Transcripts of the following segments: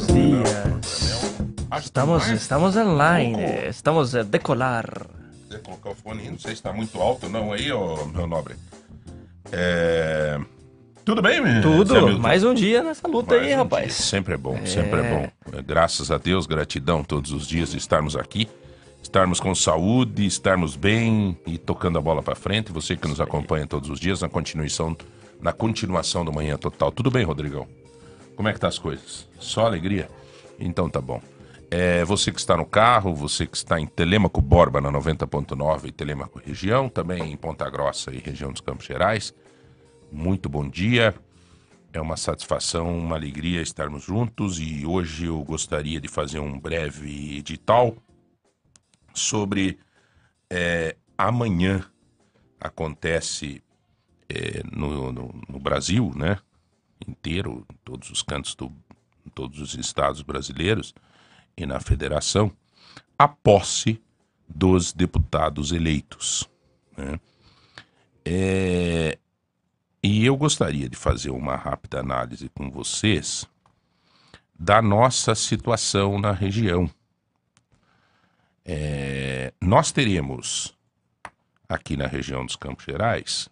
buenos dias. Estamos, estamos online, estamos a decolar. Você colocar o fone não sei se está muito alto não aí, ô, meu nobre. É... Tudo bem, meu Tudo, mais um dia nessa luta Mais aí, um rapaz. dia. Sempre é bom, sempre é bom. É, Graças a Deus, gratidão todos os dias de estarmos aqui, estarmos com saúde, estarmos bem e tocando a bola para frente. Você que nos acompanha todos os dias na continuação, na continuação do Manhã Total. Tudo bem, Rodrigão? Como é que tá as coisas? Só alegria? Então tá bom. É, você que está no carro, você que está em Telêmaco Borba na 90.9 e Telêmaco região, também em Ponta Grossa e região dos Campos Gerais. Muito bom dia. É uma satisfação, uma alegria estarmos juntos e hoje eu gostaria de fazer um breve edital sobre é, amanhã acontece é, no, no- no Brasil, né? Inteiro, em todos os cantos do, em todos os estados brasileiros e na federação, a posse dos deputados eleitos. né? É, e eu gostaria de fazer uma rápida análise com vocês da nossa situação na região. É, nós teremos aqui na região dos Campos Gerais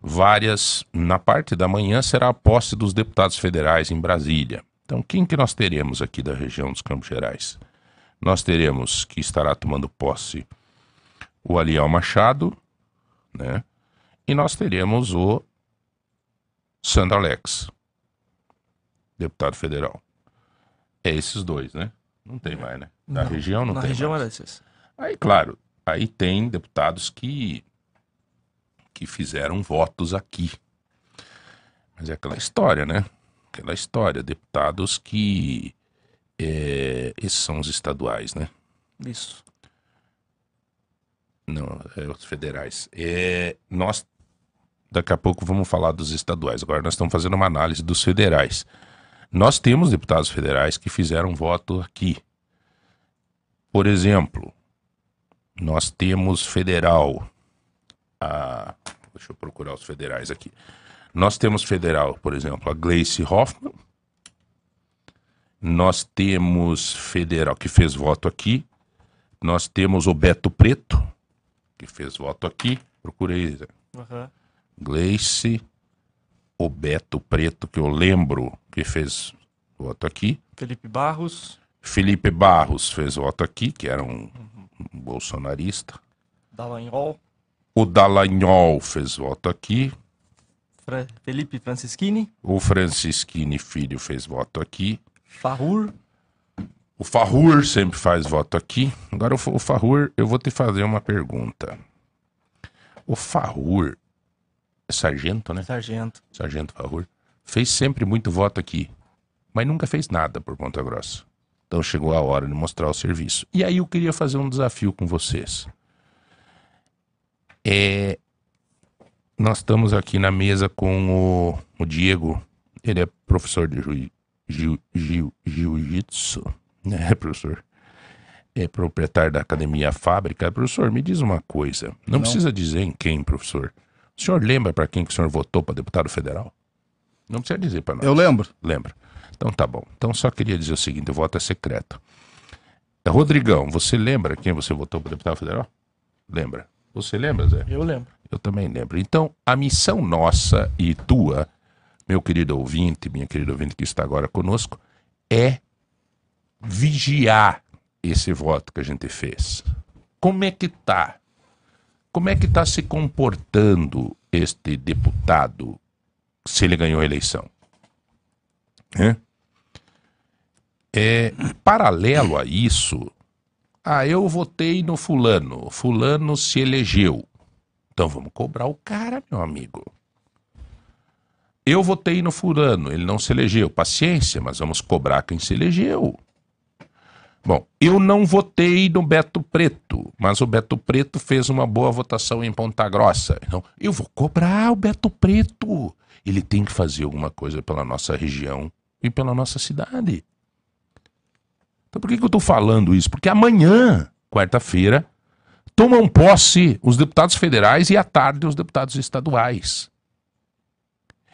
várias. Na parte da manhã será a posse dos deputados federais em Brasília. Então, quem que nós teremos aqui da região dos Campos Gerais? Nós teremos que estará tomando posse o Aliel Machado, né? E nós teremos o Sandro Alex, deputado federal. É esses dois, né? Não tem mais, né? Da Não, região não Na tem região mais. era esses. Aí, claro, aí tem deputados que que fizeram votos aqui. Mas é aquela história, né? Aquela história, deputados que é, esses são os estaduais, né? Isso. Não, é os federais. É, nós daqui a pouco vamos falar dos estaduais. Agora nós estamos fazendo uma análise dos federais. Nós temos deputados federais que fizeram voto aqui. Por exemplo, nós temos federal. A, deixa eu procurar os federais aqui. Nós temos federal, por exemplo, a Gleice Hoffmann. Nós temos federal que fez voto aqui. Nós temos o Beto Preto, que fez voto aqui. Procurei. Aham. Gleice, o Beto Preto, que eu lembro que fez voto aqui. Felipe Barros, Felipe Barros fez voto aqui, que era um, um bolsonarista. Dallagnol, O Dallagnol fez voto aqui. Fra- Felipe Francischini, O Francisquini Filho fez voto aqui. Farrur, O Farrur sempre faz voto aqui. Agora, o Farrur, eu vou te fazer uma pergunta. O Farrur, é sargento, né? Sargento. Sargento Farrur, fez sempre muito voto aqui, mas nunca fez nada por Ponta Grossa. Então chegou a hora de mostrar o serviço. E aí eu queria fazer um desafio com vocês. É, nós estamos aqui na mesa com o, o Diego, ele é professor de jiu- jiu- jiu- jiu-jitsu, né, professor? É proprietário da Academia Fábrica. Professor, me diz uma coisa. Não, precisa dizer em quem, professor. O senhor lembra para quem que o senhor votou para deputado federal? Não precisa dizer para nós. Eu lembro. Lembra. Então tá bom. Então só queria dizer o seguinte: o voto é secreto. Rodrigão, você lembra quem você votou para deputado federal? Lembra? Você lembra, Zé? Eu lembro. Eu também lembro. Então, a missão nossa e tua, meu querido ouvinte, minha querida ouvinte que está agora conosco, é vigiar esse voto que a gente fez. Como é que tá? Como é que está se comportando este deputado se ele ganhou a eleição? É, paralelo a isso, ah, eu votei no fulano, fulano se elegeu. Então vamos cobrar o cara, meu amigo. Eu votei no fulano, ele não se elegeu. Paciência, mas vamos cobrar quem se elegeu. Bom, eu não votei no Beto Preto, mas o Beto Preto fez uma boa votação em Ponta Grossa. Então, eu vou cobrar o Beto Preto. Ele tem que fazer alguma coisa pela nossa região e pela nossa cidade. Então por que, que eu estou falando isso? Porque amanhã, quarta-feira, tomam posse os deputados federais e à tarde os deputados estaduais.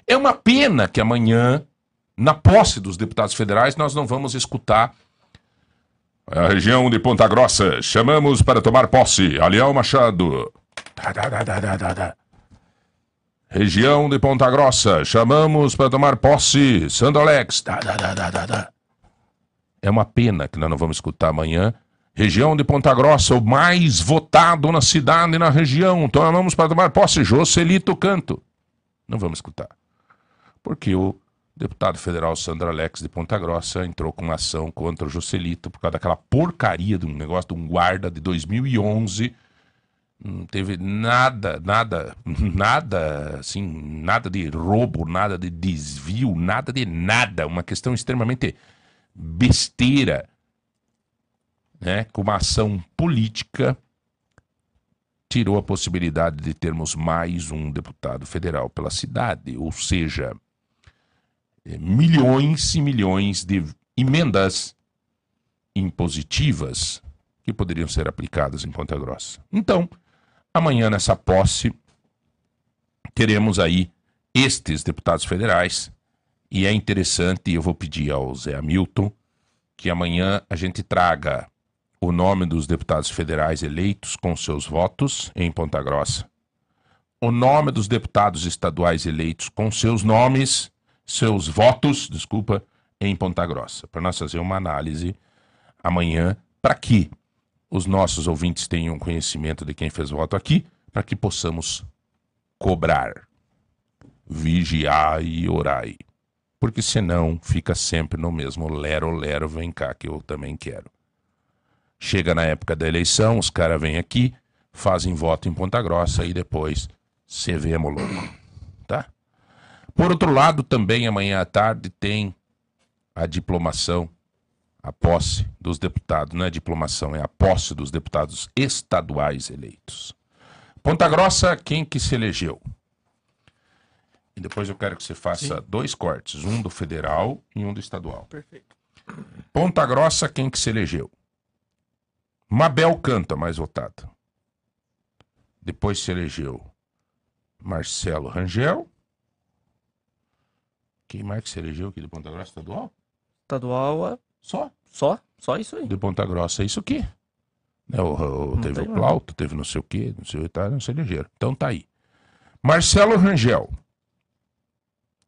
É uma pena que amanhã na posse dos deputados federais, nós não vamos escutar a região de Ponta Grossa. Chamamos para tomar posse Aliel Machado. Região de Ponta Grossa. Chamamos para tomar posse Sandolex. É uma pena que nós não vamos escutar amanhã. Região de Ponta Grossa, o mais votado na cidade e na região. Tomamos para tomar posse Joselito Canto. Não vamos escutar. Porque o deputado federal Sandra Alex de Ponta Grossa entrou com ação contra o Joselito por causa daquela porcaria de um negócio de um guarda de 2011. Não teve nada, nada, nada, assim, nada de roubo, nada de desvio, nada de nada. Uma questão extremamente besteira, né? Com uma ação política tirou a possibilidade de termos mais um deputado federal pela cidade, ou seja, é, milhões e milhões de emendas impositivas que poderiam ser aplicadas em Ponta Grossa. Então, amanhã nessa posse, teremos aí estes deputados federais e é interessante, eu vou pedir ao Zé Hamilton que amanhã a gente traga o nome dos deputados federais eleitos com seus votos em Ponta Grossa, o nome dos deputados estaduais eleitos com seus nomes seus votos, desculpa, em Ponta Grossa, para nós fazer uma análise amanhã, para que os nossos ouvintes tenham conhecimento de quem fez voto aqui, para que possamos cobrar, vigiar e orar. Porque senão fica sempre no mesmo lero, lero, vem cá que eu também quero. Chega na época da eleição, os caras vêm aqui, fazem voto em Ponta Grossa e depois se vemos louco. Tá? Por outro lado, também amanhã à tarde tem a diplomação, a posse dos deputados. Não é diplomação, é a posse dos deputados estaduais eleitos. Ponta Grossa, quem que se elegeu? E depois eu quero que você faça Sim. dois cortes, um do federal e um do estadual. Perfeito. Ponta Grossa, quem que se elegeu? Mabel Canta, mais votado. Depois se elegeu Marcelo Rangel. Quem mais que se elegeu aqui de Ponta Grossa estadual? Estadual, é... Só? Só? Só isso aí. De Ponta Grossa é isso aqui. Né, o, o, teve o Plauto, teve não sei o quê, não sei o que, tá, não se elegeram. Então tá aí. Marcelo Rangel.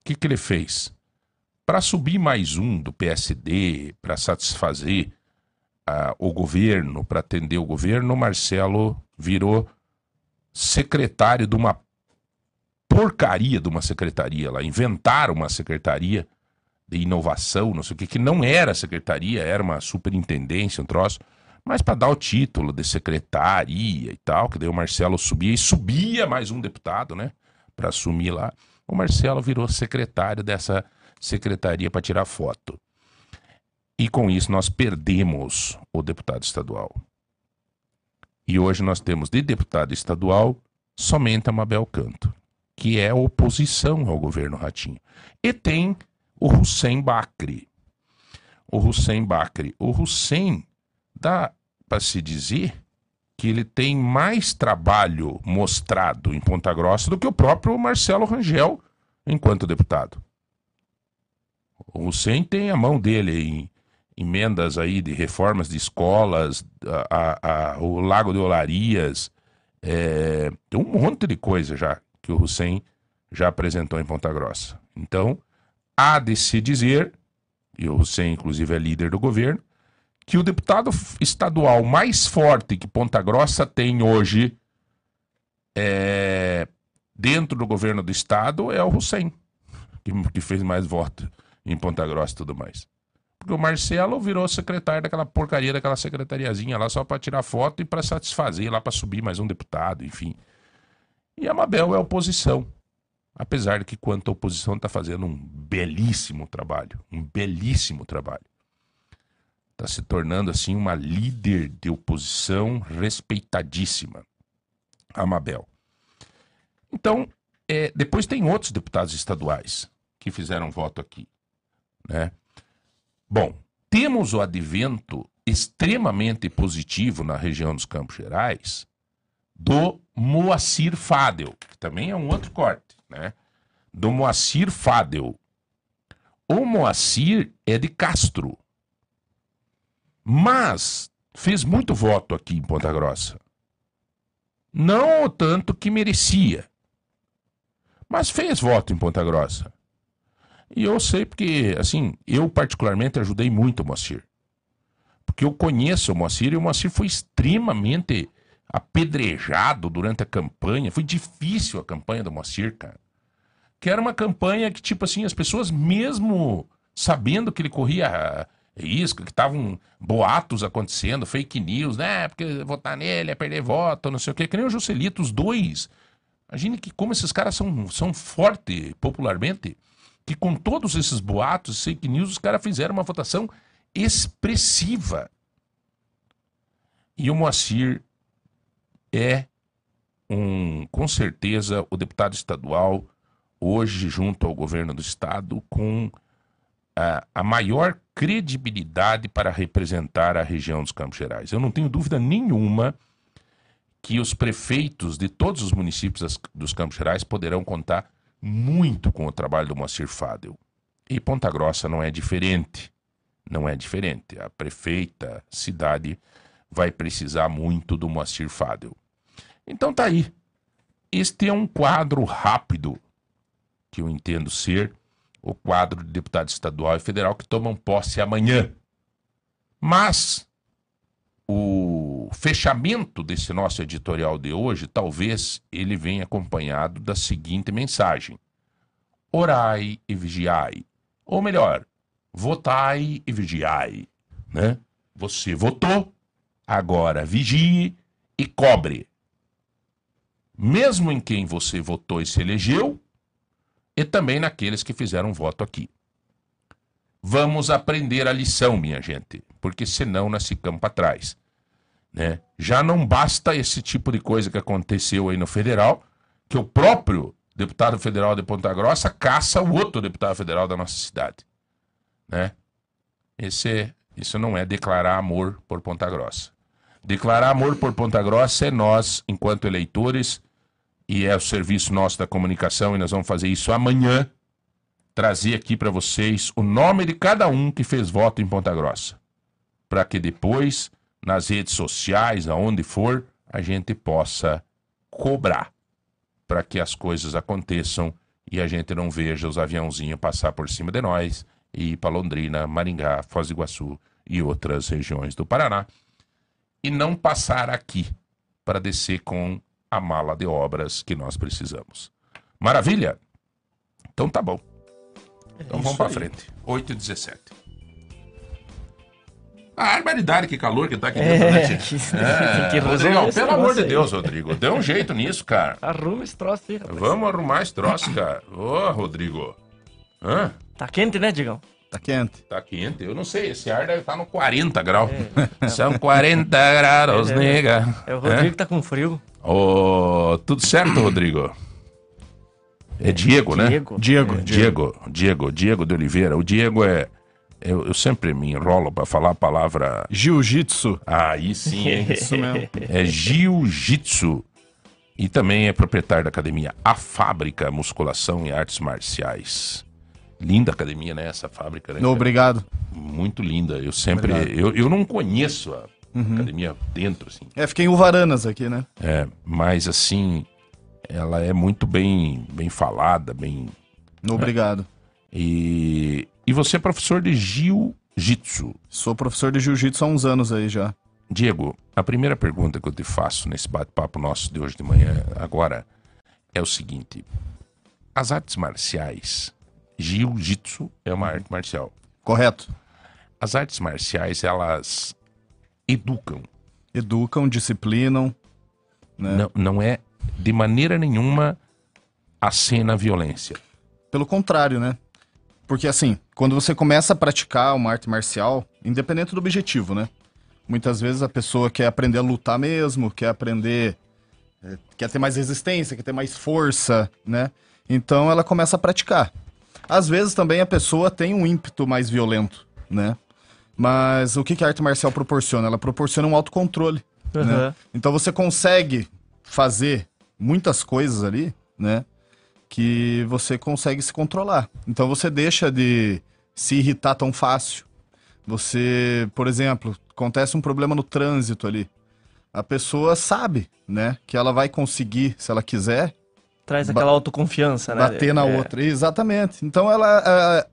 Que, que ele fez? Para subir mais um do PSD, para satisfazer uh, o governo, para atender o governo, Marcelo virou secretário de uma porcaria de uma secretaria lá. Inventaram uma secretaria de inovação, não sei o que, que não era secretaria, era uma superintendência, um troço, mas para dar o título de secretaria e tal, que daí o Marcelo subia e subia mais um deputado, né, para assumir lá. O Marcelo virou secretário dessa secretaria para tirar foto. E com isso nós perdemos o deputado estadual. E hoje nós temos de deputado estadual somente a Mabel Canto que é oposição ao governo Ratinho. E tem o Hussein Bakri. O Hussein Bakri. O Hussein, dá para se dizer que ele tem mais trabalho mostrado em Ponta Grossa do que o próprio Marcelo Rangel enquanto deputado. O Hussein tem a mão dele em emendas aí de reformas de escolas, a, a, a, o Lago de Olarias, é, tem um monte de coisa já que o Hussein já apresentou em Ponta Grossa. Então, há de se dizer, e o Hussein, inclusive, é líder do governo, que o deputado estadual mais forte que Ponta Grossa tem hoje é, dentro do governo do estado é o Hussein, que, que fez mais votos em Ponta Grossa e tudo mais. Porque o Marcelo virou secretário daquela porcaria, daquela secretariazinha lá só para tirar foto e para satisfazer, lá para subir mais um deputado, enfim. E a Mabel é oposição. Apesar de que, quanto a oposição, está fazendo um belíssimo trabalho. Um belíssimo trabalho. Está se tornando, assim, uma líder de oposição respeitadíssima. A Mabel. Então, é, depois tem outros deputados estaduais que fizeram voto aqui. Né? Bom, temos o advento extremamente positivo na região dos Campos Gerais do Moacir Fadel, que também é um outro corte, né? Do Moacir Fadel. o Moacir é de Castro. Mas fez muito voto aqui em Ponta Grossa. Não o tanto que merecia. Mas fez voto em Ponta Grossa. E eu sei porque, assim, eu particularmente ajudei muito o Moacir. Porque eu conheço o Moacir e o Moacir foi extremamente apedrejado durante a campanha. Foi difícil a campanha do Moacir, cara. Que era uma campanha que, tipo assim, as pessoas, mesmo sabendo que ele corria risco, que estavam boatos acontecendo, fake news, né? Porque votar nele é perder voto, não sei o quê. Que nem o Juscelito, os dois. Imagine que como esses caras são, são fortes popularmente, que com todos esses boatos, fake news, os caras fizeram uma votação expressiva. E o Moacir é um, com certeza, o deputado estadual, hoje, junto ao governo do estado, com a, a maior credibilidade para representar a região dos Campos Gerais. Eu não tenho dúvida nenhuma que os prefeitos de todos os municípios dos Campos Gerais poderão contar muito com o trabalho do Moacir Fadel. E Ponta Grossa não é diferente. Não é diferente. A prefeita, cidade, vai precisar muito do Moacir Fadel. Então tá aí. Este é um quadro rápido, que eu entendo ser o quadro de deputado estadual e federal que tomam posse amanhã. Mas o fechamento desse nosso editorial de hoje, talvez ele venha acompanhado da seguinte mensagem: Orai e vigiai. Ou melhor, votai e vigiai, né? Você votou, agora vigie e cobre. Mesmo em quem você votou e se elegeu, e também naqueles que fizeram voto aqui. Vamos aprender a lição, minha gente, porque senão nós ficamos para trás. Né? Já não basta esse tipo de coisa que aconteceu aí no federal, que o próprio deputado federal de Ponta Grossa caça o outro deputado federal da nossa cidade. Né? Esse, isso não é declarar amor por Ponta Grossa. Declarar amor por Ponta Grossa é nós, enquanto eleitores, e é o serviço nosso da comunicação, e nós vamos fazer isso amanhã, trazer aqui para vocês o nome de cada um que fez voto em Ponta Grossa. Para que depois, nas redes sociais, aonde for, a gente possa cobrar para que as coisas aconteçam e a gente não veja os aviãozinhos passar por cima de nós e ir para Londrina, Maringá, Foz do Iguaçu e outras regiões do Paraná e não passar aqui para descer com a mala de obras que nós precisamos. Maravilha? Então tá bom. Então é vamos para frente. 8 e 17. A barbaridade, que calor que tá aqui dentro, é, né, Que, é, que Rodrigo, pelo amor de Deus, Rodrigo, dê um jeito nisso, cara. Arruma esse troço aí, rapaz. Vamos arrumar esse troço, cara. Ô, oh, Rodrigo. Hã? Tá quente, né, Digão? Tá quente. Tá quente. Eu não sei, esse ar deve estar tá no 40 graus. É. São 40 graus, é, nega. É o Rodrigo é? que tá com frio. Oh, tudo certo, Rodrigo? É Diego, né? Diego. Diego, é. Diego, Diego, Diego de Oliveira. O Diego é. Eu, eu sempre me enrolo para falar a palavra. Jiu-jitsu. Ah, aí sim, é isso mesmo. É jiu-jitsu. E também é proprietário da academia A Fábrica Musculação e Artes Marciais. Linda academia, né? Essa fábrica, né? Obrigado. Muito linda. Eu sempre. Eu, eu não conheço a uhum. academia dentro, assim. É, fiquei em Uvaranas aqui, né? É, mas assim, ela é muito bem, bem falada, bem. Não, obrigado. Né? E, e você é professor de jiu-jitsu? Sou professor de jiu-jitsu há uns anos aí já. Diego, a primeira pergunta que eu te faço nesse bate-papo nosso de hoje de manhã, agora, é o seguinte: as artes marciais Jiu-jitsu é uma arte marcial. Correto. As artes marciais, elas educam. Educam, disciplinam. Né? Não, não é de maneira nenhuma a cena violência. Pelo contrário, né? Porque assim, quando você começa a praticar uma arte marcial, independente do objetivo, né? Muitas vezes a pessoa quer aprender a lutar mesmo, quer aprender. É, quer ter mais resistência, quer ter mais força, né? Então ela começa a praticar. Às vezes também a pessoa tem um ímpeto mais violento, né? Mas o que, que a arte marcial proporciona? Ela proporciona um autocontrole. Uhum. Né? Então você consegue fazer muitas coisas ali, né? Que você consegue se controlar. Então você deixa de, se irritar tão fácil. Você, por exemplo, acontece um problema no trânsito ali. A pessoa sabe, né, que ela vai conseguir, se ela quiser, Traz aquela autoconfiança, né? bater na É. outra. Exatamente. Então ela, é,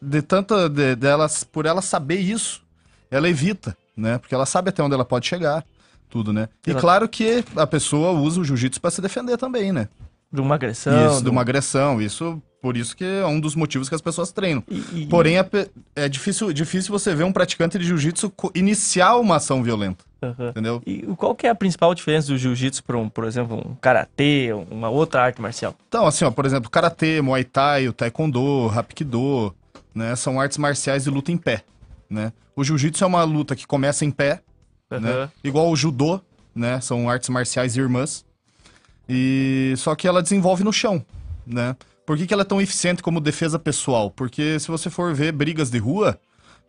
de tanta de, delas, por ela saber isso, ela evita, né? Porque ela sabe até onde ela pode chegar, tudo, né? E Ela- claro que a pessoa usa o jiu-jitsu para se defender também, né? De uma agressão. isso, de um- uma agressão, isso por isso que é um dos motivos que as pessoas treinam. E- e- Porém, é, é difícil, difícil você ver um praticante de jiu-jitsu iniciar uma ação violenta, Aham. entendeu? E qual que é a principal diferença do jiu-jitsu para um, por exemplo, um karatê, uma outra arte marcial? Então, assim, ó, por exemplo, karatê, muay thai, o taekwondo, hapkido, né, são artes marciais de luta em pé, né? O jiu-jitsu é uma luta que começa em pé, né? Aham. Igual o judô, né? São artes marciais irmãs. E só que ela desenvolve no chão, né? Por que, que ela é tão eficiente como defesa pessoal? Porque se você for ver brigas de rua,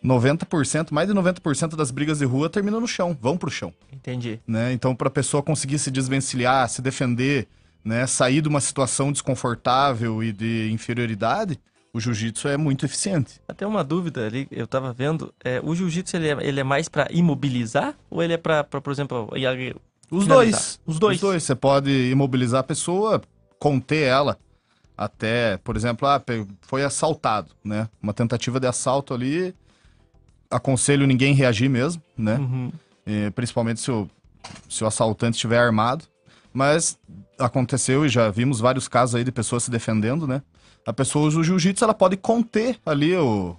90%, mais de 90% das brigas de rua terminam no chão, vão pro chão Entendi. né? Então, para a pessoa conseguir se desvencilhar, se defender, né? Sair de uma situação desconfortável e de inferioridade, o jiu-jitsu é muito eficiente. Até uma dúvida ali, eu tava vendo, é, o jiu-jitsu ele é, ele é mais para imobilizar ou ele é para, por exemplo, Os Finalizar. dois. Os dois. Os dois. Você pode imobilizar a pessoa, conter ela até, por exemplo, ah, foi assaltado, né? Uma tentativa de assalto ali. Aconselho ninguém reagir mesmo, né? Uhum. Eh, principalmente se o, se o assaltante estiver armado. Mas aconteceu e já vimos vários casos aí de pessoas se defendendo, né? A pessoa usa o jiu-jitsu, ela pode conter ali o,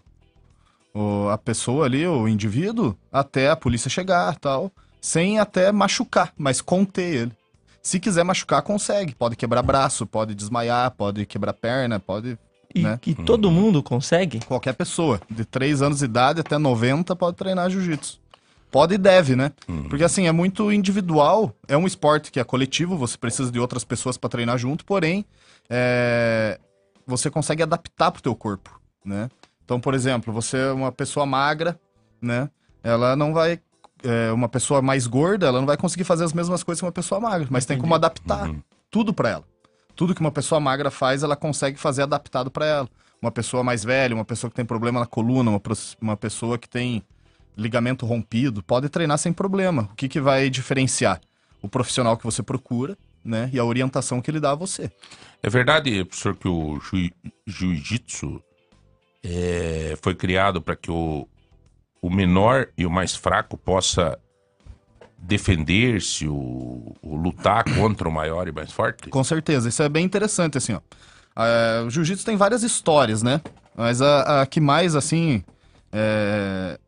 o- a pessoa ali, o indivíduo, até a polícia chegar tal, sem até machucar, mas conter ele. Se quiser machucar, consegue. Pode quebrar braço, pode desmaiar, pode quebrar perna, pode. E, Né? e todo mundo consegue? Qualquer pessoa, de 3 anos de idade até 90, pode treinar jiu-jitsu. Pode e deve, né? Porque assim, é muito individual, é um esporte que é coletivo, você precisa de outras pessoas para treinar junto, porém, é, você consegue adaptar pro teu corpo, né? Então, por exemplo, você é uma pessoa magra, né? Ela não vai. É, uma pessoa mais gorda, ela não vai conseguir fazer as mesmas coisas que uma pessoa magra, mas tem como adaptar tudo para ela. Tudo que uma pessoa magra faz, ela consegue fazer adaptado para ela. Uma pessoa mais velha, uma pessoa que tem problema na coluna, uma, uma pessoa que tem ligamento rompido, pode treinar sem problema. O que, que vai diferenciar? O profissional que você procura, né? E a orientação que ele dá a você. É verdade, professor, que o jiu- jiu-jitsu é, foi criado para que o, o menor e o mais fraco possa defender-se, o, o lutar contra o maior e mais forte? Com certeza, isso é bem interessante, assim, ó. É, o jiu-jitsu tem várias histórias, né? Mas a, a que mais, assim, é,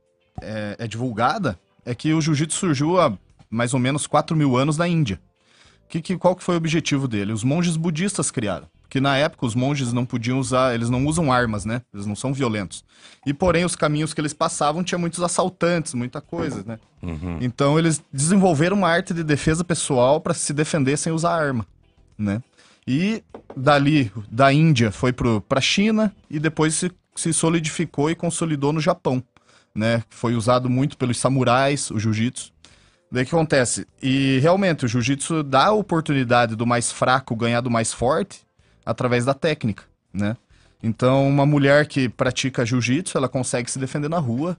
é- é divulgada é que o jiu-jitsu surgiu há mais ou menos 4 mil anos na Índia. Que, que, qual que foi o objetivo dele? Os monges budistas criaram. Que na época os monges não podiam usar, eles não usam armas, né? Eles não são violentos. E porém os caminhos que eles passavam tinha muitos assaltantes, muita coisa, né? Então eles desenvolveram uma arte de defesa pessoal para se defender sem usar arma, né? E dali, da Índia, foi para a China e depois se, se solidificou e consolidou no Japão, né? Foi usado muito pelos samurais, o jiu-jitsu. Daí o que acontece? E realmente, o jiu-jitsu dá a oportunidade do mais fraco ganhar do mais forte através da técnica, né? Então, uma mulher que pratica jiu-jitsu, ela consegue se defender na rua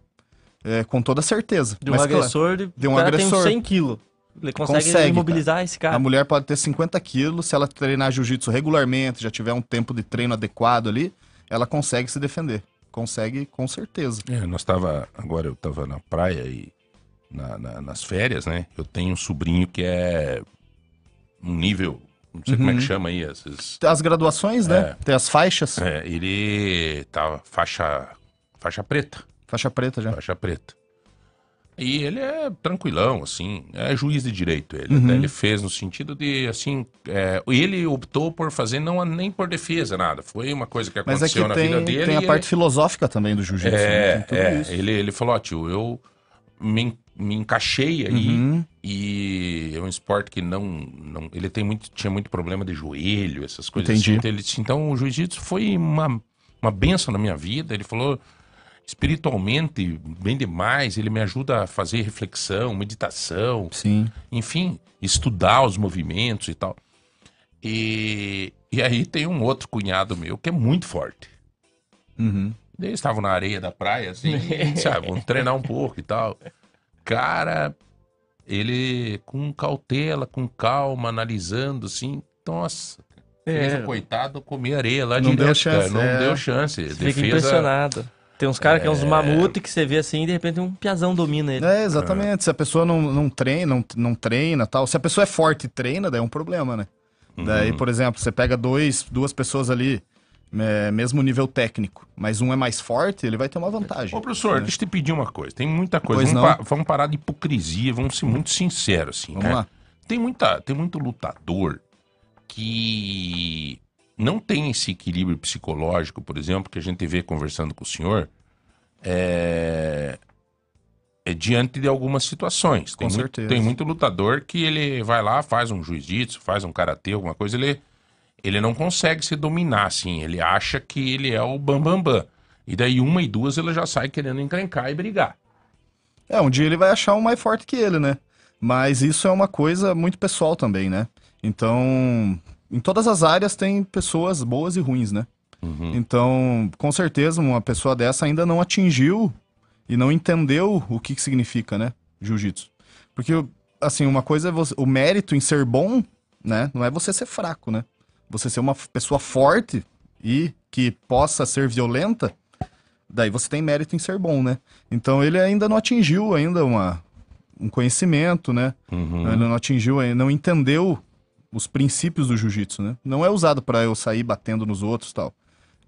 é, com toda certeza. De um Mas, agressor, de, de um agressor. tem uns 100 quilos. Ele consegue, Consegue, imobilizar esse cara. A mulher pode ter 50 quilos, se ela treinar jiu-jitsu regularmente, já tiver um tempo de treino adequado ali, ela consegue se defender. Consegue com certeza. É, nós tava, agora eu tava na praia e na- na- nas férias, né? Eu tenho um sobrinho que é um nível, não sei como é que chama aí, esses, As graduações, né? É. Tem as faixas. é, ele tá faixa, faixa preta, Faixa preta já. faixa preta. E ele é tranquilão, assim, é juiz de direito ele. Até ele fez no sentido de, assim, é, ele optou por fazer não nem por defesa, nada. Foi uma coisa que Mas é que aconteceu na vida tem, dele. tem a parte ele- filosófica também do jiu-jitsu. né? É, tudo é. isso. Ele, ele falou, ó, tio, eu me, me encaixei aí Uhum. e é um esporte que não, não ele tem muito, tinha muito problema de joelho, essas coisas Entendi. assim. Então, ele então o jiu-jitsu foi uma, uma benção na minha vida. Ele falou, espiritualmente, bem demais, ele me ajuda a fazer reflexão, meditação, Sim. enfim, estudar os movimentos e tal. E, e aí tem um outro cunhado meu que é muito forte. Uhum. Eles estavam na areia da praia, assim, sabe, vamos treinar um pouco e tal. Cara, ele com cautela, com calma, analisando, assim, nossa, fez É. o coitado comer areia lá Não direto, deu chance, não é. deu chance. Você fica impressionado. Tem uns caras que é uns mamute que você vê assim e de repente um piazão domina ele. É, exatamente. Se a pessoa não, não treina, não, não treina tal. Se a pessoa é forte e treina, daí é um problema, né? Daí, por exemplo, você pega dois, duas pessoas ali, é, mesmo nível técnico, mas um é mais forte, ele vai ter uma vantagem. Ô, professor, deixa eu te pedir uma coisa. Tem muita coisa. Pois Vamos, pa- vamos parar de hipocrisia, vamos ser muito sinceros, assim, Vamos né? lá. Tem, muita, tem muito lutador que não tem esse equilíbrio psicológico, por exemplo, que a gente vê conversando com o senhor, é, é diante de algumas situações. Tem Com muito, certeza. Tem muito lutador que ele vai lá, faz um jiu-jitsu, faz um karatê, alguma coisa, ele, ele não consegue se dominar, assim. Ele acha que ele é o bambambam. Bam, bam. E daí uma e duas ele já sai querendo encrencar e brigar. É, um dia ele vai achar um mais forte que ele, né? Mas isso é uma coisa muito pessoal também, né? Então, em todas as áreas tem pessoas boas e ruins, né? Então, com certeza, uma pessoa dessa ainda não atingiu e não entendeu o que, que significa, né? Jiu-jitsu. Porque, assim, uma coisa é você, o mérito em ser bom, né? Não é você ser fraco, né? Você ser uma pessoa forte e que possa ser violenta, daí você tem mérito em ser bom, né? Então ele ainda não atingiu ainda uma, um conhecimento, né? Uhum. Ele não atingiu, não entendeu os princípios do jiu-jitsu, né? Não é usado pra eu sair batendo nos outros, e tal.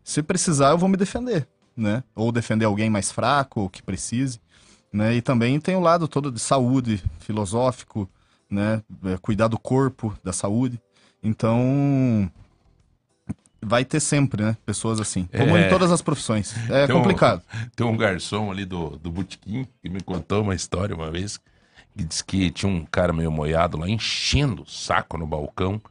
Se precisar, eu vou me defender, né? Ou defender alguém mais fraco, ou que precise, né? E também tem o lado todo de saúde, filosófico, né? É, Cuidar do corpo, da saúde. Então, vai ter sempre, né? Pessoas assim, como É. em todas as profissões. É Tem um- complicado. Tem um garçom ali do, do Botequim que me contou uma história uma vez. Que disse que tinha um cara meio moiado lá enchendo o saco no balcão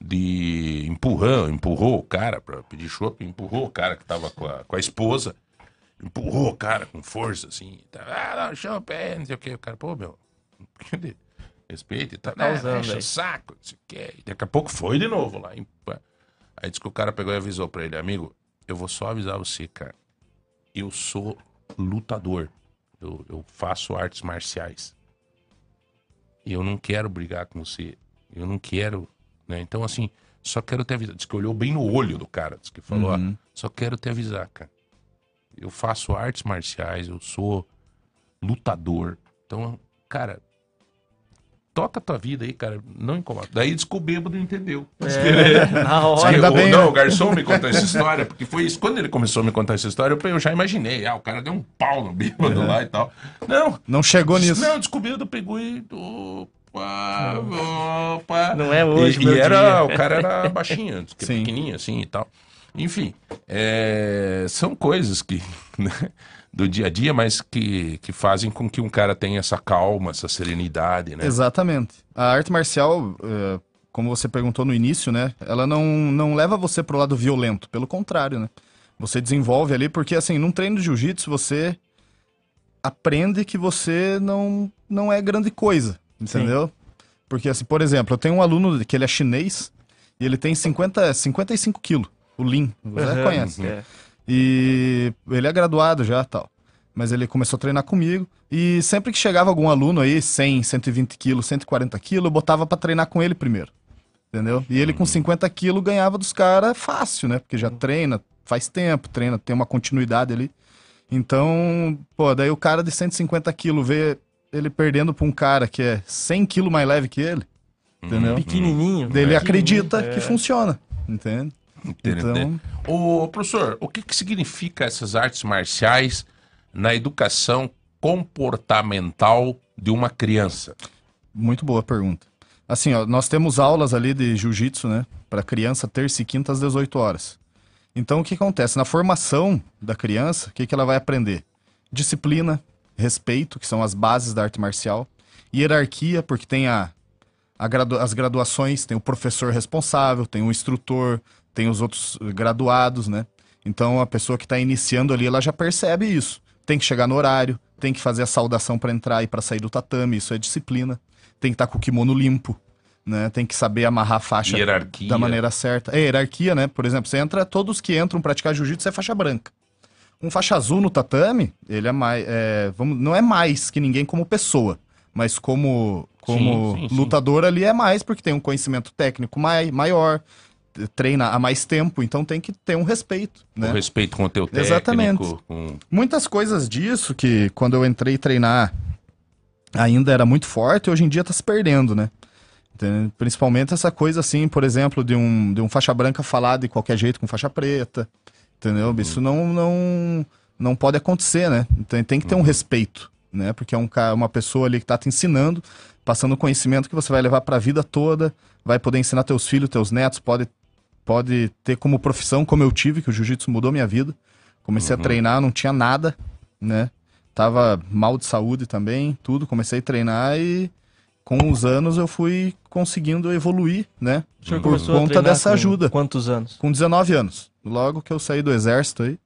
de empurrão, empurrou o cara pra pedir chopp, empurrou o cara que tava com a, com a esposa, empurrou o cara com força, assim, ah, não, chopp, é, não sei o que, o cara, pô, meu, respeito e tal, Tá né, aí. o saco, não sei o que, e daqui a pouco foi de novo lá, aí disse que o cara pegou e avisou pra ele, amigo, eu vou só avisar você, cara, eu sou lutador. Eu, eu faço artes marciais. E eu não quero brigar com você. Eu não quero. Né? Então, assim, só quero te avisar. Diz que olhou bem no olho do cara. Diz que falou: Uhum. ó, só quero te avisar, cara. Eu faço artes marciais, eu sou lutador. Então, cara, toca a tua vida aí, cara. Não incomoda. Daí diz que o bêbado entendeu. Ele- É, na hora. Ainda bem, não, né? o garçom me contou essa história, porque foi isso. Quando ele começou a me contar essa história, eu, eu já imaginei. Ah, o cara deu um pau no bêbado lá e tal. Não, Não chegou nisso. não, descobriu, pegou e. Opa, opa. Não é hoje, E, e era, dia. o cara era baixinho, pequenininho assim e tal. Enfim, é, são coisas que. né, do dia a dia, mas que, que fazem com que um cara tenha essa calma, essa serenidade, né? Exatamente. A arte marcial, eh, como você perguntou no início, né? Ela não, não leva você pro lado violento, pelo contrário, né? Você desenvolve ali, porque assim, num treino de jiu-jitsu você aprende que você não, não é grande coisa, entendeu? Porque assim, por exemplo, eu tenho um aluno que ele é chinês e ele tem 50, 55 quilos, o Lin, você Aham, conhece. é. E ele é graduado já tal. Mas ele começou a treinar comigo. E sempre que chegava algum aluno aí, 100, 120 quilos, 140 quilos, eu botava pra treinar com ele primeiro. Entendeu? E ele com 50 quilos ganhava dos caras fácil, né? Porque já treina faz tempo, treina, tem uma continuidade ali. Então, pô, daí o cara de 150 quilos vê ele perdendo pra um cara que é 100 quilos mais leve que ele, entendeu? Pequenininho. Daí ele pequenininho, acredita é. que funciona, entende? Então, Ô, professor, o que, que significa essas artes marciais na educação comportamental de uma criança? Muito boa pergunta. Assim, ó, nós temos aulas ali de jiu-jitsu, né? Para criança, terça e quinta às 18 horas. Então, o que acontece? Na formação da criança, o que, que ela vai aprender? Disciplina, respeito, que são as bases da arte marcial, hierarquia, porque tem a, a gradu- as graduações, tem o professor responsável, tem o instrutor, tem os outros graduados, né? Então, a pessoa que está iniciando ali, ela já percebe isso. Tem que chegar no horário, tem que fazer a saudação para entrar e para sair do tatame, isso é disciplina. Tem que estar com o kimono limpo, né? Tem que saber amarrar a faixa Hierarquia. da maneira certa. É hierarquia, né? Por exemplo, você entra, todos que entram praticar jiu-jitsu é faixa branca. Um faixa azul no tatame, ele é mais. É, vamos, não é mais que ninguém como pessoa, mas como, como Sim, sim, sim. lutador ali é mais, porque tem um conhecimento técnico mai, maior, treina há mais tempo, então tem que ter um respeito. Né? O respeito com o teu técnico. Exatamente. Com... Muitas coisas disso que quando eu entrei treinar ainda era muito forte, hoje em dia tá se perdendo, né? Principalmente essa coisa assim, por exemplo, de um, de um faixa branca falar de qualquer jeito com faixa preta, entendeu? Isso não, não, não pode acontecer, né? Então tem que ter um respeito, né? Porque é um, uma pessoa ali que tá te ensinando, passando conhecimento que você vai levar para a vida toda, vai poder ensinar teus filhos, teus netos, pode, pode ter como profissão, como eu tive, que o jiu-jitsu mudou minha vida. Comecei a treinar, não tinha nada, né? Tava mal de saúde também, tudo. Comecei a treinar e com os anos eu fui conseguindo evoluir, né? Senhor Por começou a conta dessa com ajuda. Quantos anos? Com 19 anos. Logo que eu saí do exército aí,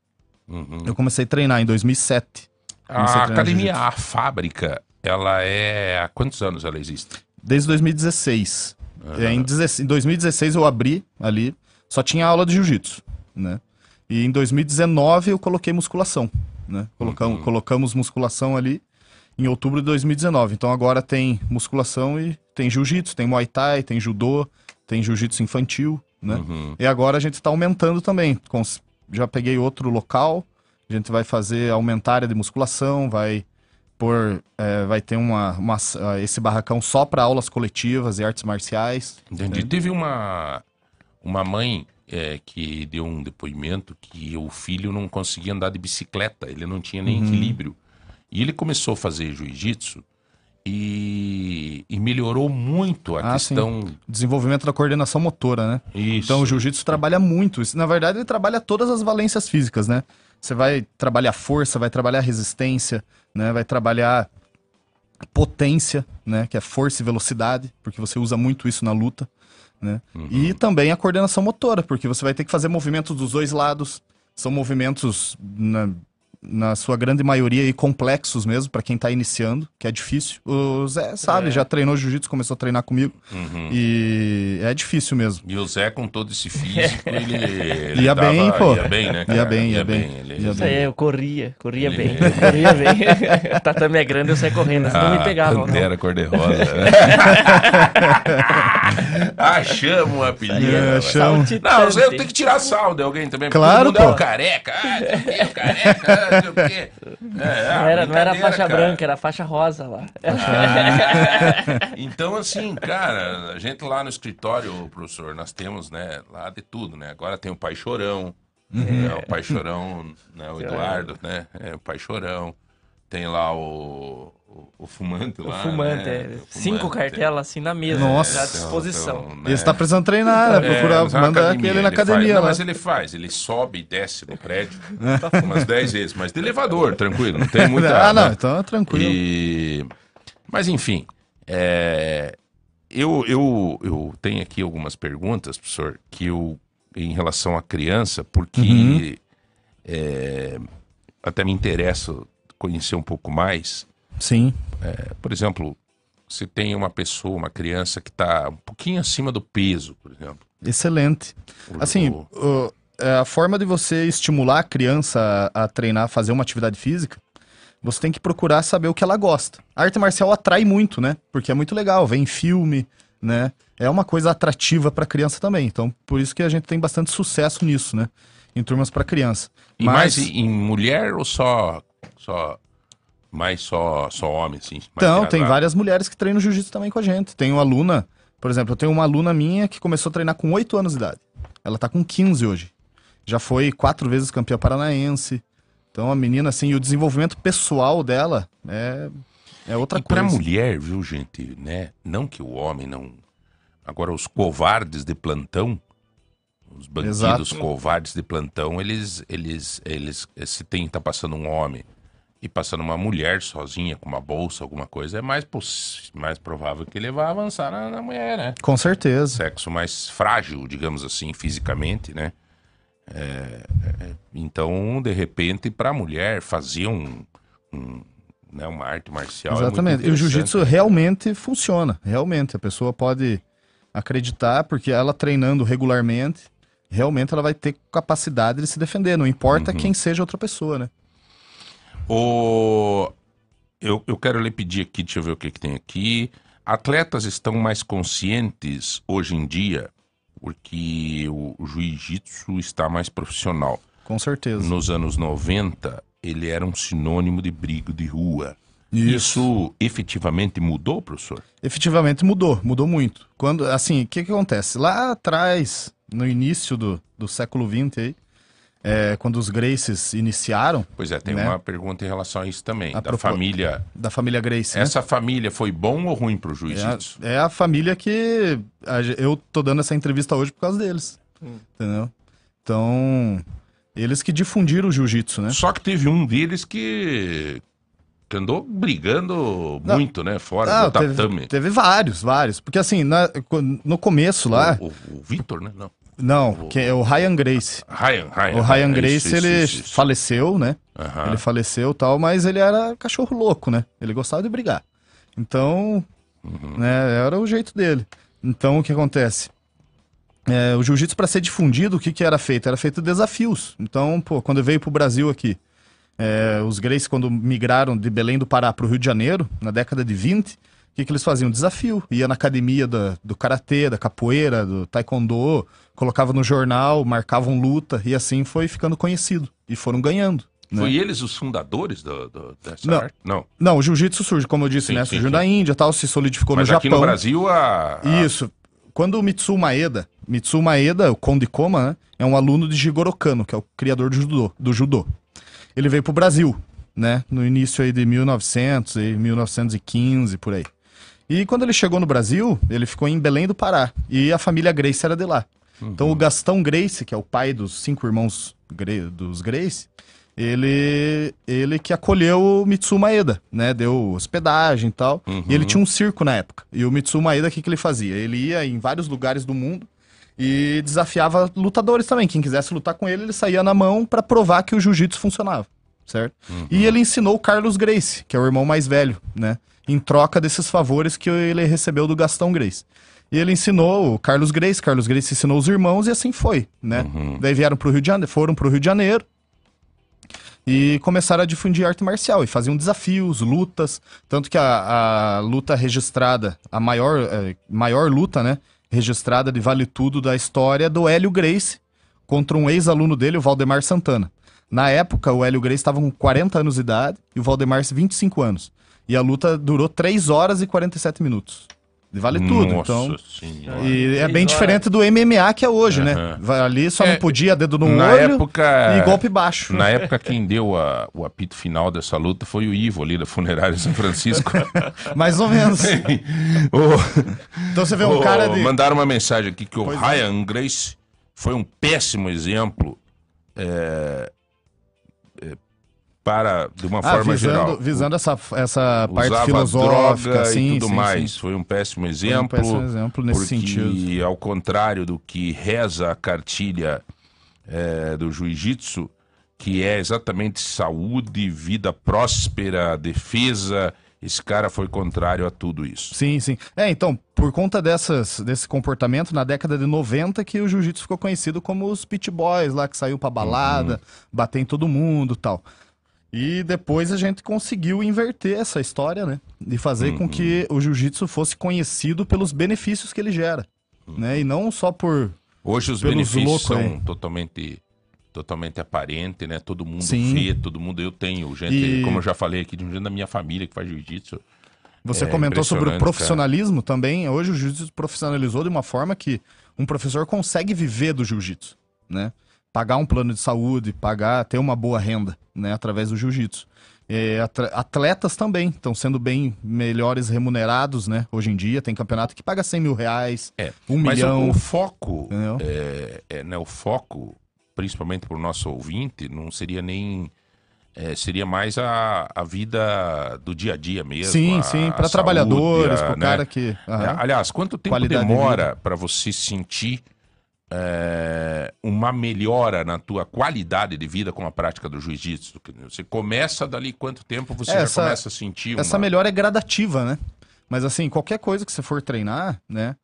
Uhum. eu comecei a treinar em 2007. Comecei A treinar academia, a fábrica, ela é. Há quantos anos ela existe? Desde 2016. É, em, 16 em 2016 eu abri ali, só tinha aula de jiu-jitsu, né? E em 2019 eu coloquei musculação, né? Colocamos, colocamos musculação ali em outubro de 2019. Então agora tem musculação e tem jiu-jitsu, tem muay thai, tem judô, tem jiu-jitsu infantil, né? Uhum. E agora a gente está aumentando também. Já peguei outro local, a gente vai fazer aumentar a área de musculação, vai pôr, é, vai ter uma, uma- ah, esse barracão só para aulas coletivas e artes marciais. Entendi. Teve uma, uma mãe é, que deu um depoimento que o filho não conseguia andar de bicicleta, ele não tinha Uhum. nem equilíbrio. E ele começou a fazer jiu-jitsu e, e melhorou muito a Ah, questão. Desenvolvimento da coordenação motora, né? Isso. Então o jiu-jitsu trabalha muito. Na verdade, ele trabalha todas as valências físicas, né? Você vai trabalhar força, vai trabalhar resistência, né? Vai trabalhar potência, né? Que é força e velocidade, porque você usa muito isso na luta, né? E também a coordenação motora, porque você vai ter que fazer movimentos dos dois lados. São movimentos, na, na sua grande maioria, aí, complexos mesmo, para quem tá iniciando, que é difícil. O Zé sabe, É. já treinou jiu-jitsu, começou a treinar comigo. Uhum. E é difícil mesmo. E o Zé, com todo esse físico, ele. ele Ia dava- bem, pô. Ia bem, né? Ia bem, ia bem. Ele- Ia Isso aí, eu corria, corria Ele- bem, corria bem. Tatame é grande, eu saí correndo, senão Ah, me pegavam. não. Pantera cor-de-rosa. né? Achamos um apelido. É, chama. Não, eu tenho que tirar sal de alguém também. Claro, Todo mundo é pô. o careca. Ah, não sei o o careca, ah, não sei o quê. É, ah, Não era, não era faixa cara. branca, era faixa rosa lá. Então, assim, cara, a gente lá no escritório, professor, nós temos, né, lá de tudo, né? Agora tem o Pai Chorão, né, o Pai Chorão, né, o Eduardo, né? É, o Pai Chorão. Tem lá o, o, o fumante O lá. fumante, né? é. O Cinco fumante. cartelas assim na mesa, Nossa. à disposição. Então, E você tá precisando treinar, né? É, Procurar, é uma manda academia, aquele na ele faz- academia Não, mas ele faz, ele sobe e desce no prédio umas 10 vezes, mas de elevador, tranquilo, não tem muita. ah, não, né? então é tranquilo. E... Mas enfim, é, eu, eu, eu tenho aqui algumas perguntas, professor, que eu, em relação à criança, porque Uhum. é, até me interessa conhecer um pouco mais. Sim. É, por exemplo, se tem uma pessoa, uma criança que está um pouquinho acima do peso, por exemplo. Excelente. O- Assim, o- o- é, a forma de você estimular a criança a, a treinar, a fazer uma atividade física, você tem que procurar saber o que ela gosta. A arte marcial atrai muito, né? Porque é muito legal, vem em filme, né? É uma coisa atrativa para criança também. Então, por isso que a gente tem bastante sucesso nisso, né? Em turmas para criança. E mais em em mulher ou só, só mais só, só homem, assim? mais Então, tem várias mulheres que treinam jiu-jitsu também com a gente. Tem uma aluna, por exemplo, eu tenho uma aluna minha que começou a treinar com 8 anos de idade. Ela tá com 15 hoje. Já foi quatro vezes campeã paranaense. Então, a menina, assim, e o desenvolvimento pessoal dela é, é outra E pra coisa. mulher, viu, gente, né? Não que o homem não. Agora, os covardes de plantão, os bandidos Exato. covardes de plantão, eles, eles, eles, se tem, tá passando um homem e passando uma mulher sozinha com uma bolsa, alguma coisa, é mais, mais provável que ele vá avançar na, na mulher, né? Com certeza. Sexo mais frágil, digamos assim, fisicamente, né? É, é, então, de repente, para a mulher fazer um, um, né, uma arte marcial. é Exatamente. e o jiu-jitsu né? realmente funciona. Realmente. A pessoa pode acreditar, porque ela treinando regularmente, realmente ela vai ter capacidade de se defender, não importa Uhum. quem seja outra pessoa, né? O... Eu, eu quero lhe pedir aqui, deixa eu ver o que, que tem aqui. Atletas estão mais conscientes hoje em dia porque o, o jiu-jitsu está mais profissional. Com certeza. Nos anos 90, ele era um sinônimo de briga de rua. Isso. Isso efetivamente mudou, professor? Efetivamente mudou, mudou muito. Quando, assim, o que que acontece? Lá atrás, no início do, do século XX aí, é, quando os Gracies iniciaram, Pois é, tem Né? uma pergunta em relação a isso também. A da propo- família. da família Gracie, né? Essa família foi bom ou ruim pro É a, jiu-jitsu? é a família que a eu tô dando essa entrevista hoje por causa deles. Hum. Entendeu? Então, eles que difundiram o jiu-jitsu, né? Só que teve um deles que, que andou brigando Não. muito, né? Fora Ah, do tatame. teve, teve vários, vários. Porque assim, na- no começo lá. O, o, o Vitor, né? Não. Não, que é o Ryan Grace. Ryan, Ryan. O Ryan Grace, isso, ele isso, isso. faleceu, né? Aham. Ele faleceu e tal, mas ele era cachorro louco, né? Ele gostava de brigar. Então, Uhum. né, era o jeito dele. Então, o que acontece? É, o jiu-jitsu, para ser difundido, o que, que era feito? Era feito desafios. Então, pô, quando veio pro Brasil aqui, é, os Grace, quando migraram de Belém do Pará pro Rio de Janeiro, na década de 20, o que, que eles faziam? Desafio. Ia na academia da- do karatê, da capoeira, do taekwondo, colocava no jornal, marcavam luta, e assim foi ficando conhecido. E foram ganhando. né? Foi eles os fundadores do, do- dessa Não. arte? Não. Não, o jiu-jitsu surge, como eu disse, Sim, né? sim, Surgiu sim. na Índia tal, se solidificou Mas no aqui Japão. no Brasil, a. a- Isso. Quando o Mitsu Maeda, Mitsu Maeda, o Konde Koma, né? É um aluno de Jigoro Kano, que é o criador do judô. Do judô. Ele veio pro Brasil, né? No início aí de 1900 e 1915, por aí. E quando ele chegou no Brasil, ele ficou em Belém do Pará. E a família Grace era de lá. Então o Gastão Grace, que é o pai dos cinco irmãos dos Grace, ele, ele que acolheu o Mitsu Maeda, né? Deu hospedagem e tal. E ele tinha um circo na época. E o Mitsu Maeda, o que, que ele fazia? Ele ia em vários lugares do mundo e desafiava lutadores também. Quem quisesse lutar com ele, ele saía na mão pra provar que o jiu-jitsu funcionava, certo? E ele ensinou o Carlos Grace, que é o irmão mais velho, né? Em troca desses favores que ele recebeu do Gastão Grace. E ele ensinou o Carlos Grace, Carlos Grace ensinou os irmãos e assim foi, né? Daí vieram pro Rio de Janeiro, foram pro Rio de Janeiro e começaram a difundir arte marcial e faziam desafios, lutas, tanto que a, a luta registrada, a maior, eh, maior luta, né, registrada de vale tudo da história é do Hélio Grace contra um ex-aluno dele, o Valdemar Santana. Na época, o Hélio Grace estava com 40 anos de idade e o Valdemar 25 anos. E a luta durou 3 horas e 47 minutos. Vale tudo, Nossa então... senhora. E é bem diferente do MMA que é hoje, né? Aham. Vai Ali só É, não podia dedo no na olho época- e golpe baixo. Na época, quem deu a- o apito final dessa luta foi o Ivo ali da funerária São Francisco. Mais ou menos. Ô, Então você vê um ô, cara de. Mandaram uma mensagem aqui que o Pois é. Ryan Grace foi um péssimo exemplo é, é, para, de uma Ah, forma visando, geral. visando essa, essa parte filosófica, droga sim, e tudo sim, mais. sim. Foi um péssimo Foi um exemplo. péssimo exemplo nesse porque, sentido. ao contrário do que reza a cartilha é, do jiu-jitsu, que é exatamente saúde, vida próspera, defesa, esse cara foi contrário a tudo isso. Sim, sim. É, então, por conta dessas, desse comportamento, na década de 90 que o jiu-jitsu ficou conhecido como os pit boys lá, que saiu pra balada, bater em todo mundo e tal. E depois a gente conseguiu inverter essa história, né? E fazer com que o jiu-jitsu fosse conhecido pelos benefícios que ele gera. Né? E não só por. Hoje os benefícios loucos são aí. totalmente totalmente aparente, né? Todo mundo Sim. vê, todo mundo eu tenho gente, E- como eu já falei aqui, de um gente da minha família que faz jiu-jitsu. Você É comentou sobre o profissionalismo também. Hoje o jiu-jitsu profissionalizou de uma forma que um professor consegue viver do jiu-jitsu, né? Pagar um plano de saúde, pagar, ter uma boa renda, né? Através do jiu-jitsu. É, atletas também estão sendo bem melhores remunerados, né? Hoje em dia tem campeonato que paga 100 mil reais, É, um mas milhão. o, o foco é, é, né, o foco, principalmente para o nosso ouvinte, não seria nem. é, seria mais a, a vida do dia a dia mesmo. sim, a- sim, para trabalhadores, para o né? cara que. Aham. aliás, quanto tempo Qualidade de demora para você sentir é, uma melhora na tua qualidade de vida com a prática do jiu-jitsu? Você começa dali quanto tempo você É, já essa- começa a sentir Essa uma... melhora é gradativa, né? Mas assim, qualquer coisa que você for treinar, né?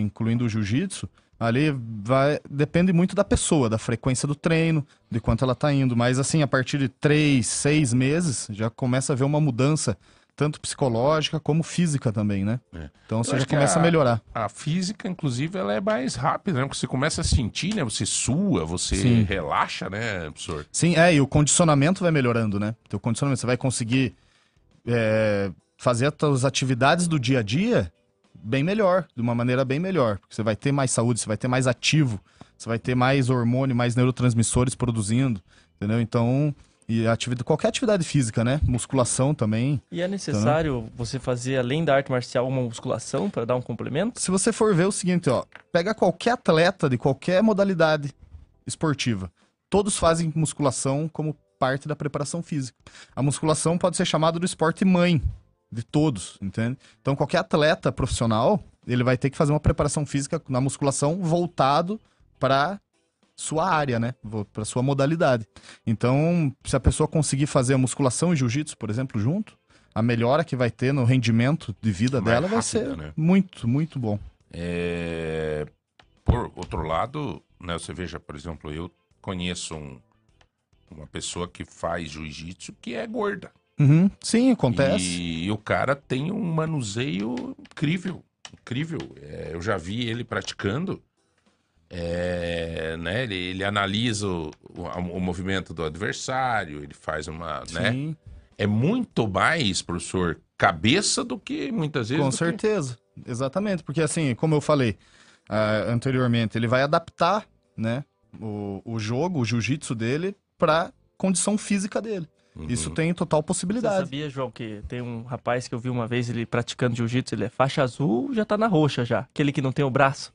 Incluindo o jiu-jitsu, Ali vai depende muito da pessoa, da frequência do treino, de quanto ela tá indo. Mas assim, a partir de três, seis meses, já começa a ver uma mudança tanto psicológica como física também, né? É. Então você já começa a, a- melhorar. A física, inclusive, ela é mais rápida, né? Porque você começa a sentir, né? Você sua, você Sim. relaxa, né, professor? Sim, é, e o condicionamento vai melhorando, né? Teu condicionamento, você vai conseguir é, fazer as tuas atividades do dia a dia bem melhor, de uma maneira bem melhor. Porque você vai ter mais saúde, você vai ter mais ativo, você vai ter mais hormônio, mais neurotransmissores produzindo, entendeu? Então, e atividade, qualquer atividade física, né? Musculação também. E é necessário você fazer, além da arte marcial, uma musculação para dar um complemento? Se você for ver o seguinte, ó, pega qualquer atleta de qualquer modalidade esportiva. Todos fazem musculação como parte da preparação física. A musculação pode ser chamada do esporte mãe de todos, entende? Então qualquer atleta profissional, ele vai ter que fazer uma preparação física na musculação voltado para sua área, né? Para sua modalidade. Então, se a pessoa conseguir fazer a musculação e jiu-jitsu, por exemplo, junto, a melhora que vai ter no rendimento de vida Mais dela vai rápida, ser né? muito, muito bom. É, Por outro lado, né, você veja, por exemplo, eu conheço um- uma pessoa que faz jiu-jitsu que é gorda. Uhum, Sim, acontece. E, o cara tem um manuseio incrível, incrível. É, eu já vi ele praticando. É, né, ele, ele analisa o, o- o movimento do adversário, ele faz uma, né? Sim, É muito mais, professor, cabeça do que muitas vezes. com do que- certeza. Exatamente, porque assim, como eu falei ah, anteriormente, ele vai adaptar, né, o, o jogo, o jiu-jitsu dele para condição física dele. Uhum. Isso tem total Você possibilidade. sabia, João, que tem um rapaz que eu vi uma vez ele praticando jiu-jitsu, ele é faixa azul, já tá na roxa já. Aquele que não tem o braço,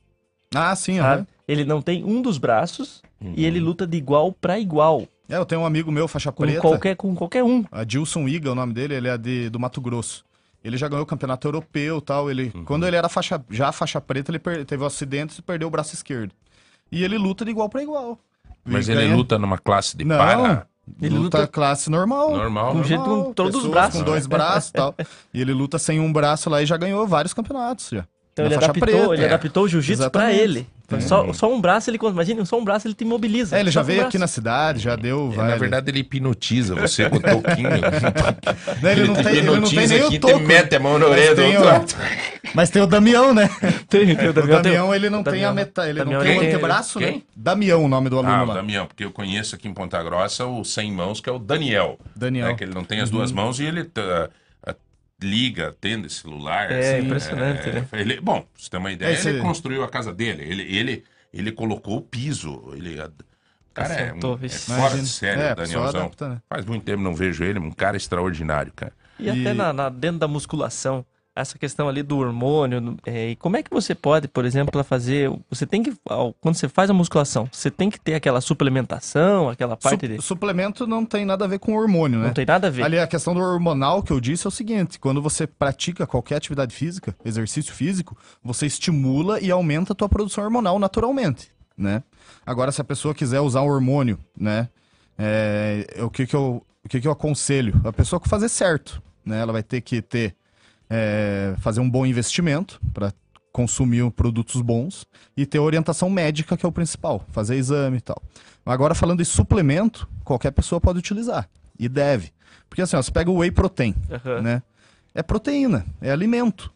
Ah, sim, sabe? Ele não tem um dos braços Uhum. e ele luta de igual pra igual, É, eu tenho um amigo meu, faixa com preta, qualquer, com qualquer um. Adilson Iga, o nome dele, ele é de, do Mato Grosso. Ele já ganhou o campeonato europeu e tal. Ele, Uhum. Quando ele era faixa, já faixa preta, ele per- teve um acidente e perdeu o braço esquerdo. E ele luta de igual para igual. Mas E ele ganha- luta numa classe de Não, para Ele luta, luta- classe normal. normal. Com jeito com todos os braços. Com dois braços e tal. E ele luta sem um braço lá e já ganhou vários campeonatos já. Então ele faixa adaptou, preta, ele é. adaptou o jiu-jitsu pra Exatamente. Ele. Só, só um braço ele imagina, só um braço ele te imobiliza. É, ele já o veio braço. aqui na cidade, já deu. É, vai, na ele- verdade, ele hipnotiza você com o toquinho. Não, ele, não te tem, ele não tem nem aqui, o toco. te mete a mão na Mas orelha do tem, outro o, lado. mas tem o Damião, né? Tem, tem o O Damião, tem- Damião, ele não tem a metade, ele Damião, não tem o ele tem- antebraço, né? Damião, o nome do aluno Ah, o lá. Damião, porque eu conheço aqui em Ponta Grossa o sem mãos, que é o Daniel. Daniel. né, que ele não tem as duas Uhum. mãos e ele tá, liga, atende celular. É, assim, impressionante, é, né? ele- bom, pra você ter uma ideia, É, esse- ele construiu a casa dele. Ele, ele, ele colocou o piso. Ele, cara, é, um, é fora de sério, É, Danielzão. adapta, né? Faz muito tempo não vejo ele, um cara extraordinário, cara. E, até E- na, na- dentro da musculação, essa questão ali do hormônio, é, e como é que você pode, por exemplo, fazer. Você tem que. Quando você faz a musculação, você tem que ter aquela suplementação, aquela parte Su- de. Suplemento não tem nada a ver com hormônio, né? Não tem nada a ver. Ali a questão do hormonal que eu disse é o seguinte: quando você pratica qualquer atividade física, exercício físico, você estimula e aumenta a tua produção hormonal naturalmente, né? Agora, se a pessoa quiser usar um hormônio, né? é, o que que eu o que que eu aconselho? A pessoa que fazer certo, né? Ela vai ter que ter é, fazer um bom investimento para consumir produtos bons e ter orientação médica, que é o principal, fazer exame e tal. Agora, falando em suplemento, qualquer pessoa pode utilizar e deve. Porque assim, ó, você pega o whey protein, Aham. né? É proteína, é alimento.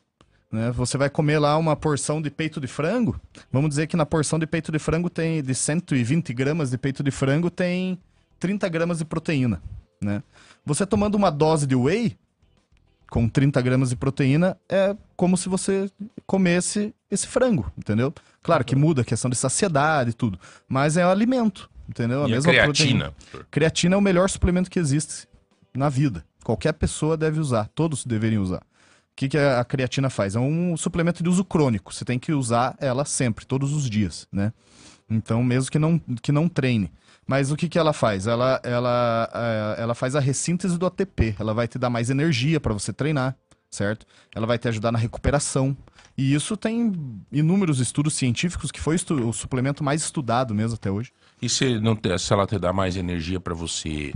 Né? Você vai comer lá uma porção de peito de frango. Vamos dizer que na porção de peito de frango tem de 120 gramas de peito de frango tem 30 gramas de proteína. Né? Você tomando uma dose de whey com 30 gramas de proteína é como se você comesse esse frango, entendeu? Claro que muda a questão de saciedade e tudo, mas é um alimento, entendeu? e a mesma proteína. creatina. professor? Creatina é o melhor suplemento que existe na vida. Qualquer pessoa deve usar, todos deveriam usar. O que, que a creatina faz? É um suplemento de uso crônico. Você tem que usar ela sempre, todos os dias, né? Então, mesmo que não, que não treine. Mas o que, que ela faz? Ela, ela, eh, ela faz a ressíntese do ATP. Ela vai te dar mais energia para você treinar, certo? Ela vai te ajudar na recuperação. E isso tem inúmeros estudos científicos que foi o suplemento mais estudado mesmo até hoje. E se, não se ela te dá mais energia pra você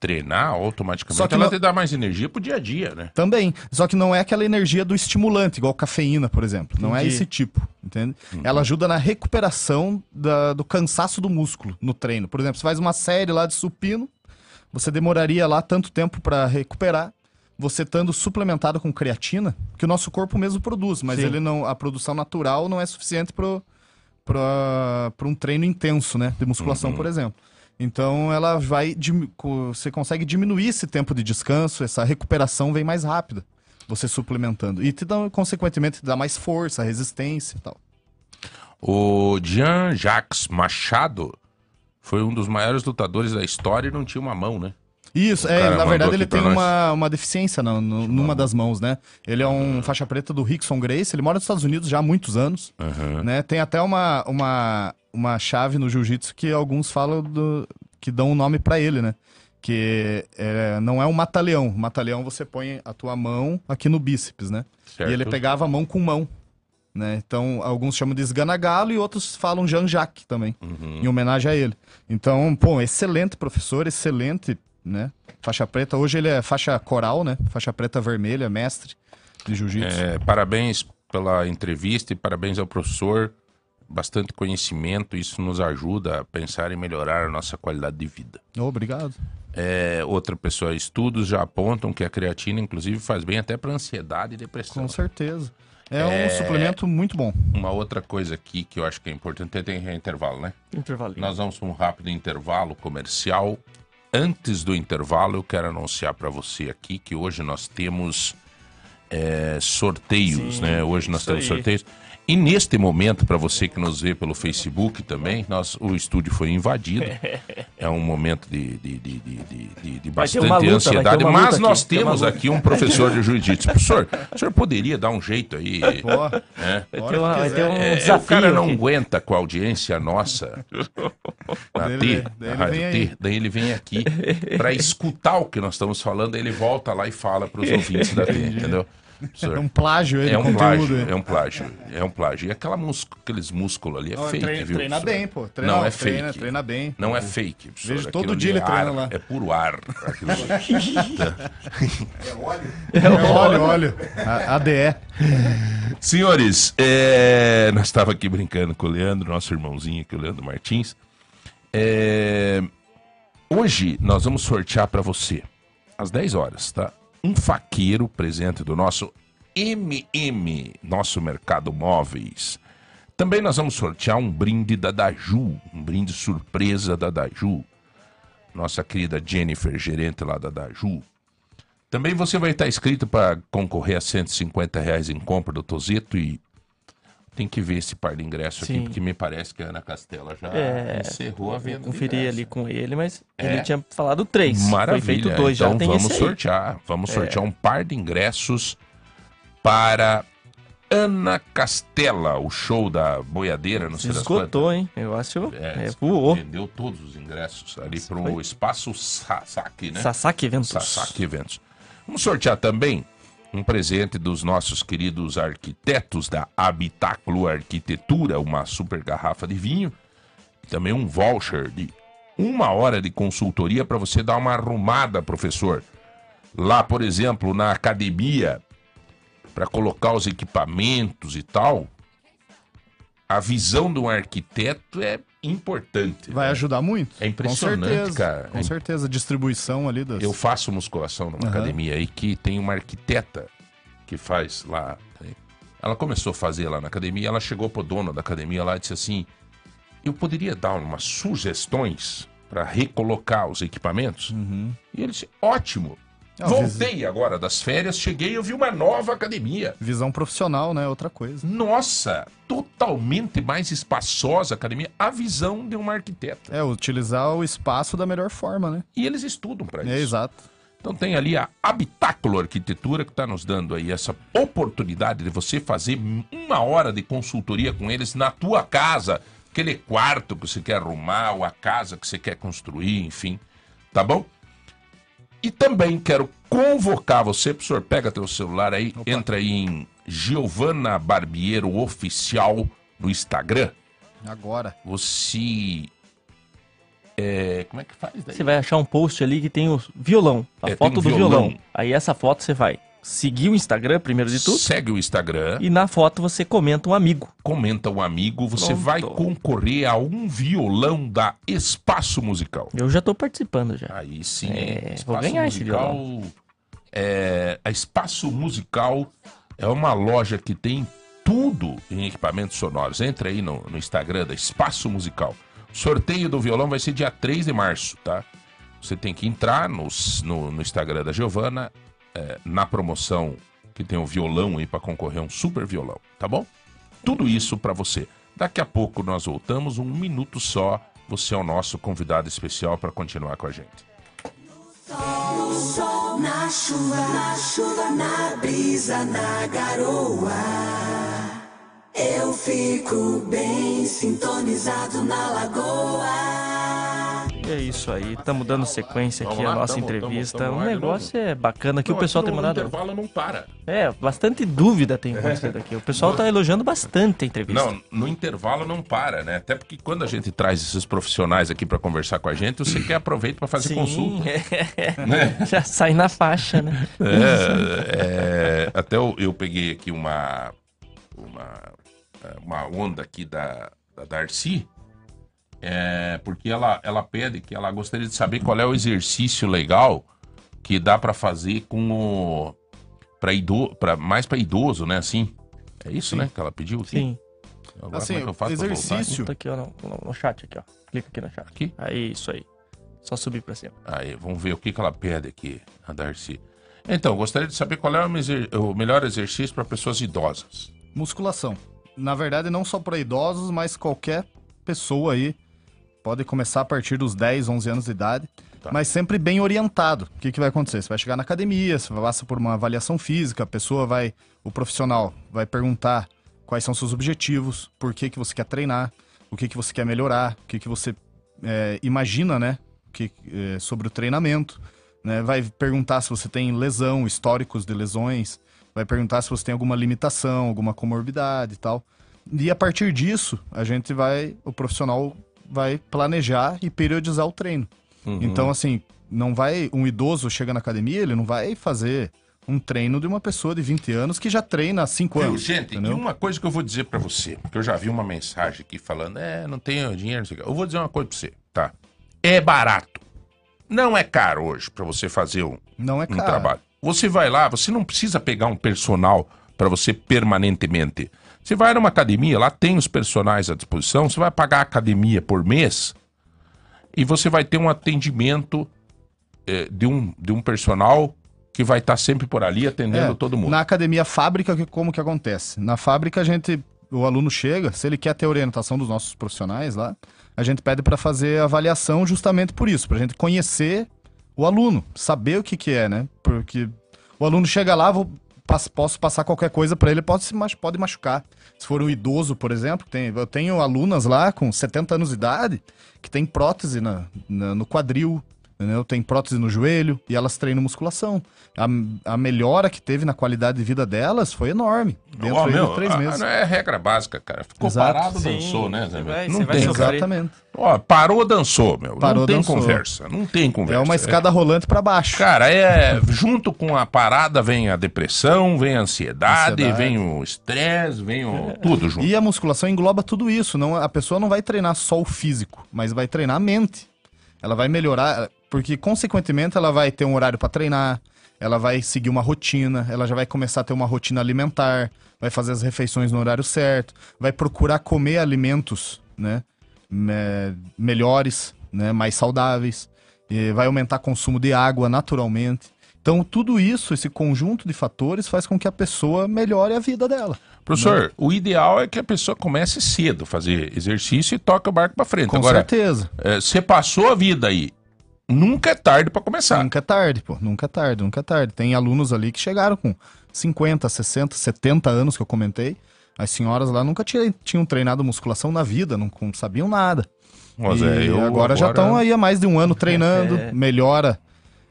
treinar, automaticamente Só que ela não- te dá mais energia pro dia a dia, né? Também. Só que não é aquela energia do estimulante, igual cafeína, por exemplo. Não é esse tipo, entende? Uhum. Ela ajuda na recuperação da- do cansaço do músculo no treino. Por exemplo, você faz uma série lá de supino, você demoraria lá tanto tempo para recuperar. Você estando suplementado com creatina, que o nosso corpo mesmo produz, mas Sim. ele não, a produção natural não é suficiente para um treino intenso, né? De musculação, Uhum. por exemplo. Então ela vai. Você consegue diminuir esse tempo de descanso, essa recuperação vem mais rápida. Você suplementando. E te dá, consequentemente, te dá mais força, resistência e tal. O Jean-Jacques Machado foi um dos maiores lutadores da história e não tinha uma mão, né? Isso, O é, na verdade ele tem nós. uma, uma deficiência na- no- numa das mãos, né? Ele é um faixa preta do Rickson Grace, ele mora nos Estados Unidos já há muitos anos, Aham. né? Tem até uma, uma, uma chave no jiu-jitsu que alguns falam do, que dão um nome pra ele, né? Que é, não é um mata-leão. Mata-leão você põe a tua mão aqui no bíceps, né? Certo. E ele pegava a mão com mão. Né? Então, alguns chamam de esganagalo e outros falam Jean-Jacques também, Uhum. em homenagem a ele. Então, pô, excelente professor, excelente, né? Faixa preta. Hoje ele é faixa coral, né? Faixa preta vermelha, mestre de jiu-jitsu. É, parabéns pela entrevista e parabéns ao professor. Bastante conhecimento, isso nos ajuda a pensar em melhorar a nossa qualidade de vida. Obrigado. É, outra pessoa, estudos já apontam que a creatina, inclusive, faz bem até para ansiedade e depressão. Com certeza. É, um suplemento muito bom. Uma outra coisa aqui que eu acho que é importante, tem intervalo, né? Intervalinho. Nós vamos para um rápido intervalo comercial. Antes do intervalo, eu quero anunciar para você aqui que hoje nós temos é, sorteios, Sim, né? Hoje nós temos aí. sorteios. E neste momento, para você que nos vê pelo Facebook também, nós, o estúdio foi invadido. É um momento de, de, de, de, de- bastante luta, ansiedade. Mas nós aqui, temos aqui um professor de jiu-jitsu. Professor, o senhor poderia dar um jeito aí? Pô, né? Vai ter, uma- vai ter um. É, desafio. o cara não aqui. aguenta com a audiência nossa na Daí T, ele- daí na ele T, aí. daí ele vem aqui pra escutar o que nós estamos falando, ele volta lá e fala pros ouvintes da T, entendeu? É um plágio ele, É um conteúdo. plágio, aí. é um plágio, é um plágio. E aquela mus- aqueles músculos ali é Não, fake, treina, viu? treina bem, pô. Treina, não é treina, fake. treina bem. Não é fake, professor. Vejo todo dia ele é treinando ar, lá. É puro ar. aquilo ali. É óleo, óleo. A- ADE. Senhores, é, nós estava aqui brincando com o Leandro, nosso irmãozinho aqui, o Leandro Martins. É, Hoje nós vamos sortear para você, às 10 horas, tá? Um faqueiro presente do nosso MM, nosso Mercado Móveis. Também nós vamos sortear um brinde da Daju, um brinde surpresa da Daju. Nossa querida Jennifer, gerente lá da Daju. Também você vai estar inscrito para concorrer a 150 reais em compra do Tozeto e tem que ver esse par de ingresso aqui, porque me parece que a Ana Castela já É, encerrou a venda. Conferi ali com ele, mas É. ele tinha falado três. Maravilha. Foi feito dois, então já tem vamos sortear. Vamos sortear um par de ingressos para Ana Castela, o show da boiadeira, não Se esgotou, hein? Eu acho. É, É, voou. Vendeu todos os ingressos ali para o espaço Sasaki, né? Sasaki Eventos. Sasaki Eventos. Vamos sortear também um presente dos nossos queridos arquitetos da Habitáculo Arquitetura, uma super garrafa de vinho. E também um voucher de uma hora de consultoria para você dar uma arrumada, professor. Lá, por exemplo, na academia, para colocar os equipamentos e tal. A visão de um arquiteto é importante. Vai né? ajudar muito. É impressionante, com certeza, cara. Com É certeza. Distribuição ali das. Eu faço musculação numa Aham. academia aí que tem uma arquiteta que faz lá. Ela começou a fazer lá na academia, ela chegou pro dono da academia lá e disse assim: Eu poderia dar umas sugestões para recolocar os equipamentos? E ele disse: Ótimo. Ah, Voltei agora das férias, cheguei e eu vi uma nova academia. Visão profissional, né? Outra coisa. Nossa, totalmente mais espaçosa a academia. A visão de uma arquiteta. É, utilizar o espaço da melhor forma, né? E eles estudam para isso. É, exato. Então tem ali a Habitáculo Arquitetura que está nos dando aí essa oportunidade de você fazer uma hora de consultoria com eles na tua casa, aquele quarto que você quer arrumar, ou a casa que você quer construir, enfim, tá bom? E também quero convocar você, professor, pega teu celular aí, entra aí em Giovana Barbiero Oficial no Instagram Agora. você. é, Como é que faz daí? Você vai achar um post ali que tem o violão, a É, foto tem do violão. violão. Aí essa foto você vai seguir o Instagram, primeiro de tudo, Segue o Instagram, e na foto você comenta um amigo. comenta um amigo, você Pronto. vai concorrer a um violão da Espaço Musical. Eu já tô participando já. Aí sim, É, Espaço vou ganhar esse Musical. É, a Espaço Musical é uma loja que tem tudo em equipamentos sonoros. Entra aí no, no Instagram da Espaço Musical. O sorteio do violão vai ser dia 3 de março, tá? Você tem que entrar nos- no, no Instagram da Giovana, é, na promoção que tem o violão aí para concorrer um super violão, tá bom? Tudo isso para você. Daqui a pouco nós voltamos, um minuto só. Você é o nosso convidado especial para continuar com a gente. No sol, na chuva, na chuva, na brisa, na garoa. Eu fico bem sintonizado na lagoa. É isso aí, estamos dando sequência aqui à nossa entrevista. o negócio é bacana aqui, o pessoal tem mandado. intervalo não para. É, bastante dúvida tem acontecido aqui. O pessoal tá elogiando bastante a entrevista. Não, no intervalo não para, né? Até porque quando a gente traz esses profissionais aqui para conversar com a gente, você quer aproveitar para fazer Sim, consulta. é. já sai na faixa, né? É, é, até eu, eu peguei aqui uma, uma, uma onda aqui da, da Darcy, é, porque ela, ela pede que ela gostaria de saber qual é o exercício legal que dá para fazer com o. Pra ido, pra, mais para idoso, né? Assim. É isso, né? Que ela pediu aqui? Sim. Agora, Assim, como é que eu faço exercício- Tá aqui, ó, no, no- no chat aqui, ó. Clica aqui no chat. Aqui? Aí, isso aí. Só subir pra cima. Aí, vamos ver o que, que ela pede aqui, a Darcy. Então, gostaria de saber qual é o, exer- o melhor exercício para pessoas idosas. Musculação. Na verdade, não só para idosos, mas qualquer pessoa aí. Pode começar a partir dos 10, 11 anos de idade. Tá. Mas sempre bem orientado. O que, que vai acontecer? Você vai chegar na academia, você passa por uma avaliação física, a pessoa vai, o profissional vai perguntar quais são seus objetivos, por que, que você quer treinar, o que, que você quer melhorar, o que, que você é, imagina, né? Que, é, sobre o treinamento. Né? Vai perguntar se você tem lesão, históricos de lesões, vai perguntar se você tem alguma limitação, alguma comorbidade e tal. E a partir disso, a gente vai, o profissional vai planejar e periodizar o treino. Uhum. Então, assim, não vai. Um idoso chega na academia, ele não vai fazer um treino de uma pessoa de 20 anos que já treina há 5 Viu, anos. gente, entendeu? e uma coisa que eu vou dizer pra você, porque eu já vi uma mensagem aqui falando, é, não tenho dinheiro, não sei o quê. Eu vou dizer uma coisa pra você, tá? É barato. Não é caro hoje pra você fazer um, Não é um caro. trabalho. Você vai lá, você não precisa pegar um personal pra você permanentemente. Você vai numa academia, lá tem os personagens à disposição, você vai pagar a academia por mês e você vai ter um atendimento eh, de, um, de um personal que vai estar sempre por ali atendendo É, todo mundo. Na academia fábrica, como que acontece? Na fábrica, a gente. O aluno chega, se ele quer ter orientação dos nossos profissionais lá, a gente pede para fazer avaliação justamente por isso, para a gente conhecer o aluno, saber o que, que é, né? Porque o aluno chega lá, vou, posso passar qualquer coisa para ele, pode, se pode machucar. Se for um idoso, por exemplo, tem, eu tenho alunas lá com 70 anos de idade que tem prótese na, na- no quadril, entendeu? tem prótese no joelho e elas treinam musculação. A, a melhora que teve na qualidade de vida delas foi enorme. Dentro aí meu, de três a- meses. a- é regra básica, cara. Ficou Exato. parado, Sim, dançou, né, Zé? você vai- não você tem. Exatamente. Ó, parou, dançou, meu. Parou, não tem dançou. conversa. Não tem conversa. É uma escada rolante para baixo. Cara, é. Junto com a parada vem a depressão, vem a ansiedade, Ansiedade. vem o estresse, vem o. Tudo junto. E a musculação engloba tudo isso. Não, a pessoa não vai treinar só o físico, mas vai treinar a mente. Ela vai melhorar, porque consequentemente ela vai ter um horário para treinar, ela vai seguir uma rotina, ela já vai começar a ter uma rotina alimentar, vai fazer as refeições no horário certo, vai procurar comer alimentos, né, me- melhores, né, mais saudáveis, e vai aumentar o consumo de água naturalmente. Então tudo isso, esse conjunto de fatores faz com que a pessoa melhore a vida dela. Professor, o ideal é que a pessoa comece cedo a fazer exercício e toque o barco pra frente. Com Agora, certeza. é, você passou a vida aí. Nunca é tarde pra começar. Nunca é tarde, pô. Nunca é tarde, nunca é tarde. Tem alunos ali que chegaram com 50, 60, 70 anos que eu comentei. As senhoras lá nunca tinham, treinado musculação na vida, não, não sabiam nada. Ó, e Zé, eu agora, já estão aí há mais de um ano treinando, É. melhora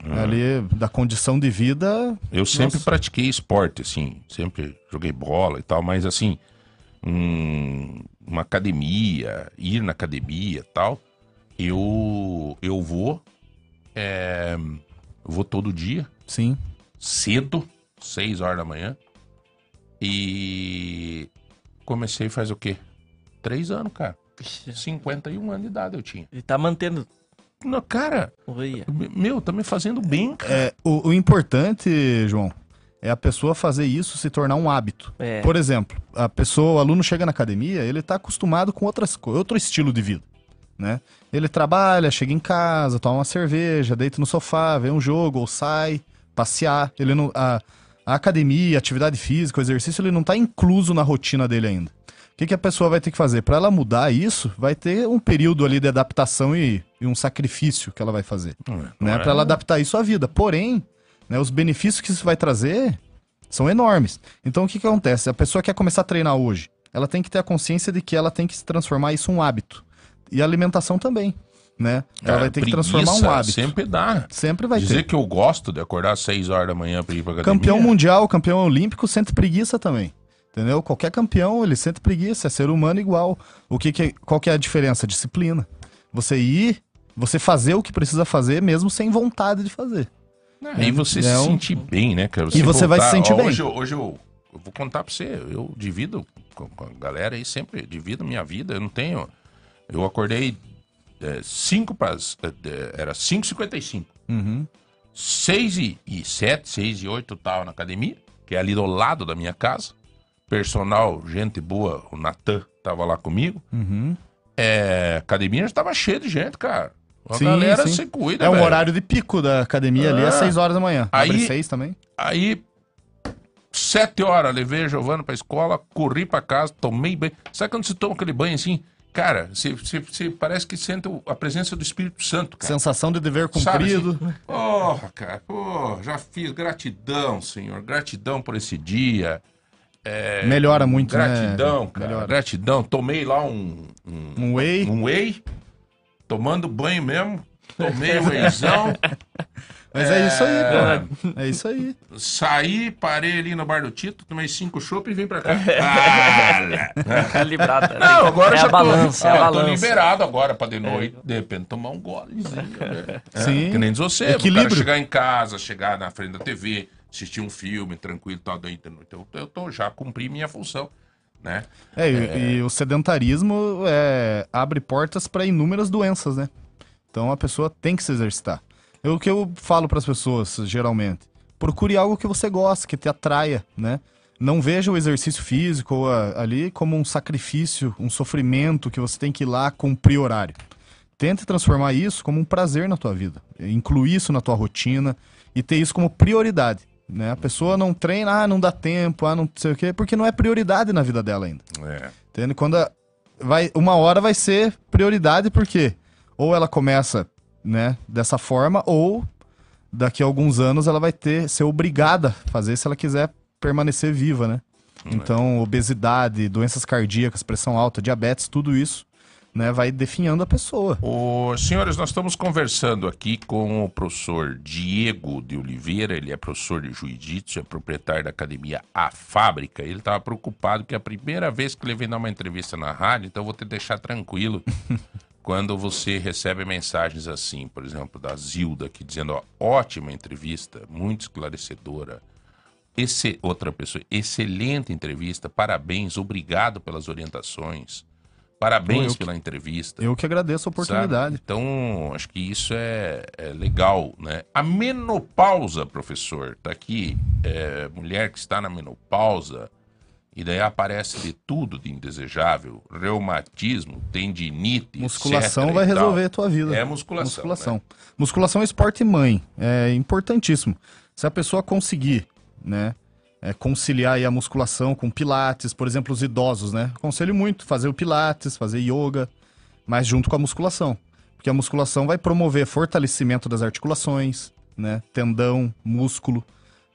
Hum. ali da condição de vida. Eu sempre Nossa. pratiquei esporte, assim, sempre joguei bola e tal, mas assim, um- uma academia, ir na academia e tal, eu, eu vou. É, eu vou todo dia, Sim. cedo, 6 horas da manhã. E comecei faz o quê? Três anos, cara. 51 anos de idade eu tinha. Ele tá mantendo. Não, cara, Olha. meu, tá me fazendo bem, cara. É, o, o importante, João, é a pessoa fazer isso se tornar um hábito. É. Por exemplo, a pessoa, o aluno chega na academia, ele está acostumado com outras, outro estilo de vida, né? Ele trabalha, chega em casa, toma uma cerveja, deita no sofá, vê um jogo ou sai passear. Ele não, a, a academia, a atividade física, o exercício, ele não está incluso na rotina dele ainda. O que, que a pessoa vai ter que fazer? Para ela mudar isso, vai ter um período ali de adaptação e, e um sacrifício que ela vai fazer né, Não é? para ela adaptar isso à vida. Porém, né, os benefícios que isso vai trazer são enormes. Então, o que, que acontece? A pessoa quer começar a treinar hoje, ela tem que ter a consciência de que ela tem que se transformar isso em um hábito. E a alimentação também, né? Ela Cara, vai ter que transformar um hábito. Sempre dá. Sempre vai Dizer ter. que eu gosto de acordar às 6 horas da manhã pra ir pra academia. Campeão mundial, campeão olímpico, sente preguiça também. Entendeu? Qualquer campeão, ele sente preguiça, é ser humano igual. O que que é- qual que é a diferença? Disciplina. Você ir, você fazer o que precisa fazer, mesmo sem vontade de fazer. Aí você É se um- sentir bem, né, cara? E você vai se sentir Ó, bem. Hoje, eu- hoje eu, eu vou contar pra você, eu divido com, com a galera aí sempre, divido minha vida, eu não tenho... Eu acordei 5 para... Era 5h55. Uhum. 6 e, e 7, 6 e 8 tava na academia, que é ali do lado da minha casa. Personal, gente boa, o Natan tava lá comigo. Uhum. É, a academia já tava cheia de gente, cara. A Sim, galera sim. se cuida, É um velho. horário de pico da academia ali, é Ah. 6 horas da manhã. Abre Aí- 6 também. Aí, sete horas, levei a Giovana pra escola, corri pra casa, tomei banho. Sabe quando você toma aquele banho assim? Cara, você, você- você parece que sente a presença do Espírito Santo, cara. Sensação de dever Sabe, cumprido. assim, Porra, cara, pô, já fiz gratidão, Senhor, gratidão por esse dia. É, Melhora muito, né? Gratidão, cara, Melhora. gratidão. Tomei lá um, um, Um whey. um whey, tomando banho mesmo, tomei o wheyzão. Mas é isso aí, pô. É isso aí. Saí, parei ali no bar do Tito, tomei cinco chopp e vim pra cá. Ah, Calibrada. não, agora é já a balança, tô, é a ah, tô balança. liberado agora pra de noite, de repente tomar um golezinho. né? É, Sim. Que nem diz você, o cara Equilíbrio. chegar em casa, chegar na frente da TV, assistir um filme tranquilo e tal, daí então, eu tô, já cumpri minha função, né? É, e, e o sedentarismo é, abre portas para inúmeras doenças, né? Então a pessoa tem que se exercitar. É o que eu falo para as pessoas, geralmente. Procure algo que você gosta, que te atraia, né? Não veja o exercício físico ali como um sacrifício, um sofrimento que você tem que ir lá cumprir horário. Tente transformar isso como um prazer na tua vida. Incluir isso na tua rotina e ter isso como prioridade. Né? A pessoa não treina, ah, não dá tempo, ah, não sei o quê, porque não é prioridade na vida dela ainda. É. Entende? Quando a- vai, uma hora vai ser prioridade, porque ou ela começa né, dessa forma, ou daqui a alguns anos ela vai ter ser obrigada a fazer se ela quiser permanecer viva, né? Então, obesidade, doenças cardíacas, pressão alta, diabetes, tudo isso, né, vai definhando a pessoa. Ô, senhores, nós estamos conversando aqui com o professor Diego de Oliveira, ele é professor de Jiu-Jitsu, é proprietário da academia A Fábrica. Ele estava preocupado que é a primeira vez que ele vem dar uma entrevista na rádio, então eu vou te deixar tranquilo quando você recebe mensagens assim, por exemplo, da Zilda aqui dizendo, ó, ótima entrevista, muito esclarecedora. Esse, outra pessoa, excelente entrevista, parabéns, obrigado pelas orientações. Parabéns Eu que- pela entrevista. Eu que agradeço a oportunidade. Sabe? Então, acho que isso é, é legal, né? A menopausa, professor, tá aqui, é, mulher que está na menopausa, e daí aparece de tudo de indesejável, reumatismo, tendinite, Musculação etc. vai resolver a tua vida. É musculação. Musculação. né? Musculação é esporte mãe. É importantíssimo. Se a pessoa conseguir, né? é, conciliar a musculação com pilates, por exemplo, os idosos, né? Aconselho muito fazer o pilates, fazer yoga, mas junto com a musculação. Porque a musculação vai promover fortalecimento das articulações, né? Tendão, músculo,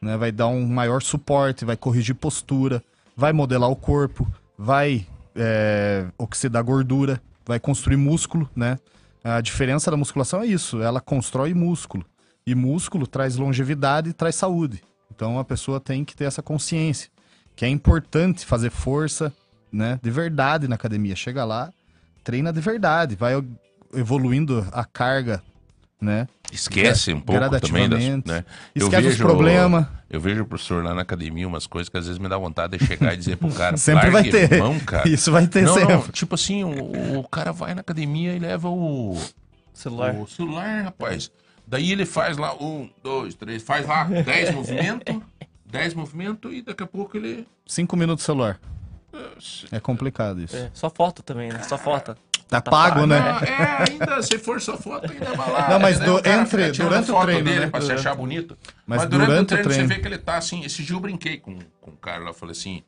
né? Vai dar um maior suporte, vai corrigir postura, vai modelar o corpo, vai é, oxidar gordura, vai construir músculo, né? A diferença da musculação é isso, ela constrói músculo. E músculo traz longevidade e traz saúde. Então a pessoa tem que ter essa consciência que é importante fazer força, né, de verdade na academia. Chega lá, treina de verdade, vai evoluindo a carga né? Esquece um pouco também das, né? Esquece os problemas. Eu vejo o professor lá na academia umas coisas que às vezes me dá vontade de chegar e dizer pro cara, Sempre vai "Largue ter. mão, cara. Isso vai ter não, sempre. não, tipo assim, o, o cara vai na academia e leva o, Celular. o celular, rapaz. Daí ele faz lá um, dois, três, faz lá dez movimentos, dez movimentos e daqui a pouco ele... Cinco minutos celular. É complicado isso. É, só foto também, né? Só foto. Tá pago, né? É, ainda, se for só foto, ainda vai lá. Não, mas do- entre- tirando durante o treino, dele né? pra se achar bonito. Mas Mas, durante, durante o treino, treino. você vê que ele tá assim. Esse dia eu brinquei com, com o cara lá, falei assim: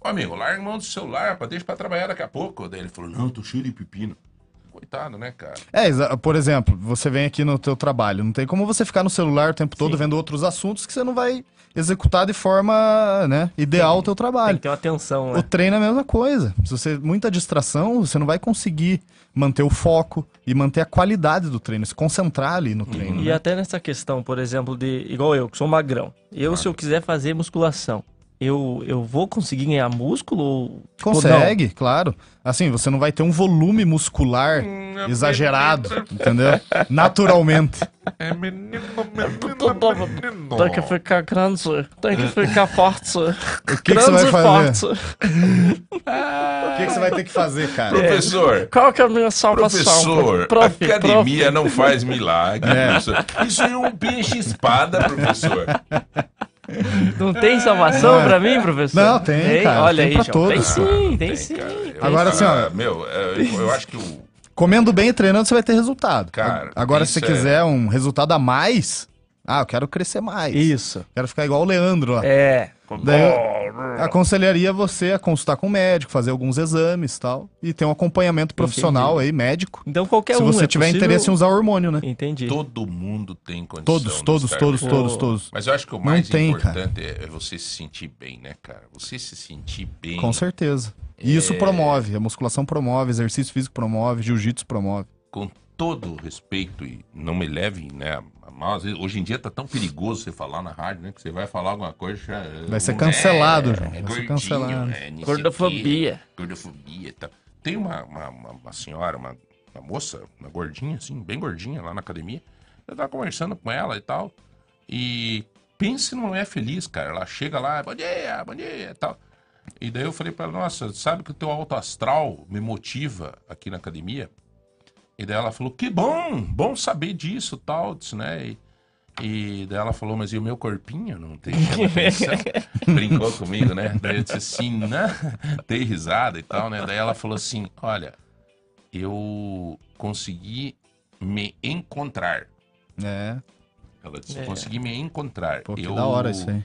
Ô amigo, larga mão do celular, rapaz, deixa pra trabalhar daqui a pouco. Daí ele falou: Não, tô cheio de pepino. Coitado, né, cara? É, por exemplo, você vem aqui no teu trabalho, não tem como você ficar no celular o tempo todo vendo outros assuntos que você não vai executar de forma, né, ideal o teu Tem trabalho. que ter uma atenção, O né? treino é a mesma coisa. Se você muita distração, você não vai conseguir manter o foco e manter a qualidade do treino, se concentrar ali no treino. E né? até nessa questão, por exemplo, de. Igual eu, que sou magrão. Eu, se eu quiser fazer musculação, eu, eu vou conseguir ganhar músculo? Consegue, claro. Assim, você não vai ter um volume muscular exagerado, entendeu? Naturalmente. É menino, menino, não? Tem que ficar grande, tem que ficar forte. O que, que você vai fazer? forte. O que, que você vai ter que fazer, cara? Professor, Qual que é a minha salvação? professor, Prof, academia não faz milagre. É. Isso é um peixe-espada, professor. Não tem salvação pra mim, professor? Não, tem, cara, Olha tem aí, pra João. todos. Tem sim, tem, Tem, sim. cara. Eu- Agora, assim, ó. Meu, é, eu, eu acho que o. Comendo bem e treinando, você vai ter resultado. Cara, Agora, se você é- quiser um resultado a mais, ah, eu quero crescer mais. Isso. Quero ficar igual o Leandro lá. É. Daí eu aconselharia você a consultar com o médico, fazer alguns exames e tal. E ter um acompanhamento profissional aí, médico. Então qualquer se um. você é tiver possível- interesse em usar hormônio, né? Entendi. Todo mundo tem condição. Todos, de todos, todos, melhor. todos, todos. Mas eu acho que o mais tem, importante é, é você se sentir bem, né, cara? Você se sentir bem. Com certeza. E É. isso promove. A musculação promove, exercício físico promove, jiu-jitsu promove. Com todo o respeito, e não me leve, né? Vezes, hoje em dia tá tão perigoso você falar na rádio, né? Que você vai falar alguma coisa. Já, Vai ser é, cancelado, João. É, Vai ser gordinho, cancelado. é, não Gordofobia. quê, Gordofobia e tal. Tem uma, uma, uma- uma senhora, uma, uma moça, uma gordinha, assim, bem gordinha lá na academia. Eu tava conversando com ela e tal. E pense numa mulher feliz, cara. Ela chega lá, bom dia, bom dia e tal. E daí eu falei pra ela, nossa, sabe que o teu alto astral me motiva aqui na academia? E daí ela falou, que bom, bom saber disso tal, disse, né? E, e daí ela falou, mas e o meu corpinho não tem atenção? Brincou comigo, né? Daí eu disse assim, né? Dei risada e tal, né? Daí ela falou assim, olha, eu consegui me encontrar. É, Ela disse, É. consegui me encontrar. pô, que eu... da hora isso aí.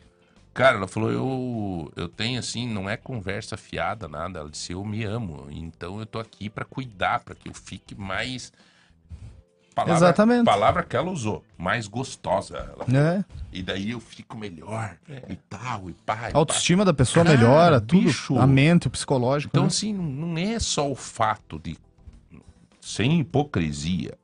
Cara, ela falou, eu, eu tenho assim, não é conversa fiada, nada. Ela disse, eu me amo. Então eu tô aqui pra cuidar, pra que eu fique mais. Palavra, Exatamente. Palavra que ela usou, mais gostosa. Ela falou. É. E daí eu fico melhor e tal, e pá. e A pá. autoestima da pessoa Cara, melhora, tudo. bicho. A mente, o psicológico. Então, né? assim, não- não é só o fato de. Sem hipocrisia.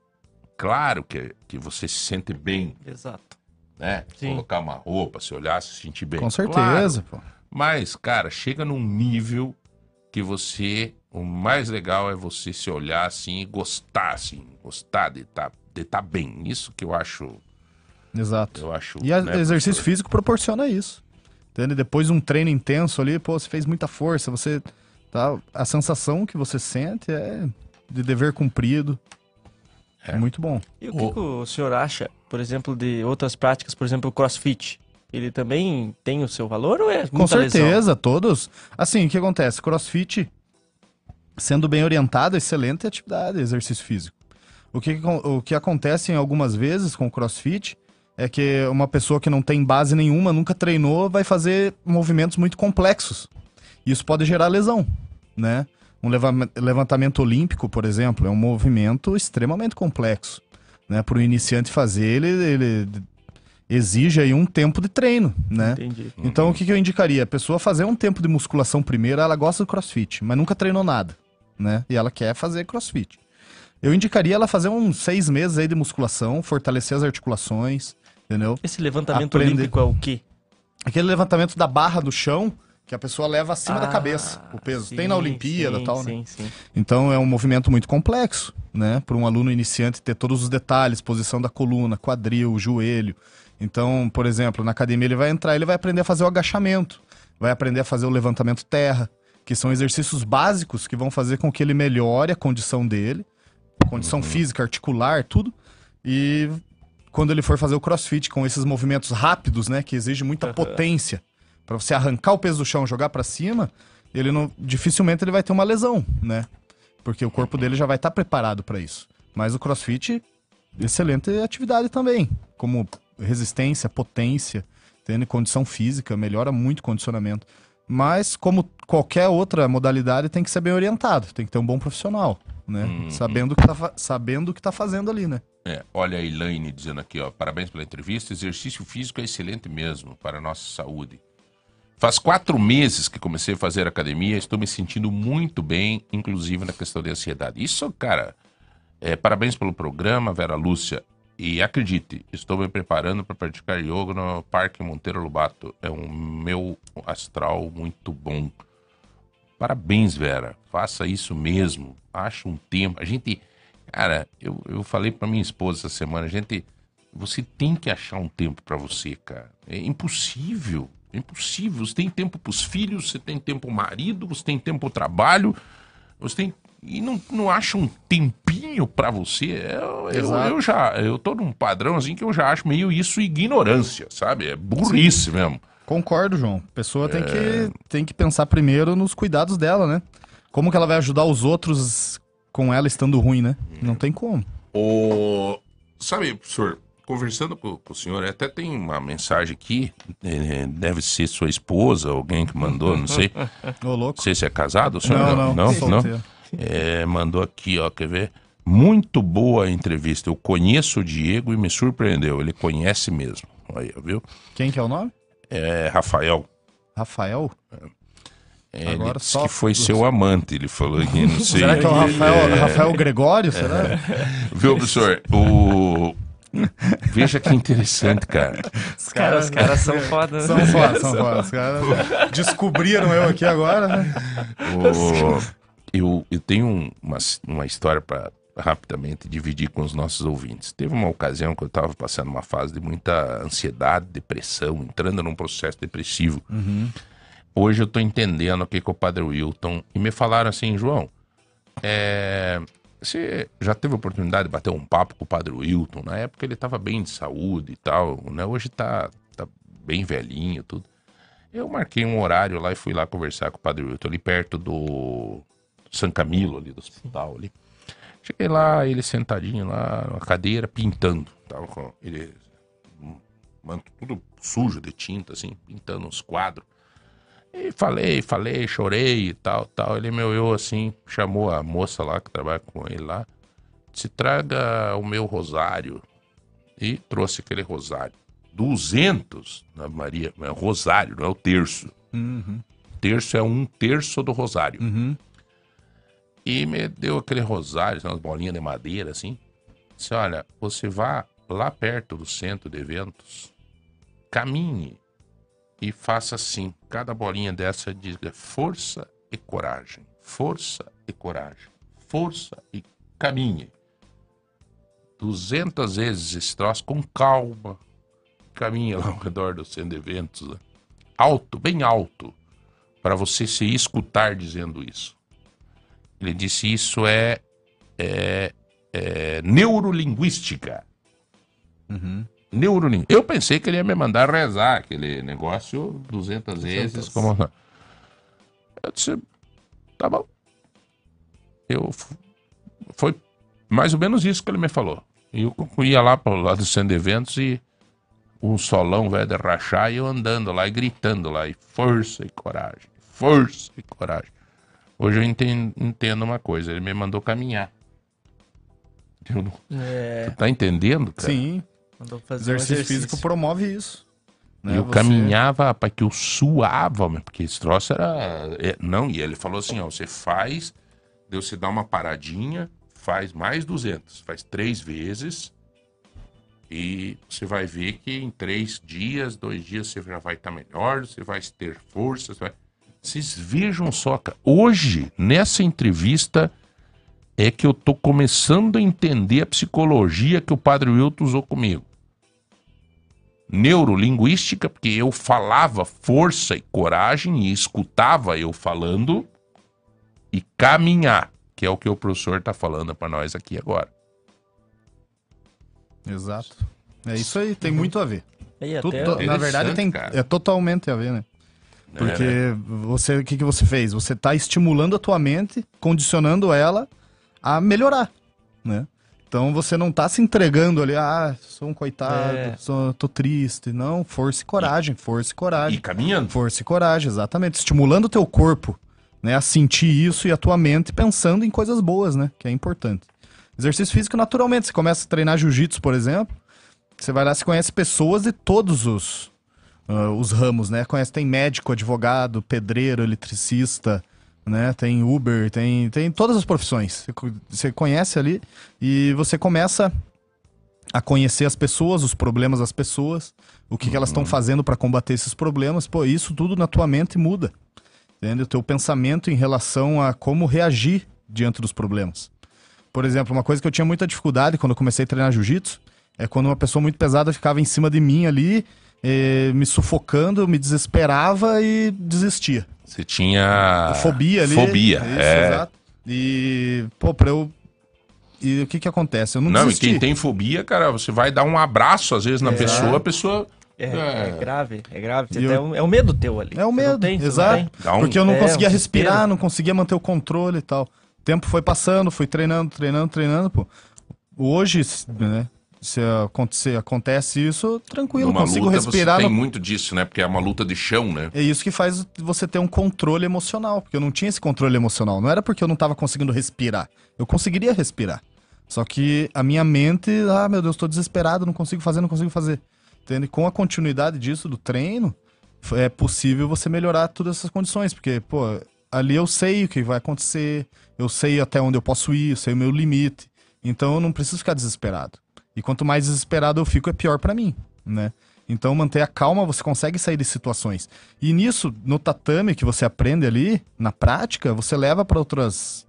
Claro que, que você se sente bem, Exato. Né? Sim. Colocar uma roupa, se olhar, se sentir bem. Com Claro. certeza, pô. Mas, cara, chega num nível que você. O mais legal é você se olhar assim e gostar, assim. Gostar de estar de tá bem. Isso que eu acho. Exato. Eu acho. E a- né, exercício professor? físico proporciona isso. Entende? Depois de um treino intenso ali, pô, você fez muita força, você. Tá, a sensação que você sente é de dever cumprido. É, muito bom. E o que, que o senhor acha, por exemplo, de outras práticas, por exemplo, o crossfit? Ele também tem o seu valor ou é muita Com lesão? certeza, todos. Assim, o que acontece? Crossfit, sendo bem orientado, excelente atividade, exercício físico. O que, o que acontece em algumas vezes com o crossfit é que uma pessoa que não tem base nenhuma, nunca treinou, vai fazer movimentos muito complexos. Isso pode gerar lesão, né? Um leva- levantamento olímpico, por exemplo, é um movimento extremamente complexo. Né? Para o iniciante fazer, ele, ele exige aí um tempo de treino, né? Entendi. Então, o que, que eu indicaria? A pessoa fazer um tempo de musculação primeiro, ela gosta do crossfit, mas nunca treinou nada, né? E ela quer fazer crossfit. Eu indicaria ela fazer uns seis meses aí de musculação, fortalecer as articulações, entendeu? Esse levantamento Aprender. olímpico é o quê? Aquele levantamento da barra do chão que a pessoa leva acima da Ah, cabeça o peso. sim, Tem na Olimpíada sim, tal, né? Sim. Então é um movimento muito complexo, né? Para um aluno iniciante ter todos os detalhes, posição da coluna, quadril, joelho. Então, por exemplo, na academia ele vai entrar, ele vai aprender a fazer o agachamento, vai aprender a fazer o levantamento terra, que são exercícios básicos que vão fazer com que ele melhore a condição dele, condição física, articular, tudo. E quando ele for fazer o crossfit com esses movimentos rápidos, né, que exige muita potência, para você arrancar o peso do chão, jogar para cima, ele não dificilmente ele vai ter uma lesão, né? Porque o corpo dele já vai estar preparado para isso. Mas o CrossFit, excelente atividade também, como resistência, potência, tendo condição física, melhora muito o condicionamento. Mas como qualquer outra modalidade, tem que ser bem orientado, tem que ter um bom profissional, né? Sabendo o que tá, sabendo o que tá fazendo ali, né? É, olha a Elaine dizendo aqui, ó, parabéns pela entrevista. Exercício físico é excelente mesmo para a nossa saúde. Faz quatro meses que comecei a fazer academia, estou me sentindo muito bem, inclusive na questão de ansiedade. Isso, cara, é, parabéns pelo programa, Vera Lúcia. E acredite, estou me preparando para praticar yoga no Parque Monteiro Lobato. É um meu astral muito bom. Parabéns, Vera. Faça isso mesmo. Acha um tempo. A gente. Cara, eu, eu falei pra minha esposa essa semana, a gente. Você tem que achar um tempo pra você, cara. É impossível. É impossível. Você tem tempo pros filhos, você tem tempo pro marido, você tem tempo pro trabalho. Você tem. E não, não acha um tempinho pra você. Eu, eu, Exato. eu já. Eu tô num padrão assim que eu já acho meio isso ignorância, sabe? É burrice mesmo. Concordo, João. A pessoa tem, que, tem que pensar primeiro nos cuidados dela, né? Como que ela vai ajudar os outros com ela estando ruim, né? Não tem como. O... Sabe, professor, conversando com, com o senhor, até tem uma mensagem aqui, eh, deve ser sua esposa, alguém que mandou, não sei. Ô, Não louco. sei se é casado, o senhor Não, não. não, não, solteiro. É, mandou aqui, ó, quer ver? Muito boa a entrevista. Eu conheço o Diego e me surpreendeu. Ele conhece mesmo. Aí, viu? Quem que é o nome? É Rafael. Rafael? É, Agora só- que foi seu amante, ele falou aqui, não sei. Será que é o Rafael, Rafael Gregório? Será? Viu, professor? O... Veja que interessante, cara. Os caras, os caras são foda. né? São foda, são foda. Os caras descobriram eu aqui agora, né? O- eu, eu tenho um- uma, uma história para rapidamente dividir com os nossos ouvintes. Teve uma ocasião que eu estava passando uma fase de muita ansiedade, depressão, entrando num processo depressivo. Hoje eu estou entendendo o que, que o Padre Wilton. E me falaram assim, João, é, você já teve a oportunidade de bater um papo com o Padre Wilton? Na época ele estava bem de saúde e tal, né? Hoje tá, tá bem velhinho tudo. Eu marquei um horário lá e fui lá conversar com o Padre Wilton, ali perto do San Camilo, ali do hospital ali. Cheguei lá, ele sentadinho lá na cadeira, pintando. Tava com ele manto tudo sujo de tinta, assim, pintando uns quadros. E falei, falei, chorei e tal, tal. Ele me olhou assim, chamou a moça lá que trabalha com ele lá. Se traga o meu rosário. E trouxe aquele rosário. 200 na Maria. É rosário, não é o terço. Uhum, Terço é um terço do rosário. uhum. E me deu aquele rosário, umas bolinhas de madeira assim. Disse: Olha, você vá lá perto do centro de eventos, caminhe e faça assim. Cada bolinha dessa diga força e coragem. Força e coragem. Força e caminhe. Duzentas vezes esse troço com calma. Caminha lá ao redor do centro de eventos. né? Alto, bem alto. Para você se escutar dizendo isso. Ele disse isso é, é, é neurolinguística. Uhum. Neurolinguística. Eu pensei que ele ia me mandar rezar aquele negócio 200 vezes. Como... Eu disse, tá bom. Eu, foi mais ou menos isso que ele me falou. E eu ia lá para o lado do centro de eventos e um solão velho de rachar e eu andando lá e gritando lá. E força e coragem, força e coragem. Hoje eu enten- entendo uma coisa, ele me mandou caminhar. Eu não- É, Tu tá entendendo, cara? Sim, mandou fazer um exercício, físico promove isso. né? Eu Você- caminhava, rapaz, que eu suava, porque esse troço era. é, não, e ele falou assim: ó, você faz, deu você dá uma paradinha, faz mais 200, faz três vezes, e você vai ver que em três dias, dois dias, você já vai estar melhor, você vai ter força. Você vai... Vocês vejam só, cara. Hoje, nessa entrevista, é que eu tô começando a entender a psicologia que o padre Wilton usou comigo. Neurolinguística, porque eu falava força e coragem e escutava eu falando, e caminhar, que é o que o professor tá falando para nós aqui agora. Exato. É isso aí, tem muito a ver. Tudo- na verdade, tem, cara. é totalmente a ver, né? Porque É, você, o que, que você fez? Você tá estimulando a tua mente, condicionando ela a melhorar, né? Então você não tá se entregando ali, ah, sou um coitado, É. sou, tô triste. Não, força e coragem, força e coragem. E caminhando. Força e coragem, exatamente. Estimulando o teu corpo, né, a sentir isso e a tua mente pensando em coisas boas, né, que é importante. Exercício físico, naturalmente, você começa a treinar jiu-jitsu, por exemplo, você vai lá, você conhece pessoas de todos os, ah, os ramos, né? Conhece, tem médico, advogado, pedreiro, eletricista, né? Tem Uber, tem, tem todas as profissões. Você, co- você conhece ali e você começa a conhecer as pessoas, os problemas das pessoas, o que, que elas estão fazendo para combater esses problemas. Pô, isso tudo na tua mente muda. Entende? O teu pensamento em relação a como reagir diante dos problemas. Por exemplo, uma coisa que eu tinha muita dificuldade quando eu comecei a treinar jiu-jitsu é quando uma pessoa muito pesada ficava em cima de mim ali, eh, me sufocando, eu me desesperava e desistia. Você tinha. Fobia ali. Fobia, Isso, é. exato. E, pô, pra eu. E o que que acontece? Eu não, Não, e desisti. quem tem fobia, cara, você vai dar um abraço às vezes na pessoa, a pessoa. é, É. é grave, é grave. E eu- um- é o medo teu ali. É o medo, tem, exato. um- Porque eu não é, conseguia um respirar, desespero. não conseguia manter o controle e tal. O tempo foi passando, fui treinando, treinando, treinando, pô. Hoje, se- né, se acontecer, acontece isso, tranquilo, Numa consigo luta respirar. você tem no- muito disso, né? Porque é uma luta de chão, né? É isso que faz você ter um controle emocional, porque eu não tinha esse controle emocional. Não era porque eu não tava conseguindo respirar. Eu conseguiria respirar. Só que a minha mente, ah, meu Deus, tô desesperado, não consigo fazer, não consigo fazer. Entende? Com a continuidade disso, do treino, é possível você melhorar todas essas condições, porque, pô, ali eu sei o que vai acontecer, eu sei até onde eu posso ir, eu sei o meu limite. Então eu não preciso ficar desesperado. E quanto mais desesperado eu fico, é pior pra mim, né? Então manter a calma, você consegue sair de situações. E nisso, no tatame que você aprende ali, na prática, você leva para outras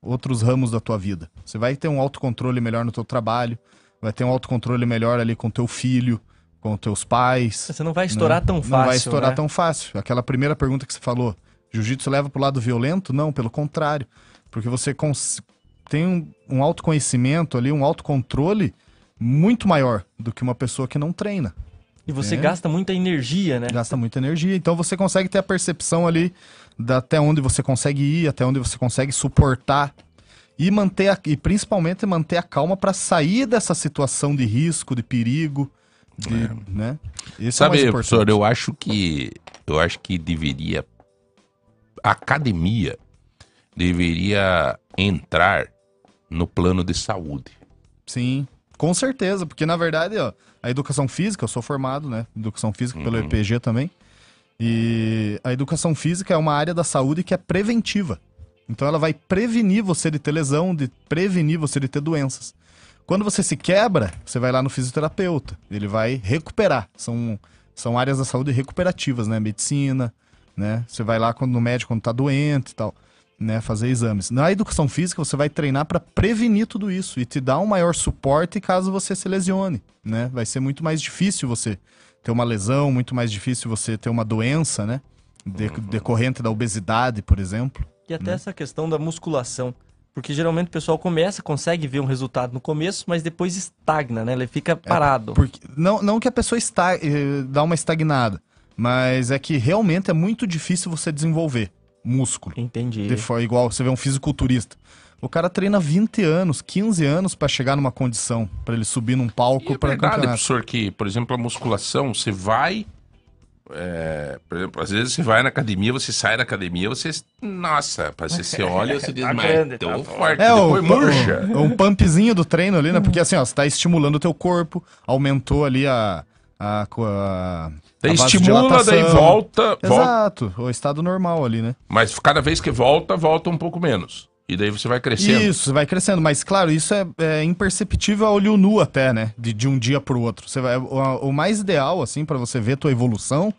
outros ramos da tua vida. Você vai ter um autocontrole melhor no teu trabalho, vai ter um autocontrole melhor ali com teu filho, com teus pais. Você não vai estourar né? tão fácil. Não vai estourar né? tão fácil. Aquela primeira pergunta que você falou, jiu-jitsu leva pro lado violento? Não, pelo contrário. Porque você tem um, um autoconhecimento ali, um autocontrole muito maior do que uma pessoa que não treina. E você É. gasta muita energia, né? Gasta muita energia. Então você consegue ter a percepção ali da até onde você consegue ir, até onde você consegue suportar. E manter a- e principalmente manter a calma para sair dessa situação de risco, de perigo, de, né? Esse é o mais Sabe, importante. professor, eu acho que eu acho que deveria a academia deveria entrar no plano de saúde. Sim, com certeza, porque na verdade, ó, a educação física, eu sou formado, né? Educação física pelo Uhum. EPG também. E a educação física é uma área da saúde que é preventiva. Então ela vai prevenir você de ter lesão, de prevenir você de ter doenças. Quando você se quebra, você vai lá no fisioterapeuta, ele vai recuperar. São, são áreas da saúde recuperativas, né? Medicina, né? Você vai lá quando, no médico quando tá doente e tal, né? Fazer exames. Na educação física, você vai treinar para prevenir tudo isso e te dar um maior suporte caso você se lesione, né? Vai ser muito mais difícil você ter uma lesão, muito mais difícil você ter uma doença, né? De- decorrente da obesidade, por exemplo. E Né? até essa questão da musculação. Porque geralmente o pessoal começa, consegue ver um resultado no começo, mas depois estagna, né? Ele fica parado. Porque, não, não que a pessoa está, eh, dá uma estagnada, mas é que realmente é muito difícil você desenvolver músculo. Entendi. De for- igual você vê um fisiculturista. O cara treina 20 anos, 15 anos pra chegar numa condição, pra ele subir num E palco é para verdade, campeonato. professor, que, por exemplo, a musculação, você vai. é, por exemplo, às vezes você vai na academia, você sai da academia, você. Nossa, você se olha, você diz, Tá mas grande, tô tá forte, É, o, depois murcha. o- um pumpzinho do treino ali, né? Porque assim, ó, você tá estimulando o teu corpo, aumentou ali a. a, a, Daí a estimula, daí volta, volta. Exato, o estado normal ali, né? Mas cada vez que volta, volta um pouco menos. E daí você vai crescendo. Isso, vai crescendo. Mas, claro, isso é, é imperceptível a olho nu até, né? De, de um dia pro outro. Você vai, o, o mais ideal, assim, pra você ver tua evolução,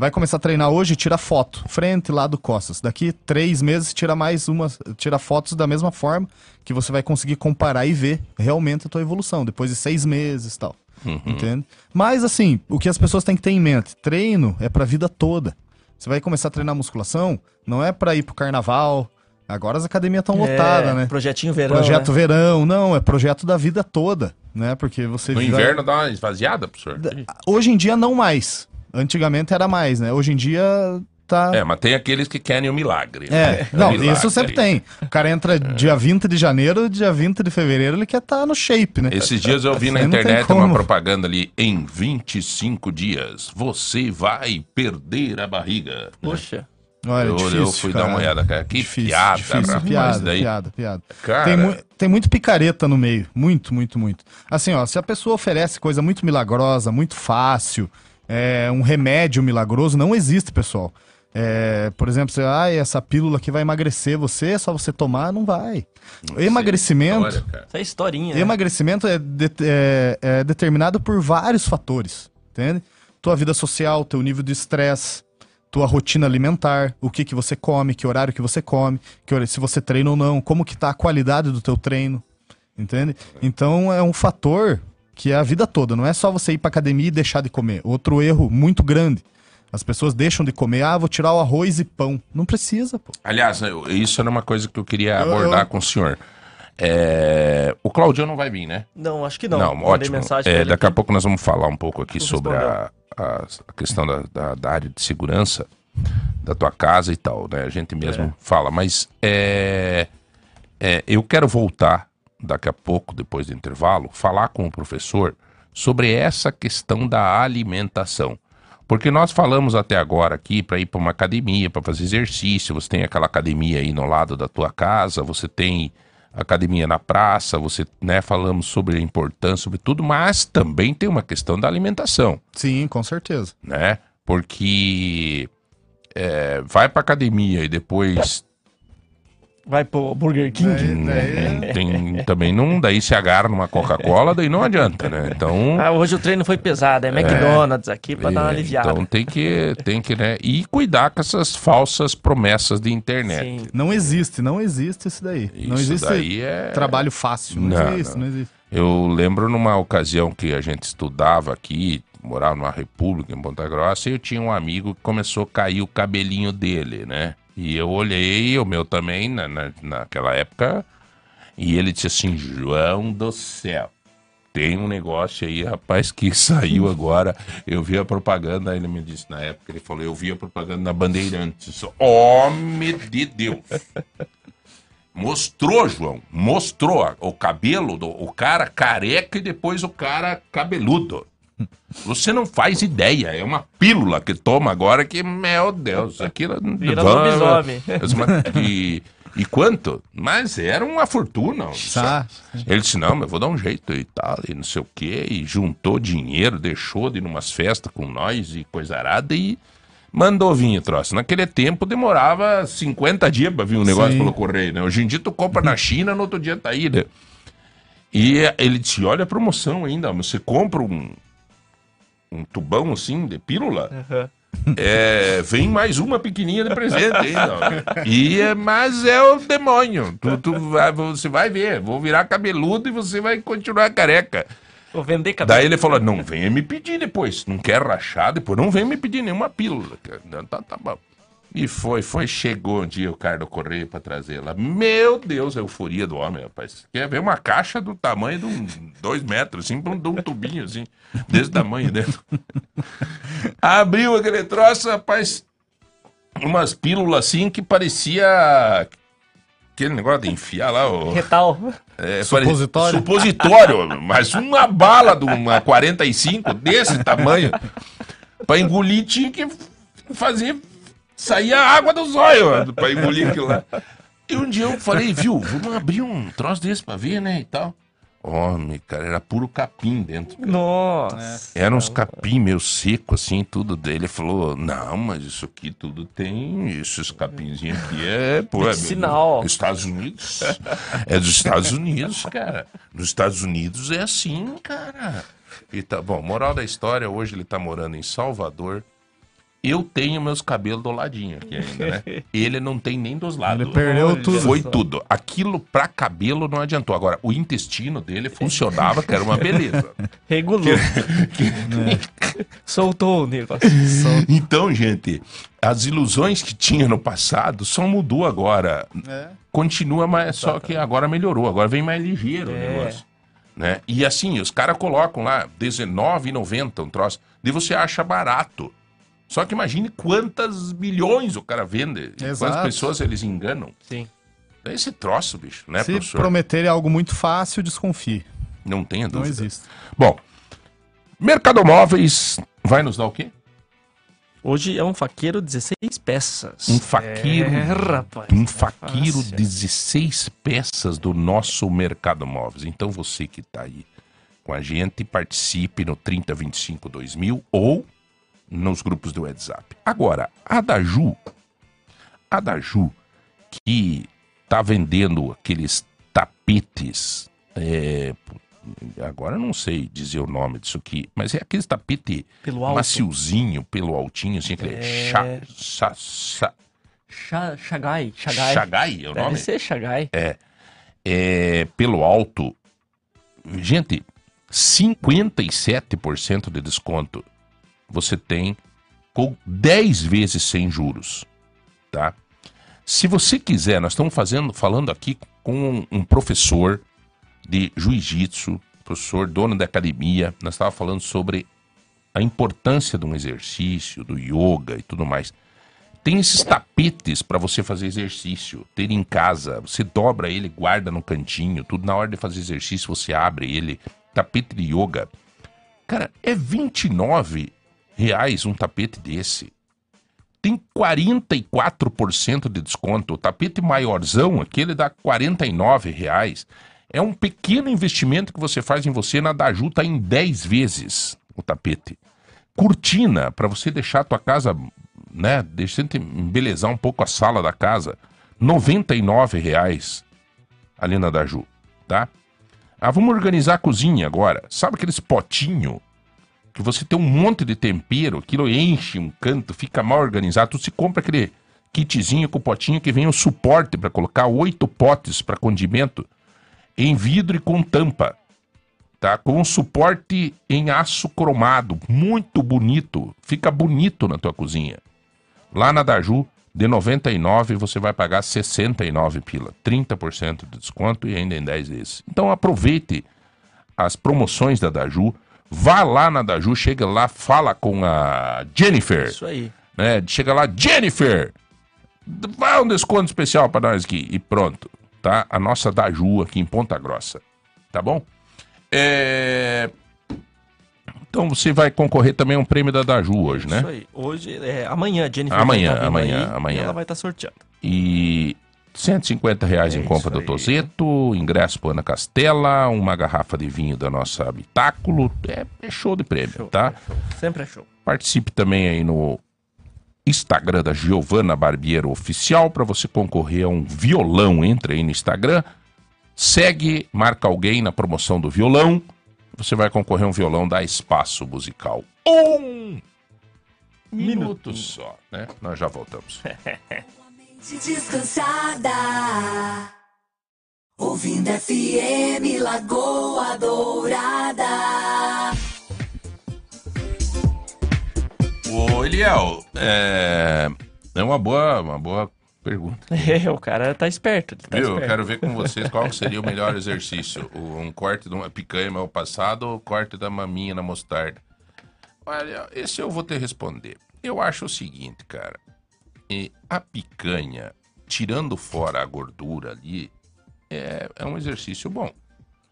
Vai começar a treinar hoje, tira foto, frente, lado, costas. Daqui três meses, tira mais uma, tira fotos da mesma forma, que você vai conseguir comparar e ver realmente a tua evolução, depois de seis meses e tal. Entende? Mas assim, o que as pessoas têm que ter em mente, treino é pra vida toda. Você vai começar a treinar musculação, não é pra ir pro carnaval. Agora as academias estão lotadas, É, né? Projetinho verão. projeto né? verão, não, é projeto da vida toda, né? Porque você No vai- inverno dá uma esvaziada, professor? Hoje em dia não mais. Antigamente era mais, né? Hoje em dia tá É, mas tem aqueles que querem o milagre. É, né? não, Milagre. isso sempre tem. O cara entra dia 20 de janeiro, dia 20 de fevereiro, ele quer estar no shape, né? Esses dias eu vi na internet uma propaganda ali, em 25 dias você vai perder a barriga. Poxa. Olha, eu, difícil, eu fui cara. dar uma olhada, cara. Que Difícil, piada, difícil, rapaz, piada, daí. piada, piada. Cara, Tem, mu- tem muito picareta no meio, muito, muito, muito. Assim, ó, se a pessoa oferece coisa muito milagrosa, muito fácil, é, um remédio milagroso, não existe, pessoal. É, por exemplo, você, ah, essa pílula aqui vai emagrecer você, é só você tomar, não vai. Emagrecimento, História, cara. Essa é historinha. né? Emagrecimento é, de- é- é determinado por vários fatores, entende? Tua vida social, teu nível de estresse, tua rotina alimentar, o que que você come, que horário que você come, que hora- se você treina ou não, como que tá a qualidade do teu treino, entende? Então é um fator que é a vida toda, não é só você ir pra academia e deixar de comer. Outro erro muito grande. As pessoas deixam de comer, ah, vou tirar o arroz e pão. Não precisa, pô. Aliás, eu- isso era uma coisa que eu queria Eu- abordar eu- com o senhor. É, O Claudio não vai vir, né? Não, acho que não. Não, Mandei ótimo. É, ele daqui a pouco nós vamos falar um pouco aqui sobre a, a- a questão da, da- da área de segurança da tua casa e tal, né? A gente mesmo É. fala, mas é, é, eu quero voltar daqui a pouco, depois do intervalo, falar com o professor sobre essa questão da alimentação. Porque nós falamos até agora aqui para ir para uma academia, para fazer exercício, você tem aquela academia aí no lado da tua casa, você tem academia na praça, você, né, falamos sobre a importância, sobre tudo, mas também tem uma questão da alimentação, Sim, com certeza. né? Porque é, vai para academia e depois Vai pro Burger King. Daí- tem, também não, daí se agarra numa Coca-Cola, daí não adianta, né? Então, Ah, hoje o treino foi pesado, é McDonald's aqui pra dar uma É, aliviada. Então tem que, tem que, né? E cuidar com essas falsas promessas de internet. Sim. Não existe, não existe isso daí. não Isso existe daí é- trabalho fácil. Não, Não, existe, não. não. existe. Eu lembro numa ocasião que a gente estudava aqui, morava numa república em Ponta Grossa, e eu tinha um amigo que começou a cair o cabelinho dele, né? E eu olhei, o meu também, na, na- naquela época, e ele disse assim: João do céu. Tem um negócio aí, rapaz, que saiu agora. Eu vi a propaganda, ele me disse na época, ele falou, eu vi a propaganda na Bandeirantes. Homem de Deus! Mostrou, João, mostrou o cabelo do o cara careca e depois o cara cabeludo. Você não faz ideia, é uma pílula que toma agora que, meu Deus, aquilo... Vira lobisomem. E, e quanto? Mas era uma fortuna. Tá. Ele disse, não, mas eu vou dar um jeito e tal, e não sei o quê, e juntou dinheiro, deixou de ir numas festas com nós e coisa arada e mandou vir o troço. Naquele tempo demorava 50 dias pra vir um negócio Sim. pelo correio, né? Hoje em dia tu compra na China, no outro dia tá aí, né? E ele disse, olha a promoção ainda, você compra um, um tubão assim de pílula, Aham. é, vem mais uma pequenininha de presente. E, é- mas é o demônio. Tu, tu vai- você vai ver. Vou virar cabeludo e você vai continuar careca. Vou vender cabelo. Daí ele falou: não venha me pedir depois. Não quer rachar depois. Não venha me pedir nenhuma pílula. Não, Tá, tá bom. E foi, foi, chegou um dia o cara do correio pra trazer lá. Meu Deus, a euforia do homem, rapaz. Quer ver uma caixa do tamanho de um dois metros, assim, de um, de um tubinho, assim, desse tamanho dentro. Abriu aquele troço, rapaz. Umas pílulas assim que parecia. Aquele negócio de enfiar lá o. Retal. É, Supositório? pare- Supositório, mas uma bala de uma 45 desse tamanho. Pra engolir tinha que fazer. Sair a água dos olhos pra engolir aquilo lá. E um dia eu falei, viu, vamos abrir um troço desse pra ver, né? E tal. Homem, cara, era puro capim dentro. cara. Nossa. Era uns capim meio seco, assim, tudo dele. Ele falou, não, mas isso aqui tudo tem. Esses capinzinhos aqui é. Pô, é dos Estados Unidos. É dos Estados Unidos, cara. Nos Estados Unidos é assim, cara. E tá, bom, moral da história, hoje ele tá morando em Salvador. Eu tenho meus cabelos do ladinho aqui ainda, né? Ele não tem nem dos lados. Ele perdeu Olha tudo. Foi só. tudo. Aquilo pra cabelo não adiantou. Agora, o intestino dele funcionava, que era uma beleza. Regulou. Soltou o negócio. Então, gente, as ilusões que tinha no passado só mudou agora. É. Continua, mas só que agora melhorou. Agora vem mais ligeiro o É. negócio. Né? E assim, os caras colocam lá R$19,90 um troço. E você acha barato. Só que imagine quantas milhões o cara vende. e Quantas Exato. pessoas eles enganam. Sim. É esse troço, bicho, né, Se professor? prometerem algo muito fácil, desconfie. Não tenha Não dúvida. existe. Bom, Mercado Móveis vai nos dar o quê? Hoje é um faqueiro 16 peças. Um faqueiro. É, rapaz. Um é faquiro fácil. 16 peças do nosso Mercado Móveis. Então você que está aí com a gente, participe no 3025 2000 ou nos grupos do WhatsApp. Agora, a Daju, a Daju que tá vendendo aqueles tapetes, é, agora eu não sei dizer o nome disso aqui, mas é aqueles tapete Pelo alto. maciozinho, pelo altinho, assim, aquele É. cha, cha, cha, Cha- Chagai. Chagai. Chagai é o Deve nome? ser Chagai. É, pelo alto. Gente, 57% de desconto você tem com 10 vezes sem juros, tá? Se você quiser, nós estamos fazendo, falando aqui com um, professor de jiu-jitsu, professor dono da academia, nós estávamos falando sobre a importância de um exercício, do yoga e tudo mais. Tem esses tapetes para você fazer exercício, ter em casa. Você dobra ele, guarda no cantinho, tudo na hora de fazer exercício você abre ele. Tapete de yoga. Cara, é 29 reais um tapete desse. Tem 44% de desconto. O tapete maiorzão, aquele dá 49 reais. É um pequeno investimento que você faz em você. Na Daju tá em 10 vezes o tapete. Cortina, para você deixar a tua casa, né? Eu embelezar um pouco a sala da casa. 99 reais ali na Daju, tá? Ah, vamos organizar a cozinha agora. Sabe aqueles potinho que você tem um monte de tempero, aquilo enche um canto, fica mal organizado. Tu se compra aquele kitzinho com potinho que vem o suporte para colocar oito potes para condimento em vidro e com tampa, tá? Com um suporte em aço cromado, muito bonito. Fica bonito na tua cozinha. Lá na Daju, de 99 você vai pagar 69 pila, 30% de desconto e ainda em 10 vezes. Então aproveite as promoções da Daju, vá lá na Daju, chega lá, fala com a Jennifer, Isso aí. né? Chega lá, Jennifer, vai um desconto especial para nós aqui e pronto, tá? A nossa Daju aqui em Ponta Grossa, tá bom? É... Então você vai concorrer também a um prêmio da Daju hoje, né? Isso aí. Hoje, é, amanhã, Jennifer Amanhã, tá amanhã, aí, amanhã. Ela vai estar sorteando. E 150 reais É em compra do. Tozeto, ingresso para Ana Castela, uma garrafa de vinho da nossa Habitáculo. É, é show de prêmio, Show, tá? é show. Sempre é show. Participe também aí no Instagram da Giovana Barbiero Oficial para você concorrer a um violão. Entre aí no Instagram, segue, marca alguém na promoção do violão. Você vai concorrer a um violão da Espaço Musical. Um minuto só, né? Nós já voltamos. Mente descansada. Ouvindo FM Lagoa Dourada. Ô, Eliel, é, é uma boa, uma boa pergunta. É, o cara tá esperto. Ele tá Viu? Eu esperto. quero ver com vocês qual seria o melhor exercício. O- Um corte de uma picanha mal passado ou o corte da maminha na mostarda? Olha, esse eu vou te responder. Eu acho o seguinte, cara. E a picanha, tirando fora a gordura ali, é, é um exercício bom.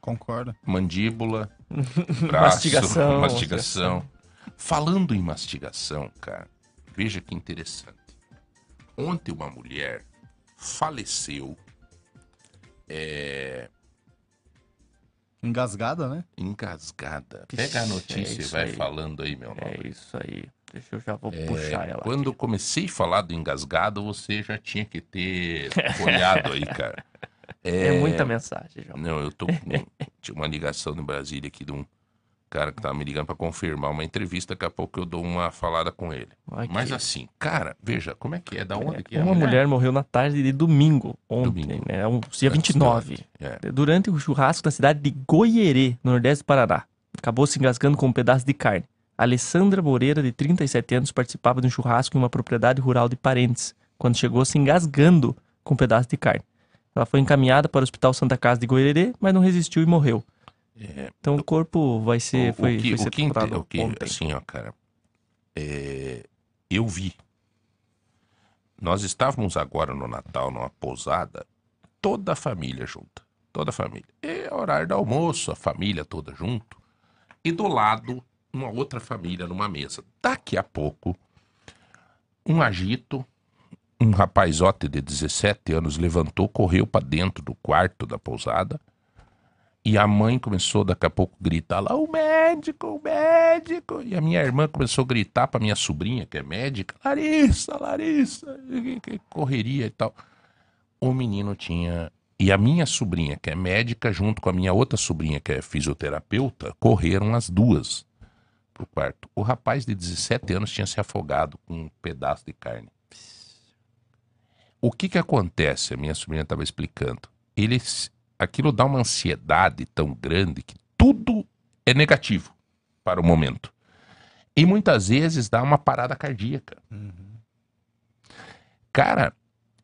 Concordo. Mandíbula, braço, Mastigação. mastigação. Falando em mastigação, cara, veja que interessante. Ontem uma mulher faleceu é, Engasgada, né? engasgada. Pega a é notícia e isso vai aí. falando aí, meu nome. É isso aí. Deixa eu já vou É, puxar ela. quando eu aqui. comecei a falar do engasgado, você já tinha que ter olhado aí, cara. É muita mensagem, João. Não, eu tô com tinha uma ligação no Brasília aqui de um, cara que tava me ligando pra confirmar uma entrevista, daqui a pouco eu dou uma falada com ele. Ai, Mas assim, cara, veja, como é que é? Da onde que é? Uma mulher morreu na tarde de domingo, ontem, Domingo. né? Um, dia 29. É. Durante o churrasco na cidade de Goierê, no nordeste do Paraná. Acabou se engasgando com um pedaço de carne. Alessandra Moreira, de 37 anos, participava de um churrasco em uma propriedade rural de parentes, quando chegou se engasgando com um pedaço de carne. Ela foi encaminhada para o Hospital Santa Casa de Goierê, mas não resistiu e morreu. É, Então o corpo vai ser, o, foi, o que, foi o que, o que ontem. assim, ó, cara, é, eu vi. Nós estávamos agora no Natal, numa pousada, toda a família junta, toda a família. É horário do almoço, a família toda junto. E do lado, uma outra família numa mesa. Daqui a pouco, um agito, um rapazote de 17 anos levantou, correu para dentro do quarto da pousada. E a mãe começou daqui a pouco a gritar lá, o médico, o médico. E a minha irmã começou a gritar pra minha sobrinha, que é médica, Larissa, Larissa, correria e tal. O menino tinha. E a minha sobrinha, que é médica, junto com a minha outra sobrinha, que é fisioterapeuta, correram as duas pro quarto. O rapaz de 17 anos tinha se afogado com um pedaço de carne. O que que acontece? A minha sobrinha estava explicando. Eles, aquilo dá uma ansiedade tão grande que tudo é negativo para o momento. E muitas vezes dá uma parada cardíaca. Cara,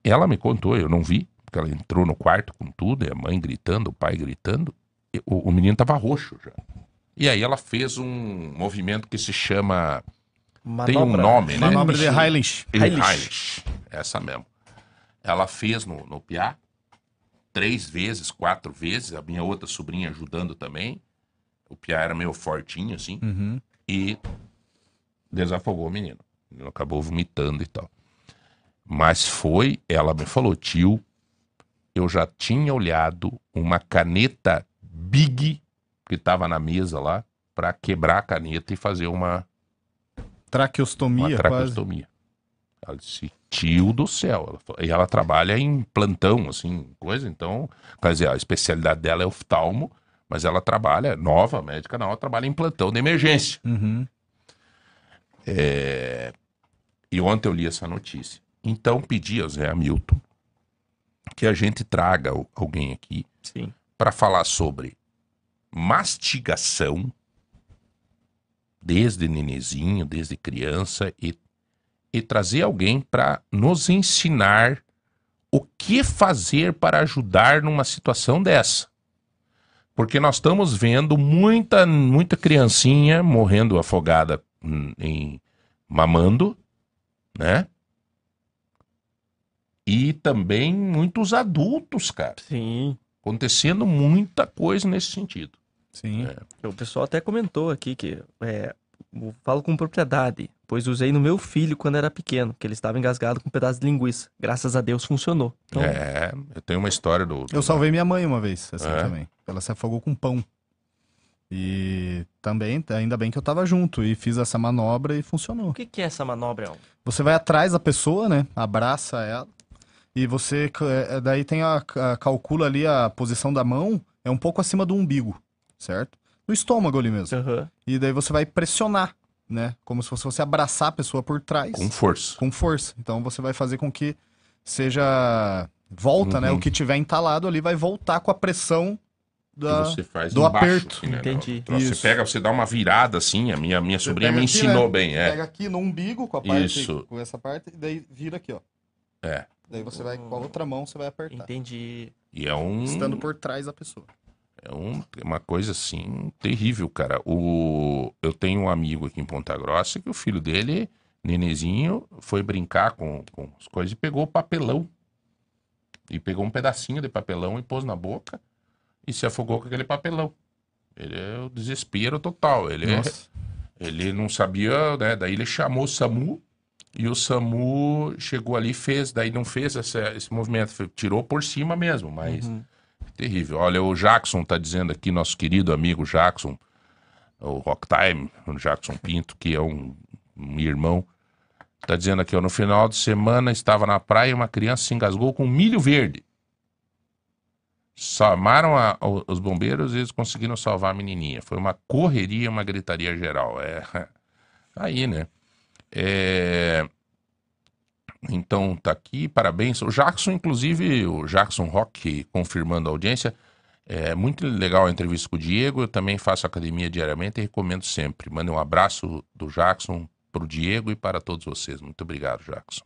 ela me contou, eu não vi, porque ela entrou no quarto com tudo, e a mãe gritando, o pai gritando, e o, o menino tava roxo já. E aí ela fez um movimento que se chama. Tem um Manobra. nome, né? Manobra de. Heilish. Heilish. Essa mesmo. Ela fez no, no piá três vezes, quatro vezes, a minha outra sobrinha ajudando também. O piá era meio fortinho, assim, Uhum. e desafogou o menino. O menino acabou vomitando e tal. Mas foi, ela me falou, tio, eu já tinha olhado uma caneta Big que estava na mesa lá para quebrar a caneta e fazer uma, Traqueostomia, uma quase. traqueostomia. Ela disse, tio do céu. E ela trabalha em plantão, assim, coisa. Então, quer dizer, a especialidade dela é oftalmo, mas ela trabalha, nova médica não, ela trabalha em plantão de emergência. Uhum. E ontem eu li essa notícia. Então, pedi ao Zé Hamilton que a gente traga al- alguém aqui para falar sobre mastigação desde nenezinho, desde criança e, e trazer alguém para nos ensinar o que fazer para ajudar numa situação dessa. Porque nós estamos vendo muita muita criancinha morrendo afogada em mamando, né? E também muitos adultos, cara Sim. acontecendo muita coisa nesse sentido. Sim. O pessoal até comentou aqui que é, eu falo com propriedade, pois usei no meu filho quando era pequeno, que ele estava engasgado com um pedaço de linguiça. Graças a Deus funcionou. Então, É, eu tenho uma história do. do- Eu salvei minha mãe uma vez, assim É? também. Ela se afogou com pão. E também, ainda bem que eu tava junto e fiz essa manobra e funcionou. o que, que é essa manobra? Elton? Você vai atrás da pessoa, né? Abraça ela. E você, é, daí tem a, a- calcula ali a posição da mão, é um pouco acima do umbigo, certo? No estômago ali mesmo. Aham. E daí você vai pressionar, né? Como se fosse você abraçar a pessoa por trás. Com força. com força. Então você vai fazer com que seja volta, né? Uhum. O que tiver entalado ali vai voltar com a pressão da. você faz do embaixo, aperto. assim, né? Entendi. Troço. Você pega, você dá uma virada assim, a minha, minha Você sobrinha me aqui, ensinou né? bem, é. Pega aqui no umbigo com a parte Isso. com essa parte e daí vira aqui, ó. É. Daí você vai com a outra mão você vai apertar, Entendi. E é um. estando por trás da pessoa. É um- uma coisa assim terrível, cara. O, eu tenho um amigo aqui em Ponta Grossa que o filho dele, nenezinho, foi brincar com, com as coisas e pegou papelão. E pegou um pedacinho de papelão e pôs na boca e se afogou com aquele papelão. Ele é o desespero total. Ele, é- ele não sabia, né? Daí ele chamou o SAMU e o SAMU chegou ali e fez. Daí não fez essa- esse movimento, tirou por cima mesmo, mas. Uhum. Terrível. Olha, o Jackson tá dizendo aqui, nosso querido amigo Jackson, o Rock Time, o Jackson Pinto, que é um, um irmão, tá dizendo aqui, ó, no final de semana estava na praia e uma criança se engasgou com milho verde. Chamaram a- o- os bombeiros e eles conseguiram salvar a menininha. Foi uma correria, uma gritaria geral. É, aí, né? É, então tá aqui, parabéns. O Jackson, inclusive, o Jackson Rock confirmando a audiência. É muito legal a entrevista com o Diego. Eu também faço academia diariamente e recomendo sempre. Mande um abraço do Jackson pro Diego e para todos vocês. Muito obrigado, Jackson.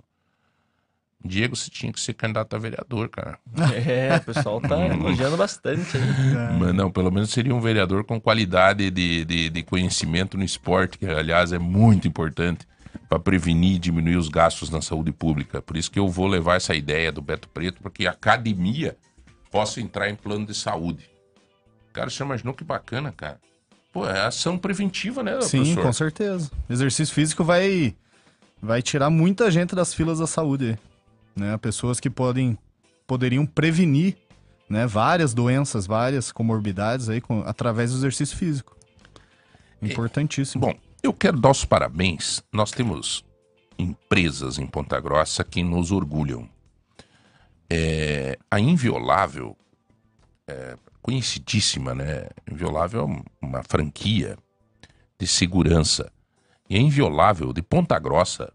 Diego, você tinha que ser candidato a vereador, cara. É, o pessoal tá elogiando bastante aí. Mas não, pelo menos seria um vereador com qualidade de, de, de conhecimento no esporte, que aliás é muito importante para prevenir e diminuir os gastos na saúde pública. Por isso que eu vou levar essa ideia do Beto Preto, porque a academia possa entrar em plano de saúde. Cara, você imaginou que bacana, cara? Pô, é ação preventiva, né, Sim, professor? com certeza. Exercício físico vai, vai tirar muita gente das filas da saúde. Né? Pessoas que podem, poderiam prevenir né, várias doenças, várias comorbidades aí, com, através do exercício físico. Importantíssimo. Bom, eu quero dar os parabéns. Nós temos empresas em Ponta Grossa que nos orgulham. É, a Inviolável, é, conhecidíssima, né? Inviolável é um- uma franquia de segurança. E a Inviolável de Ponta Grossa,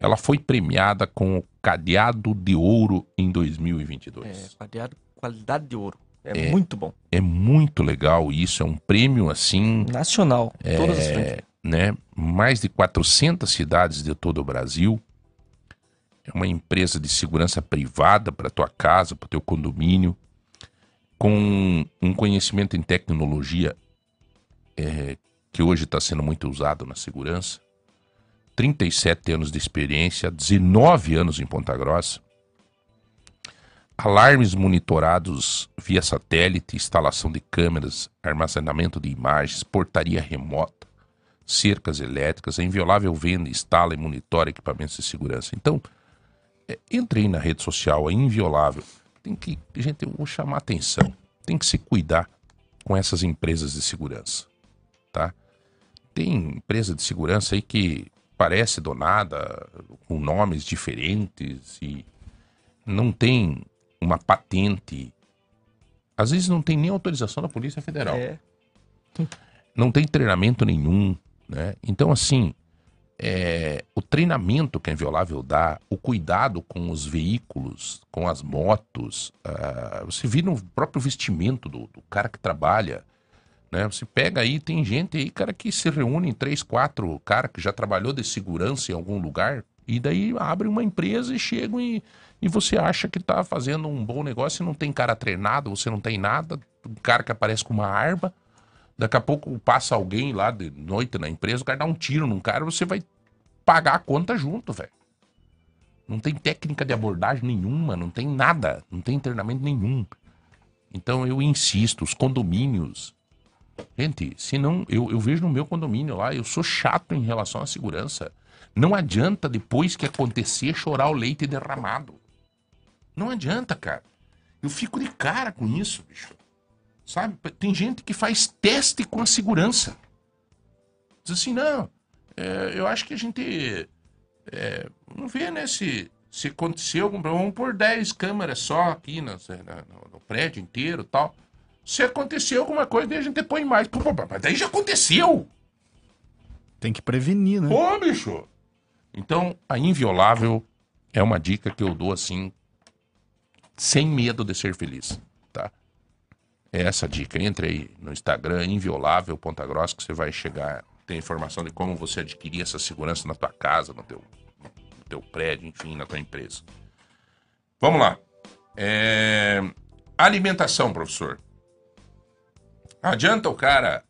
ela foi premiada com o Cadeado de Ouro em 2022 É, qualidade, qualidade de ouro. É, muito bom. é muito legal isso, é um prêmio assim, Nacional. Todas as frentes. Né? Mais de 400 cidades de todo o Brasil. É uma empresa de segurança privada para tua casa, para teu condomínio, com um conhecimento em tecnologia é, que hoje está sendo muito usado na segurança. 37 anos de experiência, 19 anos em Ponta Grossa. Alarmes monitorados via satélite, instalação de câmeras, armazenamento de imagens, portaria remota, cercas elétricas, a Inviolável vende, instala e monitora equipamentos de segurança. Então, é, entre aí na rede social, é Inviolável. Tem que, gente, eu vou chamar atenção. Tem que se cuidar com essas empresas de segurança, tá? Tem empresa de segurança aí que parece donada, com nomes diferentes e não tem uma patente. Às vezes não tem nem autorização da Polícia Federal. É. Não tem treinamento nenhum, né? Então, assim, é, o treinamento que a Inviolável dá, o cuidado com os veículos, com as motos, ah, você vê no próprio vestimento do, do cara que trabalha, né? Você pega aí, tem gente aí, cara, que se reúne em três, quatro cara que já trabalhou de segurança em algum lugar, e daí abre uma empresa e chegam e, e você acha que tá fazendo um bom negócio e não tem cara treinado, você não tem nada, um cara que aparece com uma arma, daqui a pouco passa alguém lá de noite na empresa, o cara dá um tiro num cara, você vai pagar a conta junto, velho. Não tem técnica de abordagem nenhuma, não tem nada, não tem treinamento nenhum. Então eu insisto, os condomínios. Gente, se não, eu, eu vejo no meu condomínio lá, eu sou chato em relação à segurança. Não adianta depois que acontecer chorar o leite derramado. Não adianta, cara. Eu fico de cara com isso, bicho. Sabe? Tem gente que faz teste com a segurança. Diz assim, não, é, eu acho que a gente é, não vê, né, se, se aconteceu algum problema. Vamos pôr 10 câmeras só aqui na- na- no, no prédio inteiro tal. Se aconteceu alguma coisa, daí a gente põe mais. Pô, pô, mas daí já aconteceu! Tem que prevenir, né? Pô, bicho! Então, a inviolável é uma dica que eu dou assim, sem medo de ser feliz? É essa a dica. Entre aí no Instagram, inviolável Ponta Grossa, que você vai chegar, tem informação de como você adquirir essa segurança na tua casa, no teu, no teu prédio, enfim, na tua empresa. Vamos lá. É, Alimentação, professor. Adianta o cara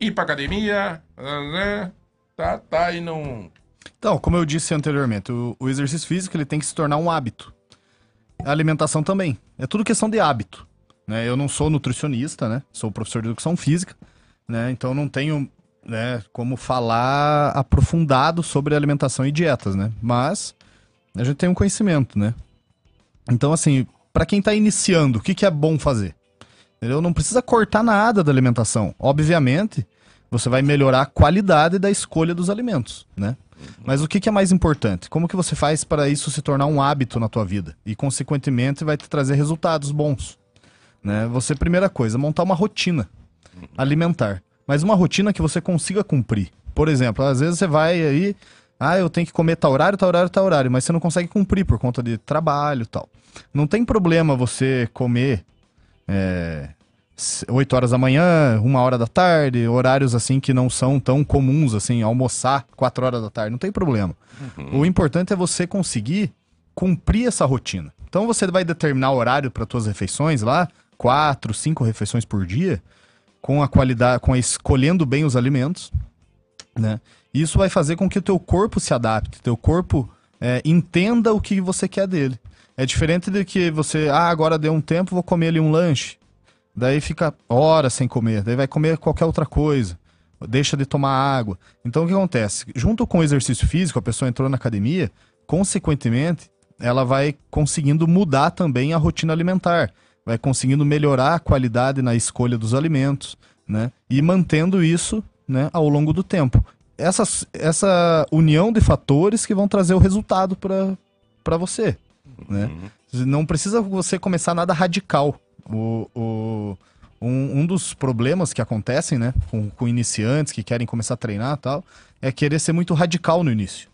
ir pra academia, né? tá, tá, e não Então, como eu disse anteriormente, o, o exercício físico ele tem que se tornar um hábito. A alimentação também. É tudo questão de hábito. Né? Eu não sou nutricionista, né? Sou professor de educação física, né? Então não tenho né, como falar aprofundado sobre alimentação e dietas, né? Mas a gente tem um conhecimento, né? Então, assim, para quem tá iniciando, o que, que é bom fazer? Entendeu? Não precisa cortar nada da alimentação. Obviamente, você vai melhorar a qualidade da escolha dos alimentos, né? Mas o que, que é mais importante? Como que você faz para isso se tornar um hábito na tua vida? E, consequentemente, vai te trazer resultados bons. Né? Você, primeira coisa, montar uma rotina alimentar. Mas uma rotina que você consiga cumprir. Por exemplo, às vezes você vai aí, ah, eu tenho que comer tal horário, tal horário, tal horário, mas você não consegue cumprir por conta de trabalho e tal. Não tem problema você comer é, 8 horas da manhã, uma hora da tarde, horários assim que não são tão comuns, assim, almoçar 4 horas da tarde, não tem problema. O importante é você conseguir cumprir essa rotina. Então você vai determinar o horário para suas refeições lá, quatro, cinco refeições por dia, com a qualidade, com a, escolhendo bem os alimentos, né? Isso vai fazer com que o teu corpo se adapte, teu corpo é, entenda o que você quer dele. É diferente de que você, ah, agora deu um tempo, vou comer ali um lanche. Daí fica horas sem comer, daí vai comer qualquer outra coisa. Deixa de tomar água. Então o que acontece? Junto com o exercício físico, a pessoa entrou na academia, consequentemente, ela vai conseguindo mudar também a rotina alimentar, vai conseguindo melhorar a qualidade na escolha dos alimentos, né? E mantendo isso, né, ao longo do tempo. Essa, essa união de fatores que vão trazer o resultado para você, né? Não precisa você começar nada radical. O, o, um, um dos problemas que acontecem, né, com, com iniciantes que querem começar a treinar e tal, é querer ser muito radical no início.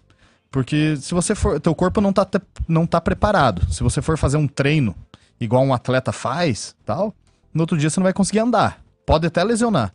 Porque se você for. Teu corpo não tá, não tá preparado. Se você for fazer um treino igual um atleta faz, tal, no outro dia você não vai conseguir andar. Pode até lesionar.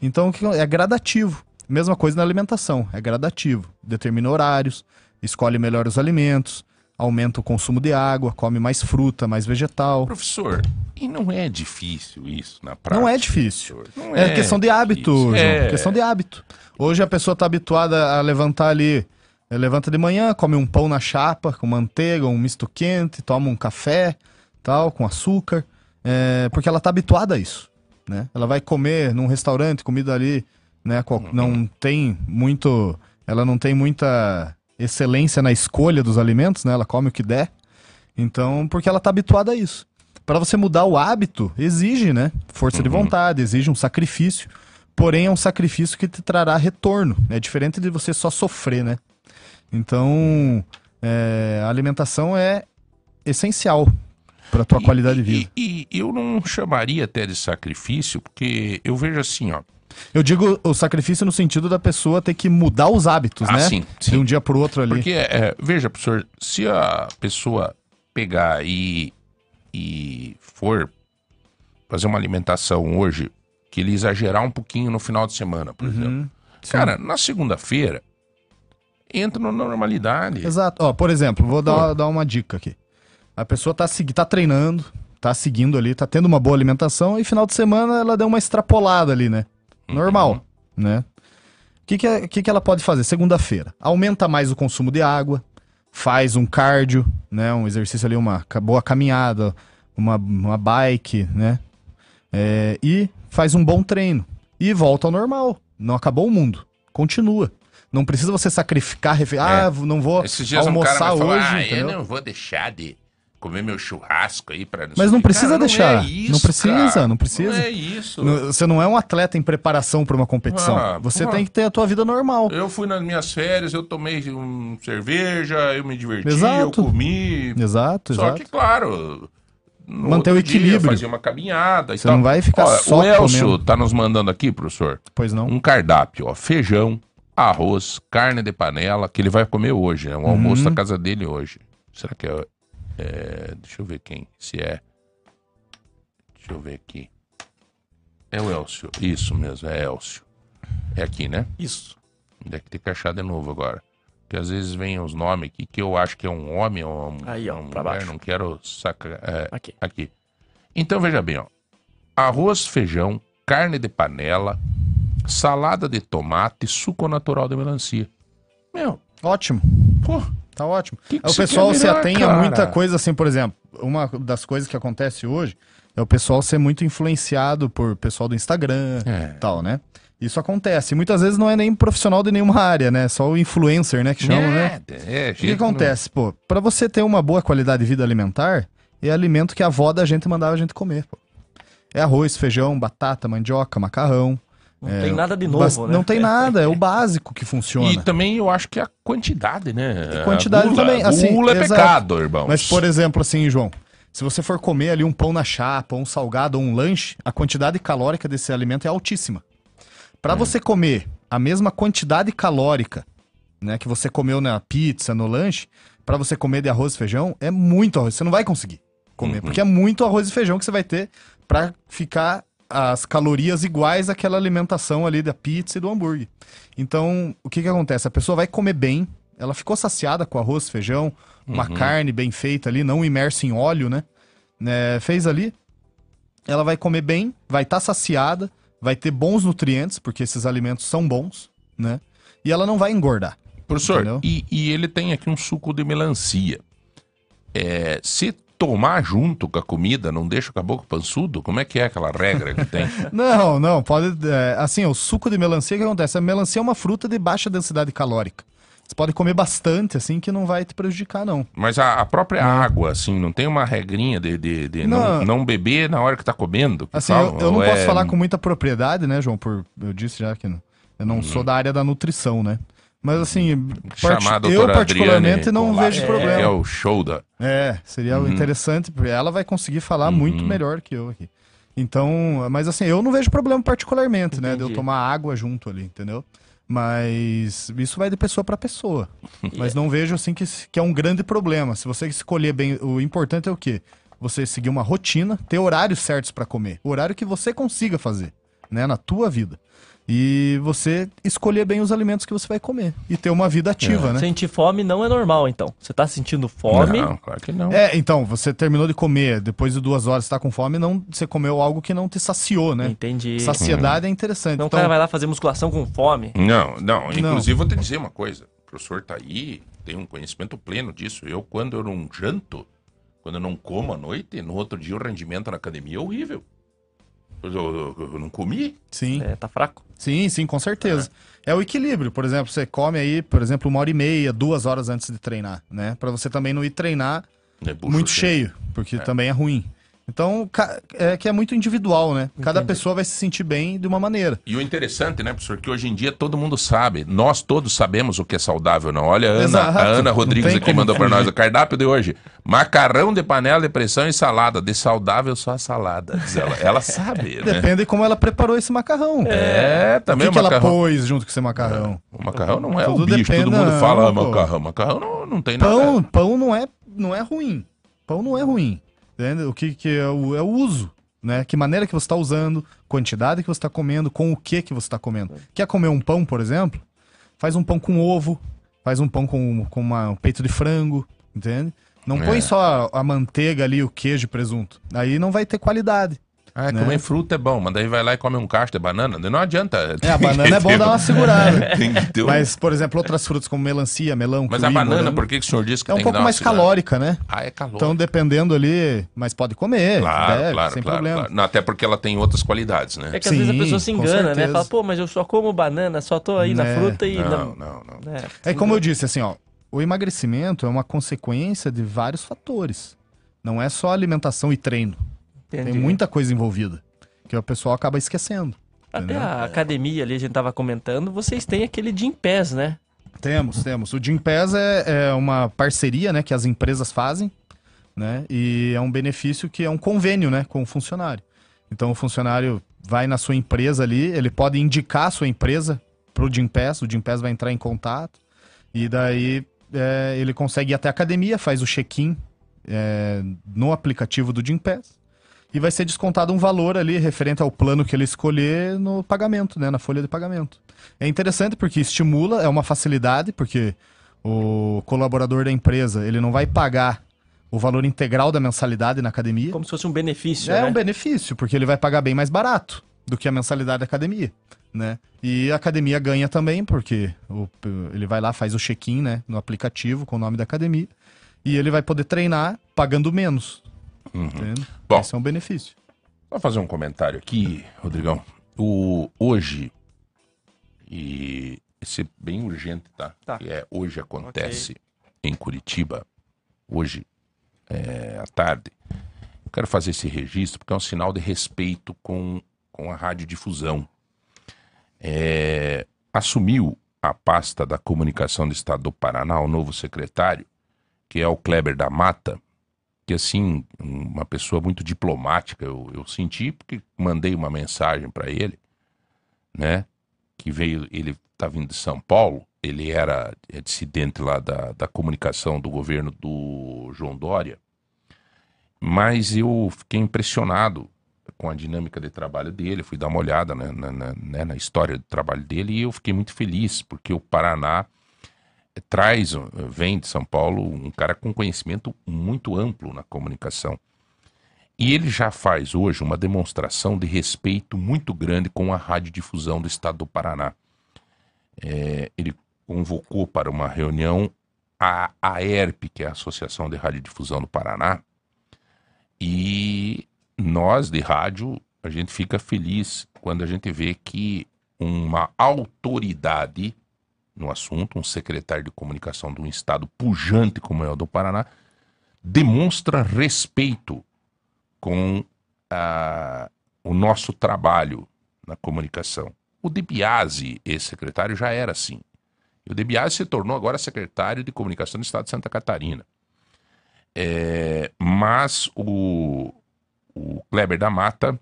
Então é gradativo. Mesma coisa na alimentação, é gradativo. Determina horários, escolhe melhor os alimentos, aumenta o consumo de água, come mais fruta, mais vegetal. Professor, e não é difícil isso na prática? Não é difícil. Não É, questão de hábito, difícil. João. É. Questão de hábito. Hoje a pessoa tá habituada a levantar ali. Levanta de manhã, come um pão na chapa com manteiga, um misto quente, toma um café, tal, com açúcar. é, porque ela tá habituada a isso. Né? Ela vai comer num restaurante, comida ali, né? qual- Não tem muito. Ela não tem muita excelência na escolha dos alimentos, né? Ela come o que der. Então, porque ela tá habituada a isso. Para você mudar o hábito, exige, né? Força de vontade, exige um sacrifício. Porém, é um sacrifício que te trará retorno. É diferente de você só sofrer, né? Então, é, a alimentação é essencial para tua E- qualidade de vida. E, e eu não chamaria até de sacrifício, porque eu vejo assim, ó. Eu digo o sacrifício no sentido da pessoa ter que mudar os hábitos, Ah, né? sim, sim. De um dia pro outro ali. Porque, é, veja, professor, se a pessoa pegar e, e for fazer uma alimentação hoje, que ele exagerar um pouquinho no final de semana, por exemplo. Uhum, sim. Cara, na segunda-feira, entra na normalidade. Exato. Ó, por exemplo, vou dar, dar uma dica aqui. A pessoa tá, segui- tá treinando, tá seguindo ali, tá tendo uma boa alimentação e final de semana ela deu uma extrapolada ali, né? Normal, né? O que, que, é- que, que ela pode fazer? Segunda-feira. Aumenta mais o consumo de água, faz um cardio, né? Um exercício ali, uma boa caminhada, uma, uma bike, né? É, e faz um bom treino. E volta ao normal. Não acabou o mundo. Continua. Não precisa você sacrificar, refe... ah, não vou um almoçar cara vai falar, hoje, ah, eu não vou deixar de comer meu churrasco aí pra... Mas não sei." precisa Cara, deixar. é isso, Não precisa, cara. não precisa. Não é isso. Você não é um atleta em preparação para uma competição. Ah, você porra. tem que ter a tua vida normal. Eu fui nas minhas férias, eu tomei um cerveja, eu me diverti, Exato. eu comi. Exato, Só exato. que, claro. Manter o outro dia equilíbrio. Fazer uma caminhada Você não vai ficar Ó, só O Elcio comendo. tá nos mandando aqui, professor, Pois não. um cardápio, ó. Feijão, arroz, carne de panela, que ele vai comer hoje, né? O almoço Uhum. da casa dele hoje. Será que é, é. Deixa eu ver quem. Se é. Deixa eu ver aqui. É o Elcio. Isso mesmo, é Elcio. É aqui, né? Isso. Deve ter que achar de novo agora. Porque às vezes vem os nomes aqui que eu acho que é um homem ou um, Aí, ó, uma pra mulher, baixo. não quero sacar. é, Aqui. aqui. Então veja bem, ó. Arroz, feijão, carne de panela, salada de tomate, suco natural de melancia. Meu, Ótimo. pô, Tá ótimo. Que que o você pessoal se atém a muita coisa assim, por exemplo, uma das coisas que acontece hoje é o pessoal ser muito influenciado por pessoal do Instagram É. e tal, né? Isso acontece. Muitas vezes não é nem profissional de nenhuma área, né? Só o influencer, né? Que chamam, né? É, O que acontece, pô? Pra você ter uma boa qualidade de vida alimentar, é alimento que a avó da gente mandava a gente comer, pô. É arroz, feijão, batata, mandioca, macarrão. Não É, tem nada de novo, né? Não tem nada, é o básico que funciona. E também eu acho que a quantidade, né? E quantidade gula, também, assim, Gula é exato. pecado, irmão. Mas, por exemplo, assim, João, Se você for comer ali um pão na chapa, um salgado ou um lanche, a quantidade calórica desse alimento é altíssima. Para você comer a mesma quantidade calórica, né, que você comeu na pizza, no lanche, para você comer de arroz e feijão, é muito arroz. Você não vai conseguir comer, porque é muito arroz e feijão que você vai ter para ficar as calorias iguais àquela alimentação ali da pizza e do hambúrguer. Então, o que que acontece? A pessoa vai comer bem, ela ficou saciada com arroz, feijão, uma carne bem feita ali, não imersa em óleo, né? Né, Fez ali, ela vai comer bem, vai estar saciada, vai ter bons nutrientes, porque esses alimentos são bons, né? E ela não vai engordar. Professor, e, e ele tem aqui um suco de melancia. É, se tomar junto com a comida, não deixa o caboclo pançudo? Como é que é aquela regra que tem? Não, não, pode. é, assim, o suco de melancia, o que acontece? A melancia é uma fruta de baixa densidade calórica. Você pode comer bastante, assim, que não vai te prejudicar, não. Mas a, a própria água, assim, não tem uma regrinha de, de, de não, Não. não beber na hora que tá comendo? que Assim, falam? eu, eu não posso é- falar com muita propriedade, né, João? Por, eu disse já que não- eu não Uhum. sou da área da nutrição, né? Mas assim, part- eu particularmente Adriane não vejo que problema. É o show da... É, seria Uhum. interessante, porque ela vai conseguir falar muito melhor que eu aqui. Então, mas assim, eu não vejo problema particularmente, né, de eu Entendi. tomar água junto ali, entendeu? Mas isso vai de pessoa para pessoa. Mas não vejo assim que, que é um grande problema. Se você escolher bem, o importante é o quê? Você seguir uma rotina, ter horários certos para comer, o horário que você consiga fazer, né, na tua vida. E você escolher bem os alimentos que você vai comer e ter uma vida ativa, né? Sentir fome não é normal, então. Você tá sentindo fome, Não, claro que não. É, então, você terminou de comer, depois de duas horas você tá com fome, não, você comeu algo que não te saciou, né? entendi. Saciedade é interessante. Então o Então, cara vai lá fazer musculação com fome. Não, não. Inclusive, vou te dizer uma coisa. O professor tá aí, tem um conhecimento pleno disso. Eu, quando eu não janto, quando eu não como à noite, no outro dia o rendimento na academia é horrível. Eu, eu- eu não comi. sim, É, tá fraco. sim, sim, com certeza. É. o equilíbrio. Por exemplo, você come aí, por exemplo, uma hora e meia, duas horas antes de treinar, né? Pra você também não ir treinar bucho muito cheio, porque também é ruim. Então, é que é muito individual, né? Cada Entendi. pessoa vai se sentir bem de uma maneira. E o interessante, né, professor, que hoje em dia todo mundo sabe, nós todos sabemos o que é saudável, não? Olha, a Ana, Exato. a Ana Não Rodrigues aqui mandou para nós o cardápio de hoje. Macarrão de panela de pressão e salada. De saudável só a salada, diz ela. Ela sabe, né? Depende de como ela preparou esse macarrão. É, O também que, que o ela macarrão. pôs junto com esse macarrão? O macarrão não é Tudo o bicho, depende, todo mundo não, fala ah, pô. macarrão. Macarrão não, não tem nada. Pão, pão não é, não é ruim. Pão não é ruim. Entende? O que, que é, o, é o uso, né? Que maneira que você está usando, quantidade que você está comendo, com o que que você está comendo. Quer comer um pão, por exemplo? Faz um pão com ovo, faz um pão com, com uma- um peito de frango, entende? Não É. põe só a, a manteiga ali, o queijo e presunto. Aí não vai ter qualidade. Ah, né? comer fruta é bom, mas daí vai lá e come um cacho de banana. Não adianta. É, a banana é bom dar uma segurada. Tem que ter um- Mas, por exemplo, outras frutas como melancia, melão, Mas a kiwi, banana, morango, por que, que o senhor disse que é um pouco mais segurada? calórica, né? Ah, é calórico. Então, dependendo ali, mas pode comer, Claro, deve, claro, sem claro, problema. claro. Não, até porque ela tem outras qualidades, né? É que às vezes a Sim, pessoa se engana, né? Fala, pô, mas eu só como banana, só tô aí na É. fruta e. Não, não, não. É, É como eu disse, assim, ó, o emagrecimento é uma consequência de vários fatores. Não é só alimentação e treino. Entendi. Tem muita coisa envolvida que o pessoal acaba esquecendo. Até entendeu? a academia ali, a gente tava comentando, vocês têm aquele Gym Pass, né? Temos, temos. O Gympass é, é uma parceria, né, que as empresas fazem, né, e é um benefício que é um convênio, né, com o funcionário. Então o funcionário vai na sua empresa ali, ele pode indicar a sua empresa pro Gympass, o Gympass vai entrar em contato e daí é, ele consegue ir até a academia, faz o check-in é, no aplicativo do Gympass e vai ser descontado um valor ali referente ao plano que ele escolher no pagamento, né, na folha de pagamento. É interessante porque estimula, é uma facilidade, porque o colaborador da empresa, ele não vai pagar o valor integral da mensalidade na academia. Como se fosse um benefício, É né? um benefício, porque ele vai pagar bem mais barato do que a mensalidade da academia, né? E a academia ganha também, porque o- ele vai lá, faz o check-in, né, no aplicativo com o nome da academia, e ele vai poder treinar pagando menos. Entende? Bom. Esse é um benefício. Vou fazer um comentário aqui, Rodrigão. O, hoje, e esse é bem urgente, tá? Tá. Que é hoje acontece em Curitiba, hoje é, à tarde. Eu quero fazer esse registro porque é um sinal de respeito com, com a radiodifusão. É, assumiu a pasta da comunicação do Estado do Paraná, o novo secretário, que é o Kleber da Mata, que, assim, uma pessoa muito diplomática, eu, eu senti, porque mandei uma mensagem para ele, né? Que veio, ele tá vindo de São Paulo, ele era é dissidente lá da, da comunicação do governo do João Dória, mas eu fiquei impressionado com a dinâmica de trabalho dele, fui dar uma olhada né, na, na, né, na história do trabalho dele e eu fiquei muito feliz, porque o Paraná traz, vem de São Paulo, um cara com conhecimento muito amplo na comunicação. E ele já faz hoje uma demonstração de respeito muito grande com a radiodifusão do estado do Paraná. É, ele convocou para uma reunião a AERP, que é a Associação de Radiodifusão do Paraná, e nós de rádio, a gente fica feliz quando a gente vê que uma autoridade no assunto, um secretário de comunicação de um estado pujante como é o do Paraná, demonstra respeito com ah, o nosso trabalho na comunicação. O De Biasi, esse secretário, já era assim. E o De Biasi se tornou agora secretário de comunicação do estado de Santa Catarina. É, mas o, o Kleber da Mata,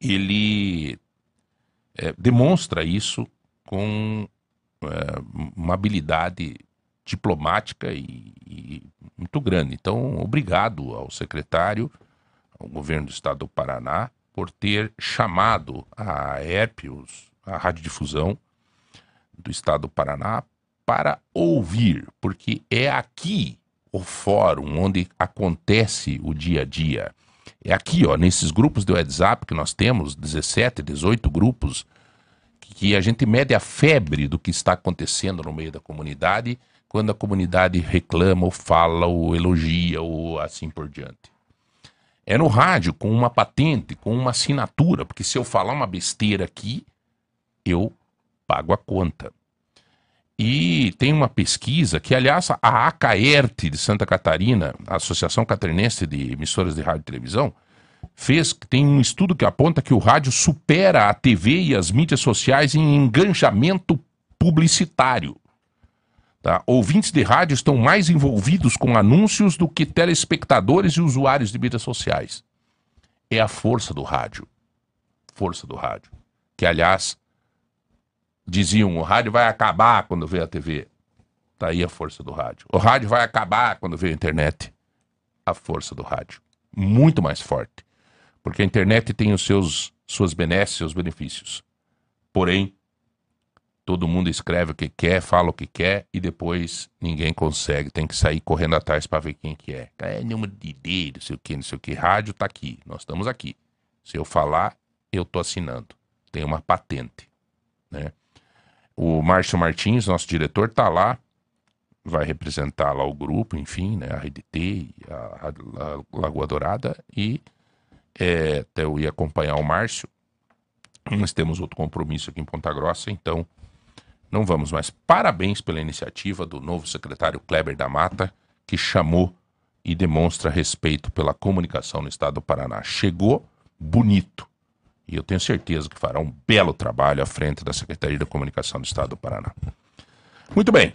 ele é, demonstra isso com uma habilidade diplomática e, e, muito grande. Então, obrigado ao secretário, ao governo do estado do Paraná, por ter chamado a ERP, a radiodifusão do estado do Paraná, para ouvir, porque é aqui o fórum onde acontece o dia a dia. É aqui, ó, nesses grupos do WhatsApp que nós temos, 17, 18 grupos, que a gente mede a febre do que está acontecendo no meio da comunidade, quando a comunidade reclama, ou fala, ou elogia, ou assim por diante. É no rádio, com uma patente, com uma assinatura, porque se eu falar uma besteira aqui, eu pago a conta. E tem uma pesquisa que, aliás, a ACAERT de Santa Catarina, a Associação Catarinense de Emissoras de Rádio e Televisão, fez, tem um estudo que aponta que o rádio supera a TV e as mídias sociais em engajamento publicitário. Tá? Ouvintes de rádio estão mais envolvidos com anúncios do que telespectadores e usuários de mídias sociais. É a força do rádio. Força do rádio. Que, aliás, diziam: o rádio vai acabar quando vê a TV. Tá aí a força do rádio. O rádio vai acabar quando vê a internet. A força do rádio. Muito mais forte. Porque a internet tem os seus suas benesses, seus benefícios. Porém, todo mundo escreve o que quer, fala o que quer e depois ninguém consegue. Tem que sair correndo atrás para ver quem que é. É número de não sei o que, não sei o que. Rádio tá aqui. Nós estamos aqui. Se eu falar, eu tô assinando. Tem uma patente, né? O Márcio Martins, nosso diretor, está lá, vai representar lá o grupo, enfim, né, a Rede T, a, a Lagoa Dourada, e é, até eu ia acompanhar o Márcio. Nós temos outro compromisso aqui em Ponta Grossa, então não vamos mais. Parabéns pela iniciativa do novo secretário Kleber da Mata, que chamou e demonstra respeito pela comunicação no estado do Paraná. Chegou bonito. E eu tenho certeza que fará um belo trabalho à frente da Secretaria da Comunicação do Estado do Paraná. Muito bem.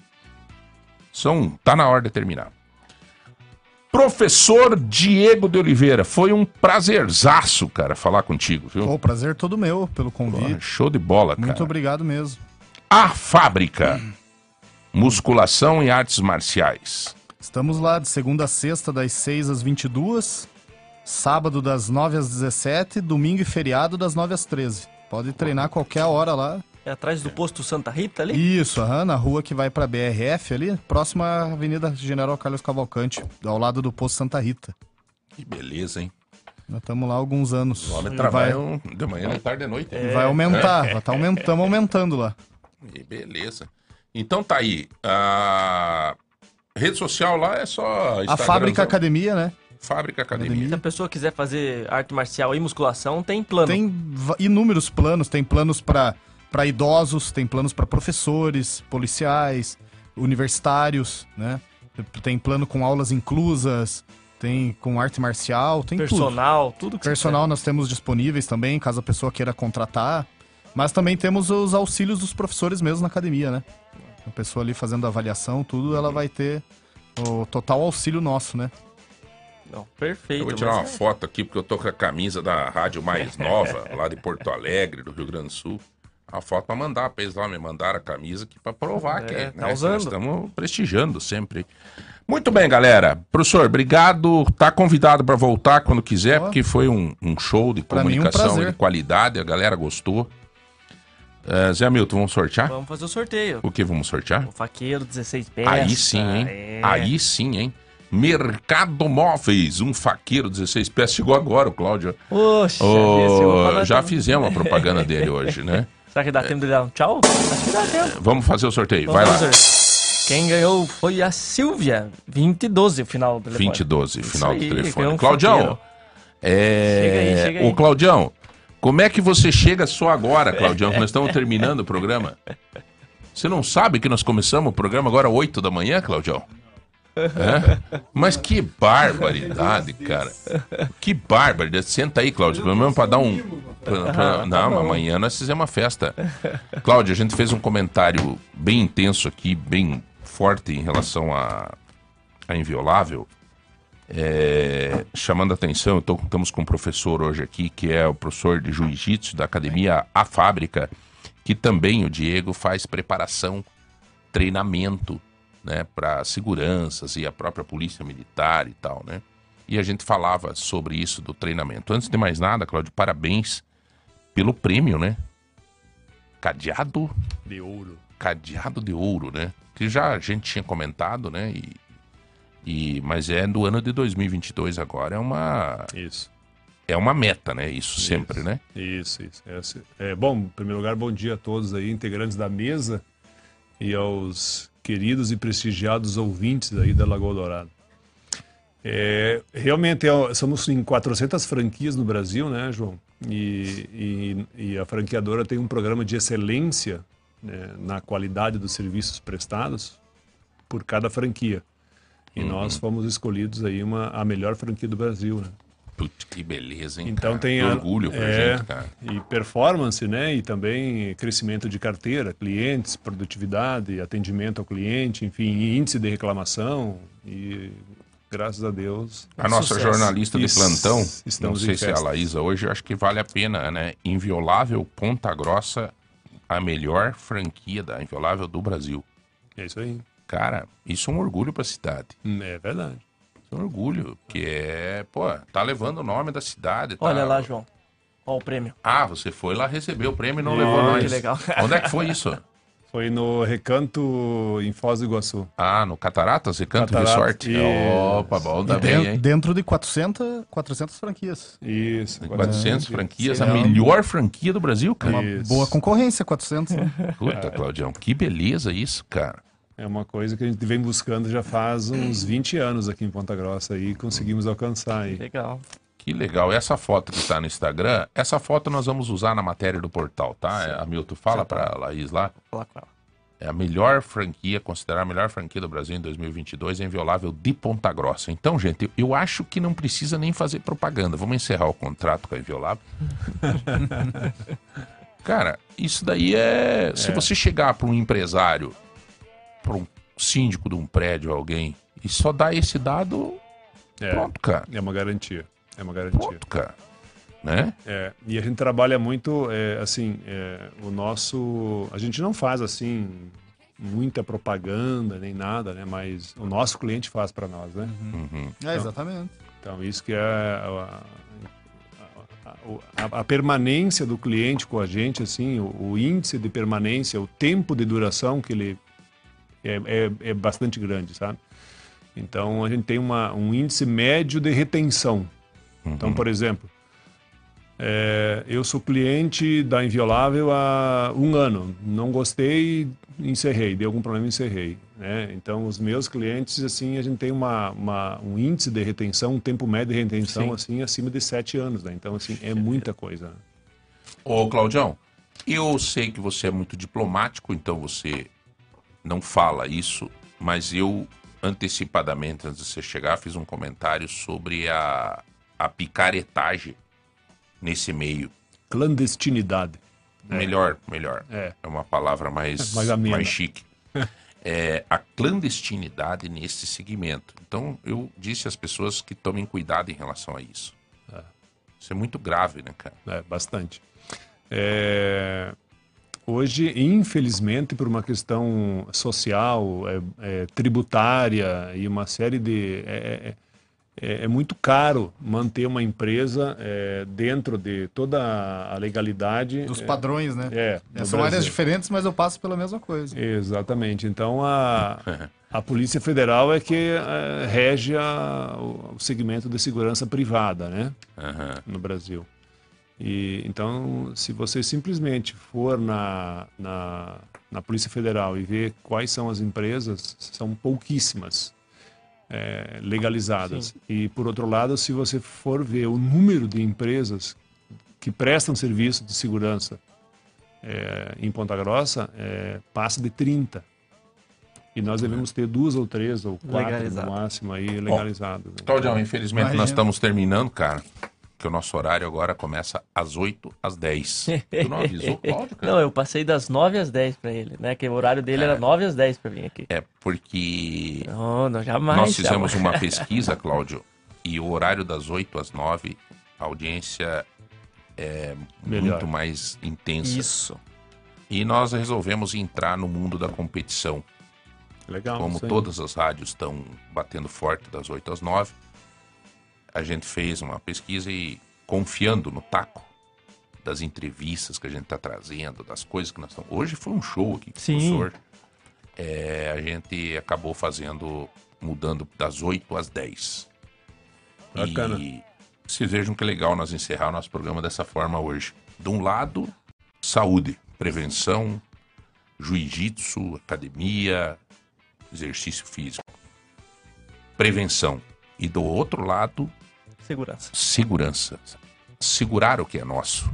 São, tá na hora de terminar. Professor Diego de Oliveira, foi um prazerzaço, cara, falar contigo, viu? O prazer todo meu pelo convite. Show de bola, cara. Muito obrigado mesmo. A Fábrica. Musculação e artes marciais. Estamos lá de segunda a sexta, das 6 às 22 Sábado das 9 às 17, domingo e feriado das 9 às 13. Pode treinar qualquer hora lá. É atrás do posto Santa Rita ali? Isso, aham, na rua que vai pra BRF ali, próxima à Avenida General Carlos Cavalcante, ao lado do posto Santa Rita. Que beleza, hein? Nós estamos lá há alguns anos. O homem trabalha vai... de manhã, de tarde, de noite. É... Vai aumentar, é. tá aumentando, aumentando lá. Que beleza. Então tá aí. A rede social lá é só. Instagram, a Fábrica Academia, né? Fábrica Academia. Se a pessoa quiser fazer arte marcial e musculação, tem plano. Tem inúmeros planos, tem planos para para idosos, tem planos para professores, policiais, universitários, né? Tem plano com aulas inclusas, tem com arte marcial, tem personal, tudo, tudo que Personal nós temos disponíveis também, caso a pessoa queira contratar. Mas também temos os auxílios dos professores mesmo na academia, né? A pessoa ali fazendo a avaliação, tudo, ela vai ter o total auxílio nosso, né? Não, perfeito. Eu vou tirar uma é- foto aqui, porque eu tô com a camisa da rádio mais nova, lá de Porto Alegre, do Rio Grande do Sul. A foto pra mandar pra eles lá, me mandaram a camisa aqui pra provar É, que é. tá né? usando. Nós Estamos prestigiando sempre. Muito bem, galera. Professor, obrigado. Tá convidado pra voltar quando quiser, Ó. porque foi um, um show de Pra um comunicação prazer. de qualidade, a galera gostou. Eh, Zé Milton, vamos sortear? Vamos fazer o sorteio. O que vamos sortear? O faqueiro, 16 peças. Aí sim, hein? É. Aí sim, hein? Mercado Móveis, um faqueiro 16 peças. Chegou agora o Cláudio. Poxa, falar já fizemos a propaganda dele hoje, né? Será que dá tempo de dar um tchau? Acho que dá tempo. Vamos fazer o sorteio. Vamos Vai lá. Quem ganhou foi a Silvia, 2012, o final do telefone. 2012, Isso final do aí, telefone. ganhou um Claudião, é... Chega aí, chega aí. Ô, Claudião, como é que você chega só agora, Claudião, que nós estamos terminando o programa? Você não sabe que nós começamos o programa agora às 8 da manhã, Claudião? É? Mas que barbaridade, cara. Que barbaridade. Senta aí, Cláudio, pelo menos pra dar um. pra- pra- tá não, amanhã nós fizemos uma festa. Cláudio, a gente fez um comentário bem intenso aqui, bem forte em relação a, a Inviolável. É, chamando a atenção, tô, estamos com um professor hoje aqui, que é o professor de Jiu-Jitsu da academia A Fábrica, que também o Diego faz preparação, treinamento, né, para seguranças e a própria polícia militar e tal, né? E a gente falava sobre isso do treinamento. Antes de mais nada, Cláudio, parabéns pelo prêmio, né? Cadeado De ouro. cadeado de ouro, né? Que já a gente tinha comentado, né? E, e mas é do ano de 2022 agora, é uma Isso. é uma meta, né? Isso sempre, Isso. né? Isso, isso. Esse- É, bom, em primeiro lugar, bom dia a todos aí, integrantes da mesa e aos queridos e prestigiados ouvintes aí da Lagoa Dourada. É, realmente, é, somos em 400 franquias no Brasil, né, João? E, e- e a franqueadora tem um programa de excelência né, na qualidade dos serviços prestados por cada franquia. E Uhum. nós fomos escolhidos aí uma, a melhor franquia do Brasil, né? Putz, que beleza, hein? Então cara? tem Que a- orgulho pra é, gente, cara. E performance, né? E também crescimento de carteira, clientes, produtividade, atendimento ao cliente, enfim, índice de reclamação e graças a Deus. A nossa Sucesso. jornalista de plantão, não estamos sei em se é a. Laísa hoje, eu acho que vale a pena, né? Inviolável Ponta Grossa, a melhor franquia da Inviolável do Brasil. É isso aí. Cara, isso é um orgulho pra cidade. Hum, É verdade. É um orgulho, que é, pô, tá levando o nome da cidade. tá- Olha lá, João. Olha o prêmio. Ah, você foi lá receber o prêmio e não levou nós. Que legal. Onde é que foi isso? Foi no Recanto em Foz do Iguaçu. Ah, no Cataratas e Canto Cataratas, Resort. isso. Opa, bom também, Den- hein? dentro de 400, 400 franquias. Isso. 400 franquias, Sim. a melhor franquia do Brasil, cara. Uma Isso. boa concorrência, 400. né? Puta, Claudião, que beleza isso, cara. É uma coisa que a gente vem buscando já faz uns 20 anos aqui em Ponta Grossa e conseguimos alcançar aí. Legal. Que legal. Essa foto que tá no Instagram, essa foto nós vamos usar na matéria do portal, tá? É, Hamilton, fala pra Laís lá. Vou lá com ela. É a melhor franquia, considerar a melhor franquia do Brasil em 2022, é inviolável de Ponta Grossa. Então, gente, eu acho que não precisa nem fazer propaganda. Vamos encerrar o contrato com a Inviolável. Cara, isso daí é. Se você chegar para um empresário, para um síndico de um prédio, alguém, e só dar esse dado, É, pronto, cara. é uma garantia. É uma garantia. Pronto, cara. Né? É, e a gente trabalha muito, é, assim, é, o nosso... A gente não faz, assim, muita propaganda nem nada, né? Mas o nosso cliente faz para nós, né? É, exatamente. Então, isso que é a, a- a- a- a permanência do cliente com a gente, assim, o, o índice de permanência, o tempo de duração que ele é, é, é bastante grande, sabe? Então, a gente tem uma, um índice médio de retenção. Então, por exemplo, é, eu sou cliente da Inviolável há um ano, não gostei, encerrei, deu algum problema, encerrei. Né? Então, os meus clientes, assim, a gente tem uma, uma- um índice de retenção, um tempo médio de retenção, Sim. assim, acima de sete anos. Né? Então, assim, é muita coisa. Ô, Claudião, eu sei que você é muito diplomático, então você não fala isso, mas eu, antecipadamente, antes de você chegar, fiz um comentário sobre a, a picaretagem nesse meio. Clandestinidade. Melhor, melhor. É. É uma palavra mais, Mais mais chique. é, a clandestinidade nesse segmento. Então, eu disse às pessoas que tomem cuidado em relação a isso. Isso é muito grave, né, cara? É, bastante. É, Hoje, infelizmente, por uma questão social, é, é, tributária e uma série de. É, é, é muito caro manter uma empresa é, dentro de toda a legalidade. Dos é, padrões, né? É, São áreas Brasil. diferentes, mas eu passo pela mesma coisa. Exatamente. Então, a, a Polícia Federal é que é, rege a- o segmento de segurança privada, né? Aham. no Brasil. E então, se você simplesmente for na, na, na Polícia Federal e ver quais são as empresas, são pouquíssimas é, legalizadas. E, por outro lado, se você for ver o número de empresas que prestam serviço de segurança é, em Ponta Grossa, é, passa de 30. E nós devemos ter duas ou três ou quatro Legalizado. no máximo aí legalizadas. né? Claudião, infelizmente Imagina. nós estamos terminando, cara. Que o nosso horário agora começa às 8 às 10. Tu não avisou, Cláudio, cara? Não, eu passei das 9 às 10 pra ele, né? Que o horário dele era 9 às 10 pra vir aqui. É porque Não, não, jamais. nós fizemos jamais. uma pesquisa, Cláudio, e o horário das 8 às 9, a audiência é Melhor. muito mais intensa. Isso. E nós resolvemos entrar no mundo da competição. Legal. Como todas as rádios estão batendo forte das 8 às 9, a gente fez uma pesquisa e confiando no taco das entrevistas que a gente está trazendo, das coisas que nós estamos. Hoje foi um show aqui, com o Sim. professor. É, a gente acabou fazendo, mudando das 8 às 10. Bacana. E vocês vejam que legal nós encerrar o nosso programa dessa forma hoje. De um lado, saúde, prevenção, jiu-jitsu, academia, exercício físico. Prevenção. E do outro lado, Segurança. segurança. Segurar o que é nosso.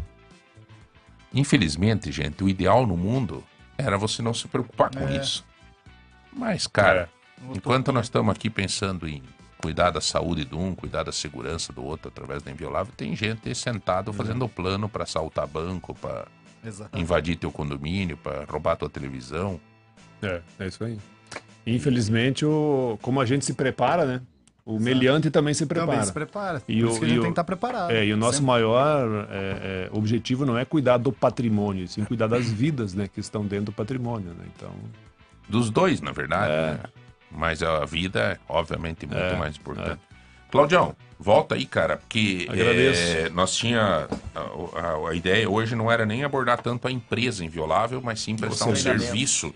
Infelizmente, gente, o ideal no mundo era você não se preocupar com É. isso. Mas, cara, enquanto nós estamos aqui pensando em cuidar da saúde de um, cuidar da segurança do outro através da inviolável, tem gente sentado fazendo plano para assaltar banco, para invadir teu condomínio, para roubar tua televisão. É, é isso aí. Infelizmente, o, como a gente se prepara, né? O meliante também se prepara. Também se prepara. E Por o- isso que a e gente o- tem que estar preparado. É, e o nosso Sempre. maior é, é, objetivo não é cuidar do patrimônio, sim cuidar das vidas né, que estão dentro do patrimônio. Né? Então, Dos dois, na verdade. É. né? Mas a vida é, obviamente, muito É, mais importante. Claudião, volta aí, cara, porque Agradeço. é, nós tinha a, a- a ideia hoje não era nem abordar tanto a empresa inviolável, mas sim prestar um serviço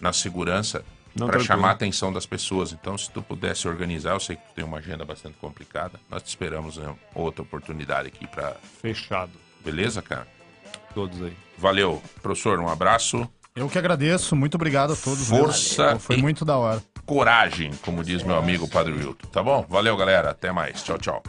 na segurança para chamar a atenção das pessoas. Então, se tu pudesse organizar, eu sei que tu tem uma agenda bastante complicada, nós te esperamos em outra oportunidade aqui para, fechado. beleza, cara? Todos aí. Valeu, professor, um abraço. Eu que agradeço. Muito obrigado a todos. Força mesmo. Foi e- muito da hora. Coragem, como diz meu amigo Padre Wilton. Tá bom? Valeu, galera. Até mais. Tchau, tchau.